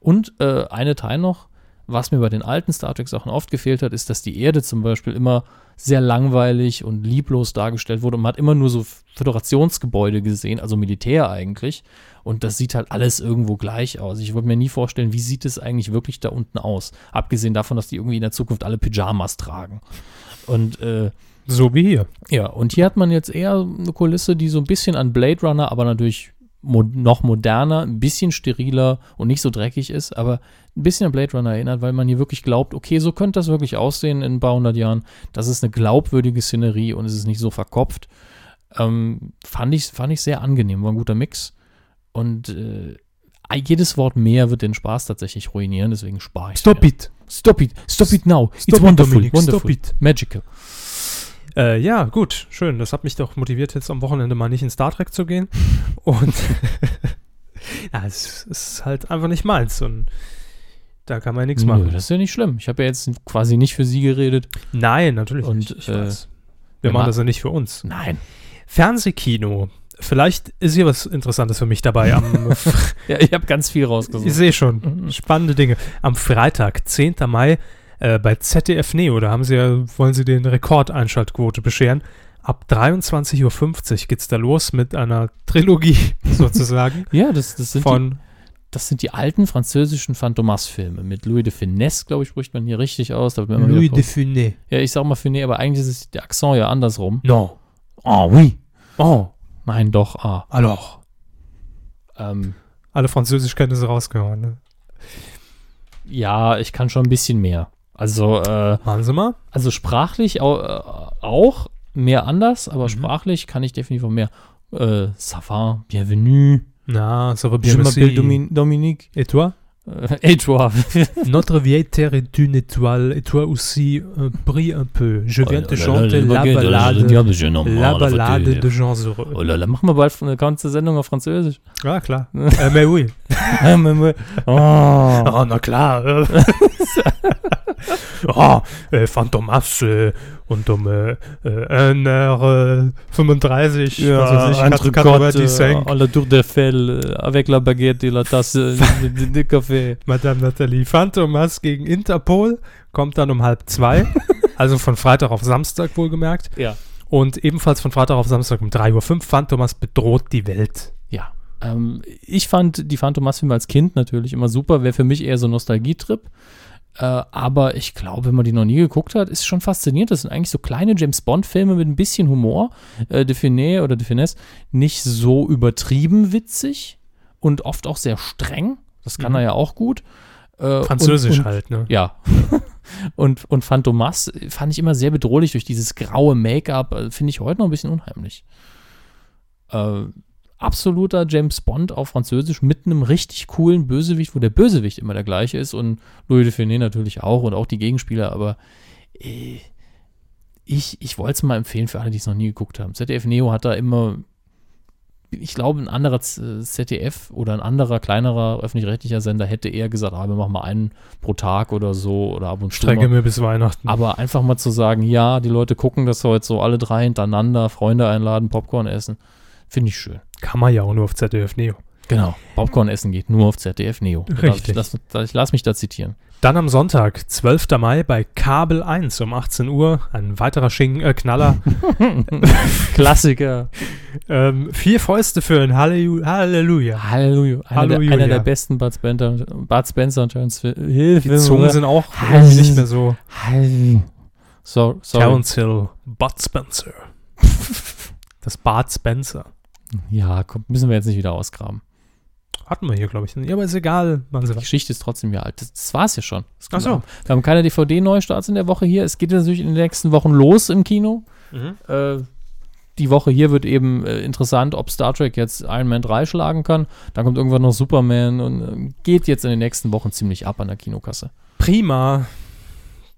Und äh, eine Teil noch, was mir bei den alten Star Trek-Sachen oft gefehlt hat, ist, dass die Erde zum Beispiel immer sehr langweilig und lieblos dargestellt wurde und man hat immer nur so Föderationsgebäude gesehen, also Militär eigentlich. Und das sieht halt alles irgendwo gleich aus. Ich wollte mir nie vorstellen, wie sieht es eigentlich wirklich da unten aus. Abgesehen davon, dass die irgendwie in der Zukunft alle Pyjamas tragen. Und äh, So wie hier. ja, und hier hat man jetzt eher eine Kulisse, die so ein bisschen an Blade Runner, aber natürlich mo noch moderner, ein bisschen steriler und nicht so dreckig ist, aber ein bisschen an Blade Runner erinnert, weil man hier wirklich glaubt, okay, so könnte das wirklich aussehen in ein paar hundert Jahren. Das ist eine glaubwürdige Szenerie und es ist nicht so verkopft. Ähm, fand, ich, fand ich sehr angenehm, war ein guter Mix. Und äh, jedes Wort mehr wird den Spaß tatsächlich ruinieren, deswegen spare ich Stop it. Stop it, stop it now. Stop It's it, wonderful, Dominik, wonderful, stop it. magical. Äh, ja, gut, schön. Das hat mich doch motiviert, jetzt am Wochenende mal nicht in Star Trek zu gehen. (laughs) Und (laughs) ja, es ist halt einfach nicht meins. Und da kann man ja nichts Nö, machen. das ist ja nicht schlimm. Ich habe ja jetzt quasi nicht für sie geredet. Nein, natürlich Und, nicht. Ich äh. Wir machen ma- das ja nicht für uns. Nein. Fernsehkino. Vielleicht ist hier was Interessantes für mich dabei. Am, (laughs) Ja, ich habe ganz viel ich rausgesucht. sehe schon. Spannende Dinge. Am Freitag, 10. Mai, äh, bei ZDF Neo, da haben sie ja, wollen sie den Rekordeinschaltquote bescheren. Ab 23.50 Uhr geht's da los mit einer Trilogie (laughs) sozusagen Ja, das, das, sind die, von das sind die alten französischen Phantomas-Filme. Mit Louis de Finesse, glaube ich, spricht man hier richtig aus. Louis de Funès. ja, ich sage mal Finet, aber eigentlich ist es der Akzent ja andersrum. Non. Ah, oui. Oh, Nein, doch, ah. alors. Ähm, Alle Französischkenntnisse rausgehauen. Ne? ja, ich kann schon ein bisschen mehr. Also, äh, Machen Sie mal. also sprachlich au, äh, auch mehr anders, aber Mhm. sprachlich kann ich definitiv mehr. Äh, ça va, bienvenue. Na, ça va Je bien, m'appelle merci. Domin Dominique. Et toi? Äh, et toi? (laughs) Notre vieille terre est une étoile, et toi aussi, euh, brille un peu. Je viens Oh te chanter la ballade, la ballade de gens heureux. Oh lala, machen wir bald eine ganze Sendung auf Französisch. Ah, klar. äh, (laughs) mais oui. (laughs) oh. Ah, na klar. Äh. (laughs) Ah, äh, Phantomas äh, und um äh, äh, 1h35. Ja, was weiß ich, un quatre- tricotte, euh, 85. à la tour d'Eiffel, euh, avec la baguette et la tasse (laughs) de, de café. Madame Nathalie Phantomas gegen Interpol kommt dann um halb zwei. (laughs) also von Freitag auf Samstag wohlgemerkt. Ja. Und ebenfalls von Freitag auf Samstag um 3.05 Uhr. Phantomas bedroht die Welt. Ja. Ähm, ich fand die Phantomas-Filme als Kind natürlich immer super, wäre für mich eher so ein Nostalgietrip. Äh, aber ich glaube, wenn man die noch nie geguckt hat, ist schon faszinierend. Das sind eigentlich so kleine James Bond-Filme mit ein bisschen Humor. Äh, de Finet oder de Finesse nicht so übertrieben witzig und oft auch sehr streng. Das kann Mhm. er ja auch gut. Äh, Französisch und, und, halt, ne? Ja. (laughs) und, und Phantomas fand ich immer sehr bedrohlich durch dieses graue Make-up. äh, Finde ich heute noch ein bisschen unheimlich. Äh, absoluter James Bond auf Französisch mit einem richtig coolen Bösewicht, wo der Bösewicht immer der gleiche ist und Louis de Finet natürlich auch und auch die Gegenspieler, aber äh, ich, ich wollte es mal empfehlen für alle, die es noch nie geguckt haben. ZDF Neo hat da immer, ich glaube, ein anderer ZDF oder ein anderer, kleinerer öffentlich-rechtlicher Sender hätte eher gesagt, ah, wir machen mal einen pro Tag oder so oder ab und zu. Strecke mir bis Weihnachten. Aber einfach mal zu sagen, ja, die Leute gucken das heute so alle drei hintereinander, Freunde einladen, Popcorn essen, finde ich schön. Kann man ja auch nur auf ZDF Neo. Genau. Popcorn essen geht nur auf ZDF Neo. Richtig. Ich lass, ich lass mich da zitieren. Dann am Sonntag, 12. Mai, bei Kabel 1 um 18 Uhr. Ein weiterer Schinken, äh, Knaller. (laughs) Klassiker. ähm, vier Fäuste für ein Halleluja. Halleluja. Halleluja. Einer, Halleluja. Der, einer der besten Bud Spencer, Bud Spencer Hill- Hilfe. Die Zungen sind auch Hall- nicht mehr so. Halleluja. So, sorry. Terence Hill, Bud Spencer. (laughs) Das Bud Spencer. Ja, komm, müssen wir jetzt nicht wieder ausgraben. Hatten wir hier, glaube ich. Ja, aber ist egal. Sie Die. Geschichte ist trotzdem ja alt. Das, das war's ja schon. Ach so. Wir haben keine DVD-Neustarts in der Woche hier. Es geht natürlich in den nächsten Wochen los im Kino. Mhm. Äh, die Woche hier wird eben äh, interessant, ob Star Trek jetzt Iron Man 3 schlagen kann. Dann kommt irgendwann noch Superman und äh, geht jetzt in den nächsten Wochen ziemlich ab an der Kinokasse. Prima.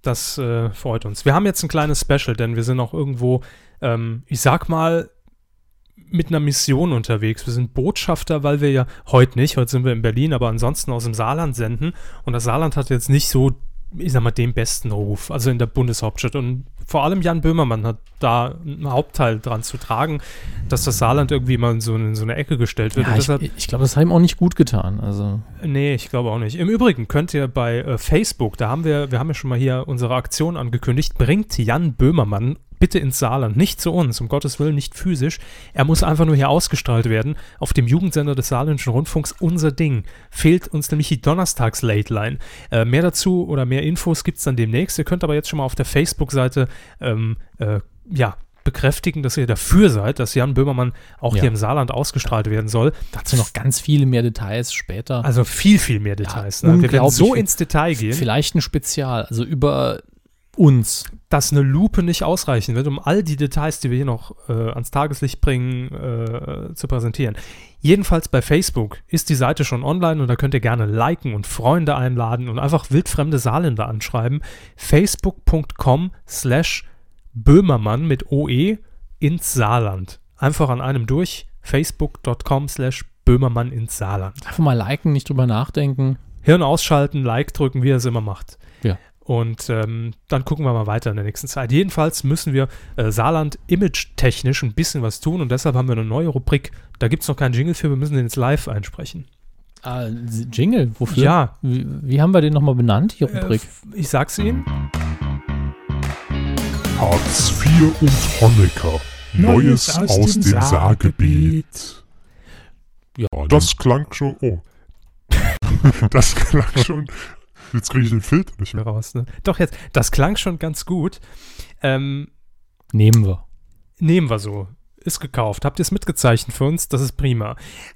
Das äh, freut uns. Wir haben jetzt ein kleines Special, denn wir sind auch irgendwo, ähm, ich sag mal, mit einer Mission unterwegs. Wir sind Botschafter, weil wir ja heute nicht, heute sind wir in Berlin, aber ansonsten aus dem Saarland senden. Und das Saarland hat jetzt nicht so, ich sag mal, den besten Ruf, also in der Bundeshauptstadt. Und vor allem Jan Böhmermann hat da einen Hauptteil dran zu tragen, dass das Saarland irgendwie mal in so, in so eine Ecke gestellt wird. Ja, Und ich deshalb ich glaube, das hat ihm auch nicht gut getan. Also, Nee, ich glaube auch nicht. Im Übrigen könnt ihr bei äh, Facebook, da haben wir, wir haben ja schon mal hier unsere Aktion angekündigt, bringt Jan Böhmermann bitte ins Saarland, nicht zu uns, um Gottes Willen, nicht physisch. Er muss einfach nur hier ausgestrahlt werden. Auf dem Jugendsender des Saarländischen Rundfunks unser Ding. Fehlt uns nämlich die Donnerstags-Late-Line. Äh, mehr dazu oder mehr Infos gibt es dann demnächst. Ihr könnt aber jetzt schon mal auf der Facebook-Seite ähm, äh, ja, bekräftigen, dass ihr dafür seid, dass Jan Böhmermann auch Ja. hier im Saarland ausgestrahlt werden soll. dazu noch ganz viele mehr Details später. Also viel, viel mehr Details. Ja, ne? Wir werden so ins Detail gehen, Vielleicht ein Spezial, also über uns. dass eine Lupe nicht ausreichen wird, um all die Details, die wir hier noch äh, ans Tageslicht bringen, äh, zu präsentieren. Jedenfalls bei Facebook ist die Seite schon online und da könnt ihr gerne liken und Freunde einladen und einfach wildfremde Saarländer anschreiben. Facebook.com slash Böhmermann mit OE ins Saarland. Einfach an einem durch. Facebook.com slash Böhmermann ins Saarland. Einfach mal liken, nicht drüber nachdenken. Hirn ausschalten, Like drücken, wie er es immer macht. Ja. Und ähm, dann gucken wir mal weiter in der nächsten Zeit. Jedenfalls müssen wir äh, Saarland image-technisch ein bisschen was tun und deshalb haben wir eine neue Rubrik. Da gibt es noch keinen Jingle für, wir müssen den jetzt live einsprechen. Ah, Jingle, wofür? Ja. Wie, wie haben wir den nochmal benannt, die Rubrik? Äh, ich sag's Ihnen. Hartz IV und Honecker. Neues aus, dem Saargebiet. Ja, Das klang schon. Oh. (laughs) das klang schon. Jetzt kriege ich den Filter nicht mehr. raus. Ne? Doch jetzt, das klang schon ganz gut. Ähm, nehmen wir. nehmen wir so. Ist gekauft. Habt ihr es mitgezeichnet für uns? Das ist prima.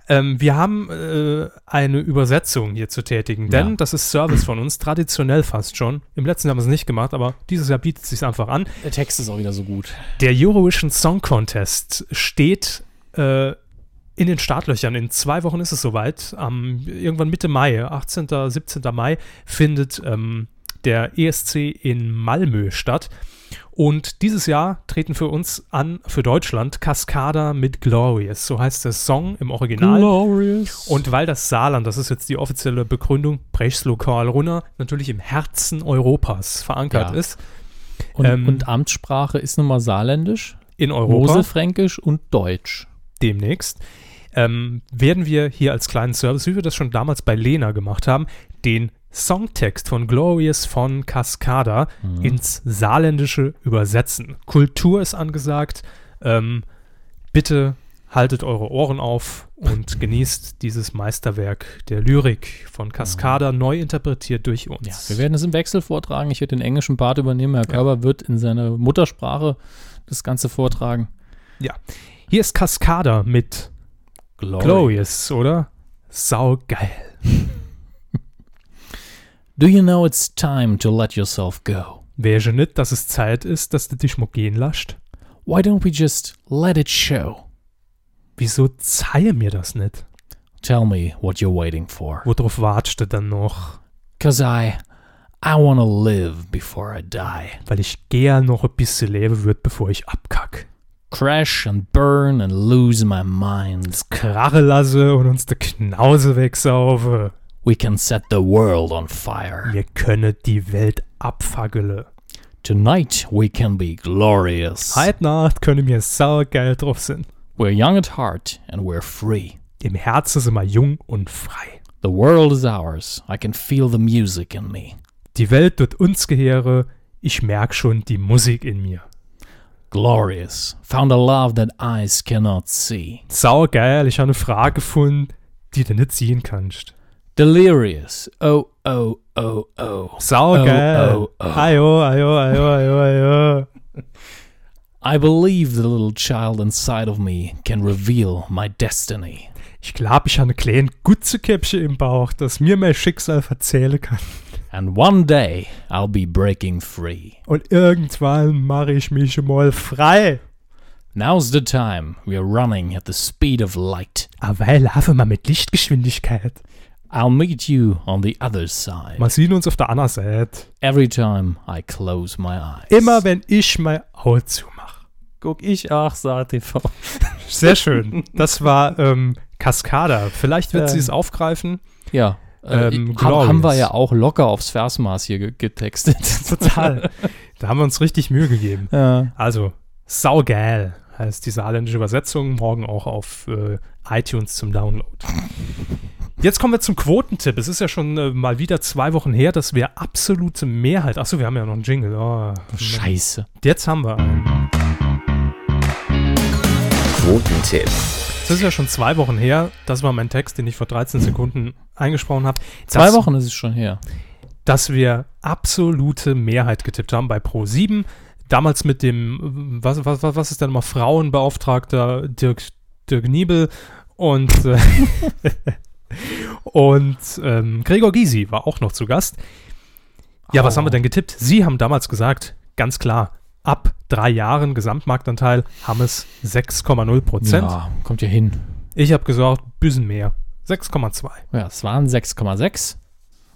Ähm, wir haben äh, eine Übersetzung hier zu tätigen, denn Ja. das ist Service von uns, traditionell fast schon. Im letzten Jahr haben wir es nicht gemacht, aber dieses Jahr bietet es sich einfach an. Der Text ist auch wieder so gut. Der Eurovision Song Contest steht äh, in den Startlöchern. In zwei Wochen ist es soweit. Am, irgendwann Mitte Mai, 18., 17. Mai, findet ähm, der ESC in Malmö statt. Und dieses Jahr treten für uns an, für Deutschland, Cascada mit Glorious. So heißt der Song im Original. Glorious. Und weil das Saarland, das ist jetzt die offizielle Begründung, Brechtslokal Runner, natürlich im Herzen Europas verankert Ja. ist. und, ähm, und Amtssprache ist nun mal saarländisch, In Europa. Moselfränkisch und Deutsch. demnächst, ähm, werden wir hier als kleinen Service, wie wir das schon damals bei Lena gemacht haben, den Songtext von Glorious von Cascada ins Saarländische übersetzen. Kultur ist angesagt. Ähm, bitte haltet eure Ohren auf und (laughs) genießt dieses Meisterwerk der Lyrik von Cascada, neu interpretiert durch uns. Ja, wir werden es im Wechsel vortragen. Ich werde den englischen Part übernehmen. Herr Körber wird in seiner Muttersprache das Ganze vortragen. Hier ist Cascada mit Glory. Glorious, oder? Saugeil. (laughs) Do you know it's time to let yourself go? Wäre nicht, dass es Zeit ist, dass du dich mal gehen lässt? Why don't we just let it show? Wieso zeige mir das nicht? Tell me what you're waiting for. Worauf wartest du dann noch? Cause I, I wanna live before I die. Weil ich gern noch ein bisschen leben würde, bevor ich abkack. Crash and burn and lose my mind. Krache lasse und uns de Knause wegsaufe. We can set the world on fire. Wir können die Welt abfaggele. Tonight we can be glorious. Heute Nacht können wir saugeil drauf sein. We're young at heart and we're free. Im Herzen sind wir jung und frei. The world is ours. I can feel the music in me. Die Welt wird uns gehöre. Ich merk schon die Musik in mir. Glorious. Found a love that eyes cannot see. Saugeil, ich habe eine Frage gefunden, die du nicht sehen kannst. Delirious. Oh, oh, oh, oh. Saugeil. Oh, oh, oh. Ajo, ajo, ajo, ajo, ajo. I believe the little child inside of me can reveal my destiny. Ich glaube, ich habe eine kleine Gutzekäppchen im Bauch, das mir mein Schicksal erzählen kann. And one day I'll be breaking free. Und irgendwann mache ich mich mal frei. Now's the time. We are running at the speed of light. Aber weil laufen wir mit Lichtgeschwindigkeit. I'll meet you on the other side. Wir sehen uns auf der anderen Seite. Every time I close my eyes. Immer wenn ich mein Auge zumache. guck ich auch Saar TV. Sehr schön. (laughs) Das war ähm, Cascada. Vielleicht wird sie es aufgreifen. Ja. Äh, Ähm, haben, haben wir ja auch locker aufs Versmaß hier ge getextet. (laughs) Total. da haben wir uns richtig Mühe gegeben. ja. Also, saugeil heißt die saarländische Übersetzung. Morgen auch auf äh, iTunes zum Download. Jetzt kommen wir zum Quotentipp. Es ist ja schon äh, mal wieder zwei Wochen her, dass wir absolute Mehrheit. Achso, wir haben ja noch einen Jingle. Oh, Scheiße. Jetzt haben wir einen. Quotentipp. Es ist ja schon zwei Wochen her. Das war mein Text, den ich vor 13 Sekunden eingesprochen habe. Zwei dass, Wochen ist es schon her. Dass wir absolute Mehrheit getippt haben bei Pro 7. Damals mit dem, was, was, was was ist denn mal Frauenbeauftragter Dirk, Dirk Niebel und, äh, (laughs) und ähm, Gregor Gysi war auch noch zu Gast. Ja, was Oh. haben wir denn getippt? Sie haben damals gesagt, ganz klar, ab drei Jahren Gesamtmarktanteil haben es 6,0 Prozent. Ja, kommt ja hin. Ich habe gesagt, bisschen mehr. 6,2. Ja, es waren 6,6.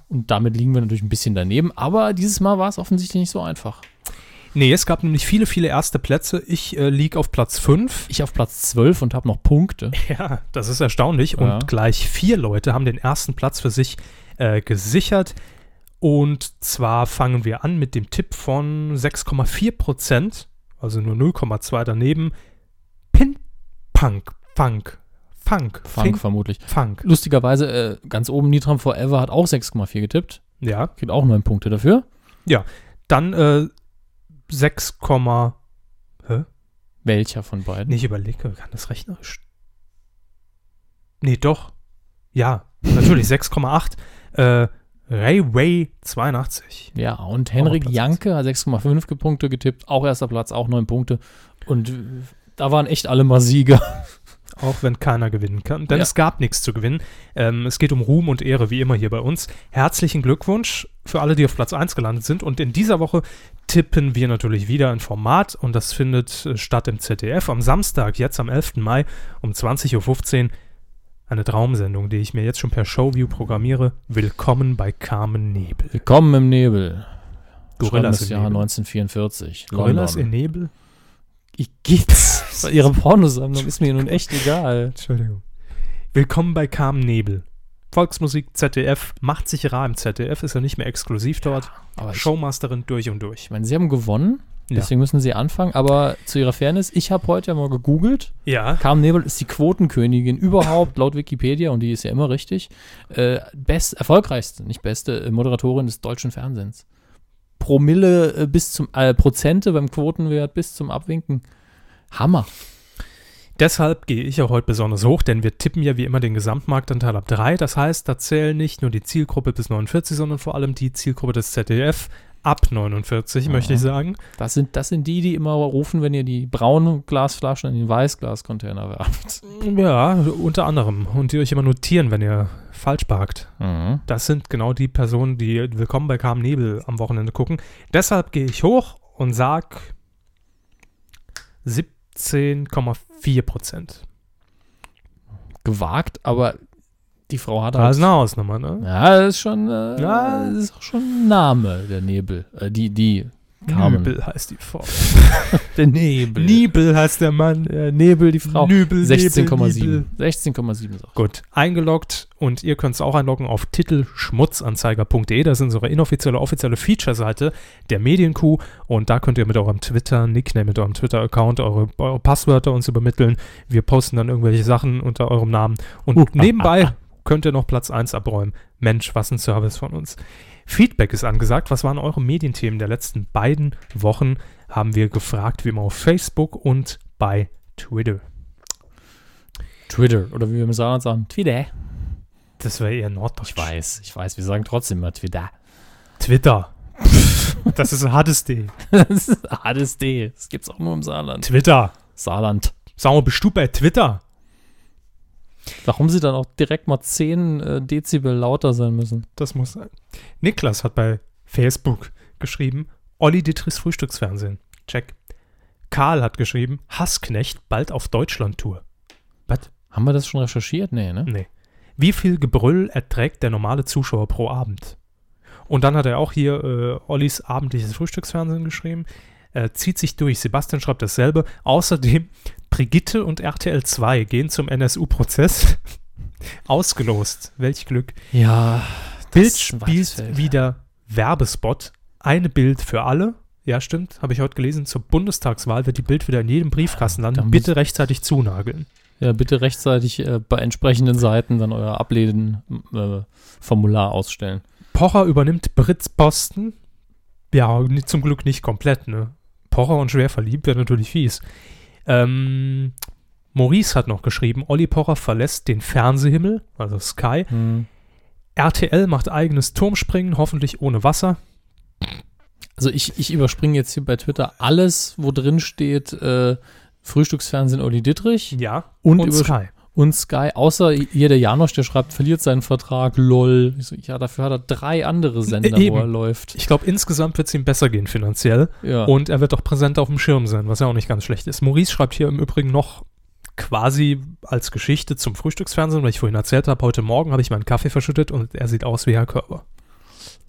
Und damit liegen wir natürlich ein bisschen daneben. Aber dieses Mal war es offensichtlich nicht so einfach. Nee, es gab nämlich viele, viele erste Plätze. Ich äh, lieg auf Platz 5. Ich auf Platz 12 und habe noch Punkte. (laughs) Ja, das ist erstaunlich. Ja. Und gleich vier Leute haben den ersten Platz für sich äh, gesichert. Und zwar fangen wir an mit dem Tipp von 6,4 Prozent, also nur 0,2 daneben. Pin, Punk, Funk, Funk, Funk Fink, vermutlich. Funk. Lustigerweise, äh, ganz oben Nitram Forever hat auch 6,4 getippt. Ja, Kriegt auch neun Punkte dafür. dann äh, 6, hä? Welcher von beiden? Nee, ich überlege, kann das rechnerisch? Nee, doch. Ja, natürlich 6,8. Äh, Rayway 82. Ja, und Henrik Janke hat 6,5 Punkte getippt. Auch erster Platz, auch neun Punkte. Und äh, da waren echt alle mal Sieger. (laughs) Auch wenn keiner gewinnen kann. Denn Ja. es gab nichts zu gewinnen. Ähm, es geht um Ruhm und Ehre, wie immer hier bei uns. Herzlichen Glückwunsch für alle, die auf Platz 1 gelandet sind. Und in dieser Woche tippen wir natürlich wieder ein Format. Und das findet äh, statt im ZDF am Samstag, jetzt am 11. Mai um 20.15 Uhr. Eine Traumsendung, die ich mir jetzt schon per Showview programmiere. Willkommen bei Carmen Nebel. Willkommen im Nebel. Gorillas im Jahr Nebel. 1944. Gorillas London. in Nebel? Ich geht's. (laughs) Bei ihrer Pornosammlung ist mir nun echt egal. Entschuldigung. Willkommen bei Carmen Nebel. Volksmusik ZDF macht sich rar im ZDF, ist ja nicht mehr exklusiv dort. Aber ich, Showmasterin durch und durch. ich meine, sie haben gewonnen. Ja. Deswegen müssen sie anfangen. Aber zu ihrer Fairness, ich habe heute ja mal gegoogelt. Ja. Carmen Nebel ist die Quotenkönigin überhaupt, laut Wikipedia, und die ist ja immer richtig. Äh, best, erfolgreichste, nicht beste, äh, Moderatorin des deutschen Fernsehens. Promille äh, bis zum, äh, Prozente beim Quotenwert bis zum Abwinken. Hammer. Deshalb gehe ich auch heute besonders hoch, denn wir tippen ja wie immer den Gesamtmarktanteil ab 3. Das heißt, da zählen nicht nur die Zielgruppe bis 49, sondern vor allem die Zielgruppe des ZDF ab 49, möchte ich sagen. Das sind, das sind die, die immer rufen, wenn ihr die braunen Glasflaschen in den Weißglascontainer werft. Ja, unter anderem. Und die euch immer notieren, wenn ihr falsch parkt. Mhm. Das sind genau die Personen, die Willkommen bei Carmen Nebel am Wochenende gucken. Deshalb gehe ich hoch und sag 17,4 Prozent. Gewagt, aber die Frau hat Das halt. ist eine Hausnummer, ne? Ja, das ist schon, äh, Ja. das ist auch schon ein Name, der Nebel. Äh, die, die Carmen. Nübel heißt die Frau. (laughs) Der Nebel. Nibel heißt der Mann. Äh, Nebel, die Frau. Nübel, 16,7. Nibel. 16,7 sag ich. Gut, eingeloggt und ihr könnt es auch einloggen auf titelschmutzanzeiger.de. Das ist unsere inoffizielle, offizielle Feature-Seite der Medienkuh und da könnt ihr mit eurem Twitter-Nickname, mit eurem Twitter-Account eure, eure Passwörter uns übermitteln. Wir posten dann irgendwelche Sachen unter eurem Namen und nebenbei könnt (laughs) ihr noch Platz 1 abräumen. Mensch, was ein Service von uns. Feedback ist angesagt. Was waren eure Medienthemen der letzten beiden Wochen? Haben wir gefragt, wie immer auf Facebook und bei Twitter. Twitter. Oder wie wir im Saarland sagen, Twitter. Das wäre eher norddeutsch. Ich weiß, ich weiß, wir sagen trotzdem mal Twitter. Twitter. (laughs) das ist ein hartes D. das ist hartes D. Das gibt's auch nur im Saarland. Twitter. Saarland. Sag mal, bist du bei Twitter? Warum sie dann auch direkt mal 10 äh, Dezibel lauter sein müssen. Das muss sein. Niklas hat bei Facebook geschrieben, Olli Dittrichs Frühstücksfernsehen. Check. Karl hat geschrieben, Hassknecht bald auf Deutschland-Tour. Was? Haben wir das schon recherchiert? Nee, ne? Nee. Wie viel Gebrüll erträgt der normale Zuschauer pro Abend? Und dann hat er auch hier äh, Ollis abendliches Frühstücksfernsehen geschrieben. Äh, zieht sich durch. Sebastian schreibt dasselbe. Außerdem, Brigitte und RTL 2 gehen zum NSU-Prozess. (laughs) Ausgelost. Welch Glück. Ja. Bild spielt wieder Werbespot. Eine Bild für alle. Ja, stimmt. Habe ich heute gelesen. Zur Bundestagswahl wird die Bild wieder in jedem Briefkasten landen. muss- Bitte rechtzeitig zunageln. Ja, bitte rechtzeitig äh, bei entsprechenden Seiten dann euer Ablehnen-Formular ausstellen. Pocher übernimmt Brits Posten. Ja, zum Glück nicht komplett, ne? Pocher und schwer verliebt wäre natürlich fies. Ähm, Maurice hat noch geschrieben, Olli Pocher verlässt den Fernsehhimmel, also Sky. Hm. RTL macht eigenes Turmspringen, hoffentlich ohne Wasser. Also ich, ich überspringe jetzt hier bei Twitter alles, wo drin steht äh, Frühstücksfernsehen Olli Dittrich Ja. und, Und Sky. Und Sky, außer hier der Janosch, der schreibt, verliert seinen Vertrag, lol. Ich so, ja, dafür hat er drei andere Sender, Eben. wo er läuft. Ich glaube, insgesamt wird es ihm besser gehen finanziell. Ja. Und er wird auch präsent auf dem Schirm sein, was ja auch nicht ganz schlecht ist. Maurice schreibt hier im Übrigen noch quasi als Geschichte zum Frühstücksfernsehen, weil ich vorhin erzählt habe, heute Morgen habe ich meinen Kaffee verschüttet und er sieht aus wie Herr Körber.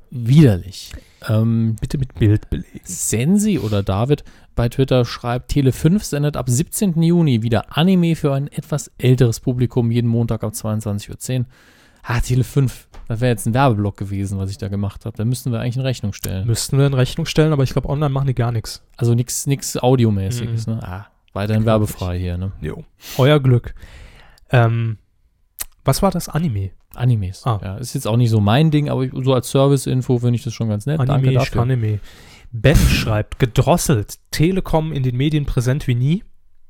Widerlich. Ähm, Bitte mit Bild belegen. Sensi oder David bei Twitter schreibt, Tele 5 sendet ab 17. Juni wieder Anime für ein etwas älteres Publikum, jeden Montag ab 22.10 Uhr. Ah, Tele 5, das wäre jetzt ein Werbeblock gewesen, was ich da gemacht habe. Da müssten wir eigentlich in Rechnung stellen. Müssten wir in Rechnung stellen, aber ich glaube, online machen die gar nichts. Also nichts nix Audiomäßiges, Mhm. ne? Ah, weiterhin Glaub werbefrei hier, ne? Jo. Euer Glück. Ähm, was war das Anime? Animes. Ah. Ja, ist jetzt auch nicht so mein Ding, aber ich- so als Service-Info finde ich das schon ganz nett. Danke Anime, dafür. Anime. Ben schreibt, gedrosselt, Telekom in den Medien präsent wie nie.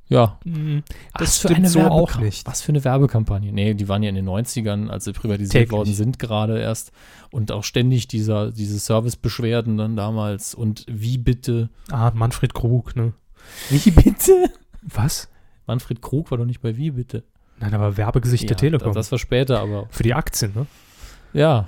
Ja, Hm, Was das für stimmt eine so auch nicht. Was für eine Werbekampagne. Nee, die waren ja in den 90ern, als sie privatisiert Täglich. worden sind, gerade erst. Und auch ständig dieser, diese Servicebeschwerden dann damals. Und wie bitte? Ah, Manfred Krug, ne? Wie bitte? Was? Manfred Krug war doch nicht bei Wie bitte. Nein, aber Werbegesicht der Telekom. Das, war später, aber Für die Aktien, ne? ja.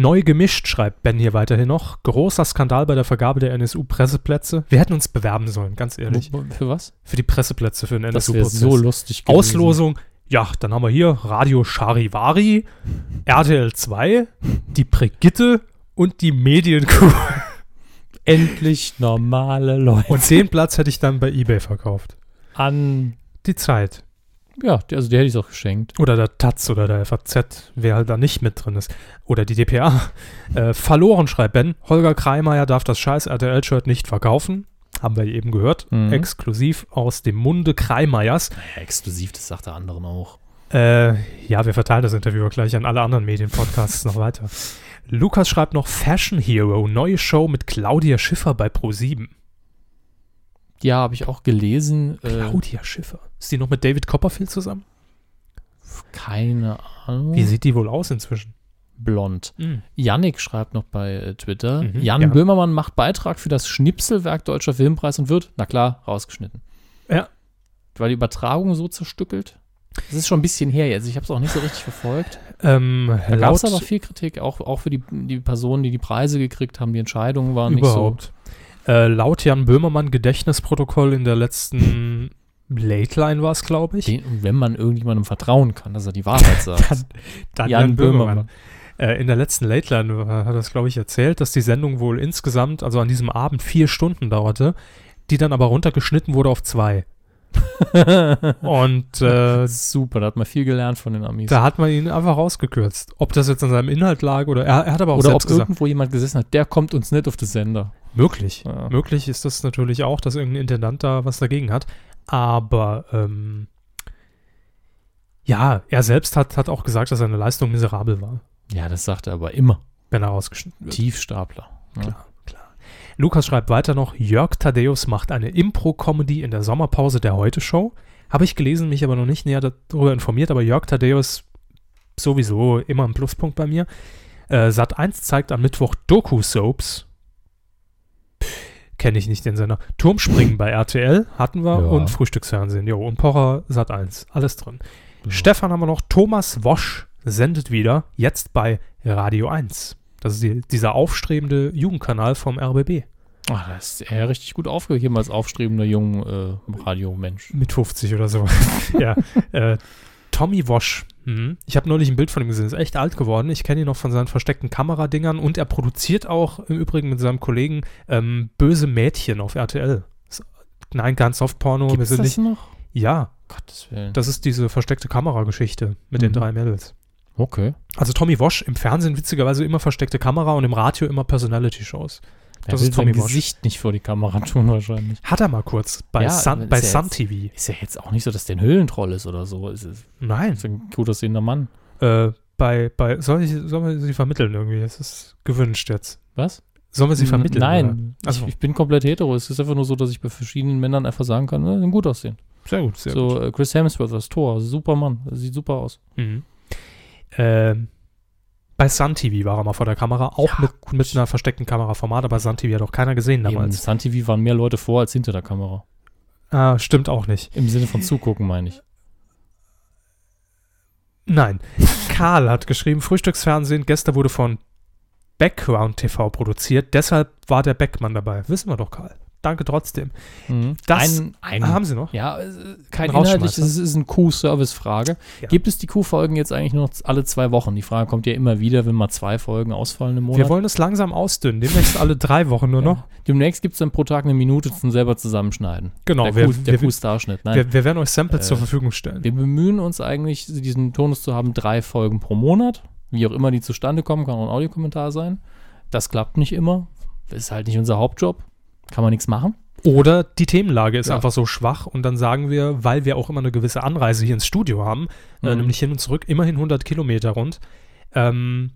Neu gemischt, schreibt Ben hier weiterhin noch. Großer Skandal bei der Vergabe der NSU-Presseplätze. Wir hätten uns bewerben sollen, ganz ehrlich. Für was? Für die Presseplätze für den Das wäre NSU-Prozess. so lustig gewesen. Auslosung. Ja, dann haben wir hier Radio Charivari, RTL 2, die Brigitte und die Medienkuh. (laughs) Endlich normale Leute. Und den Platz hätte ich dann bei Ebay verkauft. an. Die Zeit. Ja, also die hätte ich auch geschenkt. Oder der Taz oder der FAZ, wer halt da nicht mit drin ist. Oder die DPA. (laughs) Äh, verloren, schreibt Ben. Holger Kreimeier darf das scheiß RTL-Shirt nicht verkaufen. Haben wir eben gehört. Mhm. Exklusiv aus dem Munde Kreimeiers. Naja, exklusiv, das sagt der anderen auch. Äh, ja, wir verteilen das Interview gleich an alle anderen Medienpodcasts noch weiter. Lukas schreibt noch Fashion Hero, neue Show mit Claudia Schiffer bei Pro7. Ja, habe ich auch gelesen. Äh, Claudia Schiffer. Ist die noch mit David Copperfield zusammen? keine Ahnung. Wie sieht die wohl aus inzwischen? Blond. Yannick schreibt noch bei äh, Twitter, Mhm, Jan ja. Böhmermann macht Beitrag für das Schnipselwerk Deutscher Filmpreis und wird, na klar, rausgeschnitten. Ja. Weil die Übertragung so zerstückelt. Das ist schon ein bisschen her jetzt. Ich habe es auch nicht so richtig verfolgt. Ähm, Da gab es aber viel Kritik, auch, auch für die, die Personen, die die Preise gekriegt haben. Die Entscheidungen waren überhaupt. Äh, laut Jan Böhmermann Gedächtnisprotokoll in der letzten Late Line war es, glaube ich. Den, wenn man irgendjemandem vertrauen kann, dass er die Wahrheit (laughs) sagt. Dann, dann Jan Böhmermann. Äh, in der letzten Late Line äh, hat er es, glaube ich, erzählt, dass die Sendung wohl insgesamt, also an diesem Abend, vier Stunden dauerte, die dann aber runtergeschnitten wurde auf zwei. (laughs) Und äh, Super, da hat man viel gelernt von den Amis. da hat man ihn einfach rausgekürzt. Ob das jetzt an seinem Inhalt lag oder er, er hat aber auch Oder ob gesagt, irgendwo jemand gesessen hat, der kommt uns nicht auf den Sender. möglich. Ja. Möglich ist das natürlich auch, dass irgendein Intendant da was dagegen hat. Aber ähm, ja, er selbst hat, hat auch gesagt, dass seine Leistung miserabel war, Ja, das sagt er aber immer. wenn er rausgeschnitten wird. Tiefstapler. ne? Klar, klar. Lukas schreibt weiter noch, Jörg Thaddeus macht eine Impro-Comedy in der Sommerpause der Heute-Show. Habe ich gelesen, mich aber noch nicht näher darüber informiert, aber Jörg Thaddeus sowieso immer ein Pluspunkt bei mir. Äh, Sat 1 zeigt am Mittwoch Doku-Soaps. Kenne ich nicht den Sender. Turmspringen bei RTL hatten wir Ja. und Frühstücksfernsehen. Jo, und Pocher Sat 1. Alles drin. Stefan haben wir noch. Thomas Wosch sendet wieder, jetzt bei Radio 1. Das ist die, dieser aufstrebende Jugendkanal vom RBB. Ach, das ist er richtig gut aufgegeben als aufstrebender jung äh, Radiomensch. Mit 50 oder so. (laughs) ja. Äh, Tommy Wosch. Mhm. Ich habe neulich ein Bild von ihm gesehen. Ist echt alt geworden. Ich kenne ihn noch von seinen versteckten Kameradingern und er produziert auch im Übrigen mit seinem Kollegen ähm, Böse Mädchen auf RTL. Ist- Nein, kein Softporno. Wir Gibt's das nicht. noch? Ja, Gottes Willen. das ist diese versteckte Kamerageschichte mit den Mhm. drei Mädels. Okay. Also Tommy Wosch im Fernsehen witzigerweise immer versteckte Kamera und im Radio immer Personality-Shows. Er Das ist Tommy sein Wosch. Gesicht nicht vor die Kamera tun wahrscheinlich. Hat er mal kurz bei Ja, Sun, bei ist ja Sun jetzt- TV. Ist ja jetzt auch nicht so, dass der ein Höhlentroll ist oder so. Ist, ist, Nein. ist ein gut aussehender Mann. Äh, bei, bei, soll ich, sollen wir sie vermitteln irgendwie? Es ist gewünscht jetzt. Was? Sollen wir sie vermitteln? Nein? Also, ich, ich bin komplett hetero. Es ist einfach nur so, dass ich bei verschiedenen Männern einfach sagen kann, ne, gut aussehen. sehr gut, sehr so gut. äh, Chris Hemsworth, das Tor, super Mann, das sieht super aus. Mhm. Ähm, bei Sun TV war er mal vor der Kamera, auch Ja, mit, mit einer versteckten Kameraformat, aber Sun TV hat auch keiner gesehen damals. Sun TV waren mehr Leute vor als hinter der Kamera. Ah, stimmt auch nicht. Im Sinne von zugucken, meine ich. Nein. Karl hat geschrieben, Frühstücksfernsehen gestern wurde von Background TV produziert, deshalb war der Beckmann dabei. Wissen wir doch, Karl. Danke trotzdem. Mhm. Das ein, ein, haben Sie noch? Ja, äh, kein Ein inhaltliches, es ist eine Q-Service-Frage. Ja. Gibt es die Q-Folgen jetzt eigentlich nur noch alle zwei Wochen? Die Frage kommt ja immer wieder, wenn mal zwei Folgen ausfallen im Monat. Wir wollen es langsam ausdünnen. Demnächst alle drei Wochen nur noch. Ja. Demnächst gibt es dann pro Tag eine Minute zum selber zusammenschneiden. Genau, Der, wir- Q- der wir- Q-Starschnitt. Nein. Wir, wir werden euch Samples Äh, zur Verfügung stellen. Wir bemühen uns eigentlich, diesen Tonus zu haben, drei Folgen pro Monat. Wie auch immer die zustande kommen, kann auch ein Audiokommentar sein. Das klappt nicht immer. Ist halt nicht unser Hauptjob. Kann man nichts machen. Oder die Themenlage ist Ja. einfach so schwach und dann sagen wir, weil wir auch immer eine gewisse Anreise hier ins Studio haben, äh, Mhm. nämlich hin und zurück, immerhin 100 Kilometer rund, ähm,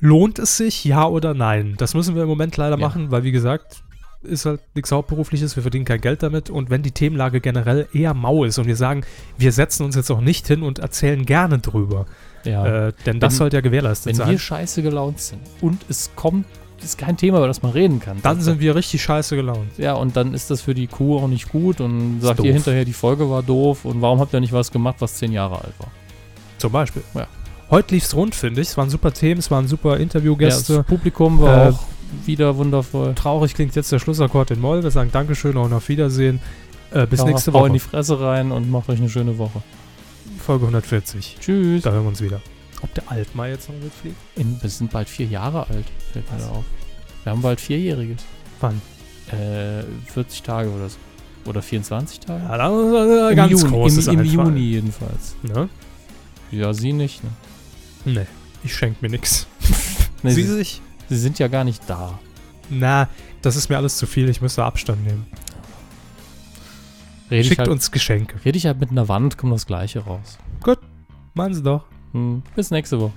lohnt es sich, ja oder nein? Das müssen wir im Moment leider Ja. machen, weil wie gesagt, ist halt nichts Hauptberufliches, wir verdienen kein Geld damit und wenn die Themenlage generell eher mau ist und wir sagen, wir setzen uns jetzt auch nicht hin und erzählen gerne drüber, Ja. äh, denn das Wenn- sollte ja gewährleistet Wenn sein. wir scheiße gelaunt sind und es kommt, ist kein Thema, über das man reden kann. dann sind wir richtig scheiße gelaunt. Ja, und dann ist das für die Kuh auch nicht gut und sagt ihr hinterher, die Folge war doof und warum habt ihr nicht was gemacht, was zehn Jahre alt war? Zum Beispiel. Ja. Heute lief's rund, finde ich. Es waren super Themen, es waren super Ja, Interviewgäste. das Publikum war Äh, auch wieder wundervoll. Traurig klingt jetzt der Schlussakkord in Moll. Wir sagen Dankeschön und auf Wiedersehen. Äh, bis Ja, nächste Woche. in die Fresse rein und macht euch eine schöne Woche. Folge 140. Tschüss. Da hören wir uns wieder. Ob der Altmaier jetzt noch mitfliegt? In, wir sind bald vier Jahre alt, fällt mir da auf. Wir haben bald Vierjähriges. Wann? Äh, 40 Tage oder so. Oder 24 Tage? Ja, da ist ein Im ganz Juni, großes Im, im. Juni jedenfalls. Ne? Ja, sie nicht. Ne? Nee, ich schenke mir nichts. (laughs) Nee, Sie sie, sich? sie sind ja gar nicht da. Na, das ist mir alles zu viel. Ich müsste Abstand nehmen. Ich, Schickt halt, uns Geschenke. rede ich halt mit einer Wand, kommt das Gleiche raus. Machen Sie doch. Hm, bis nächste Woche.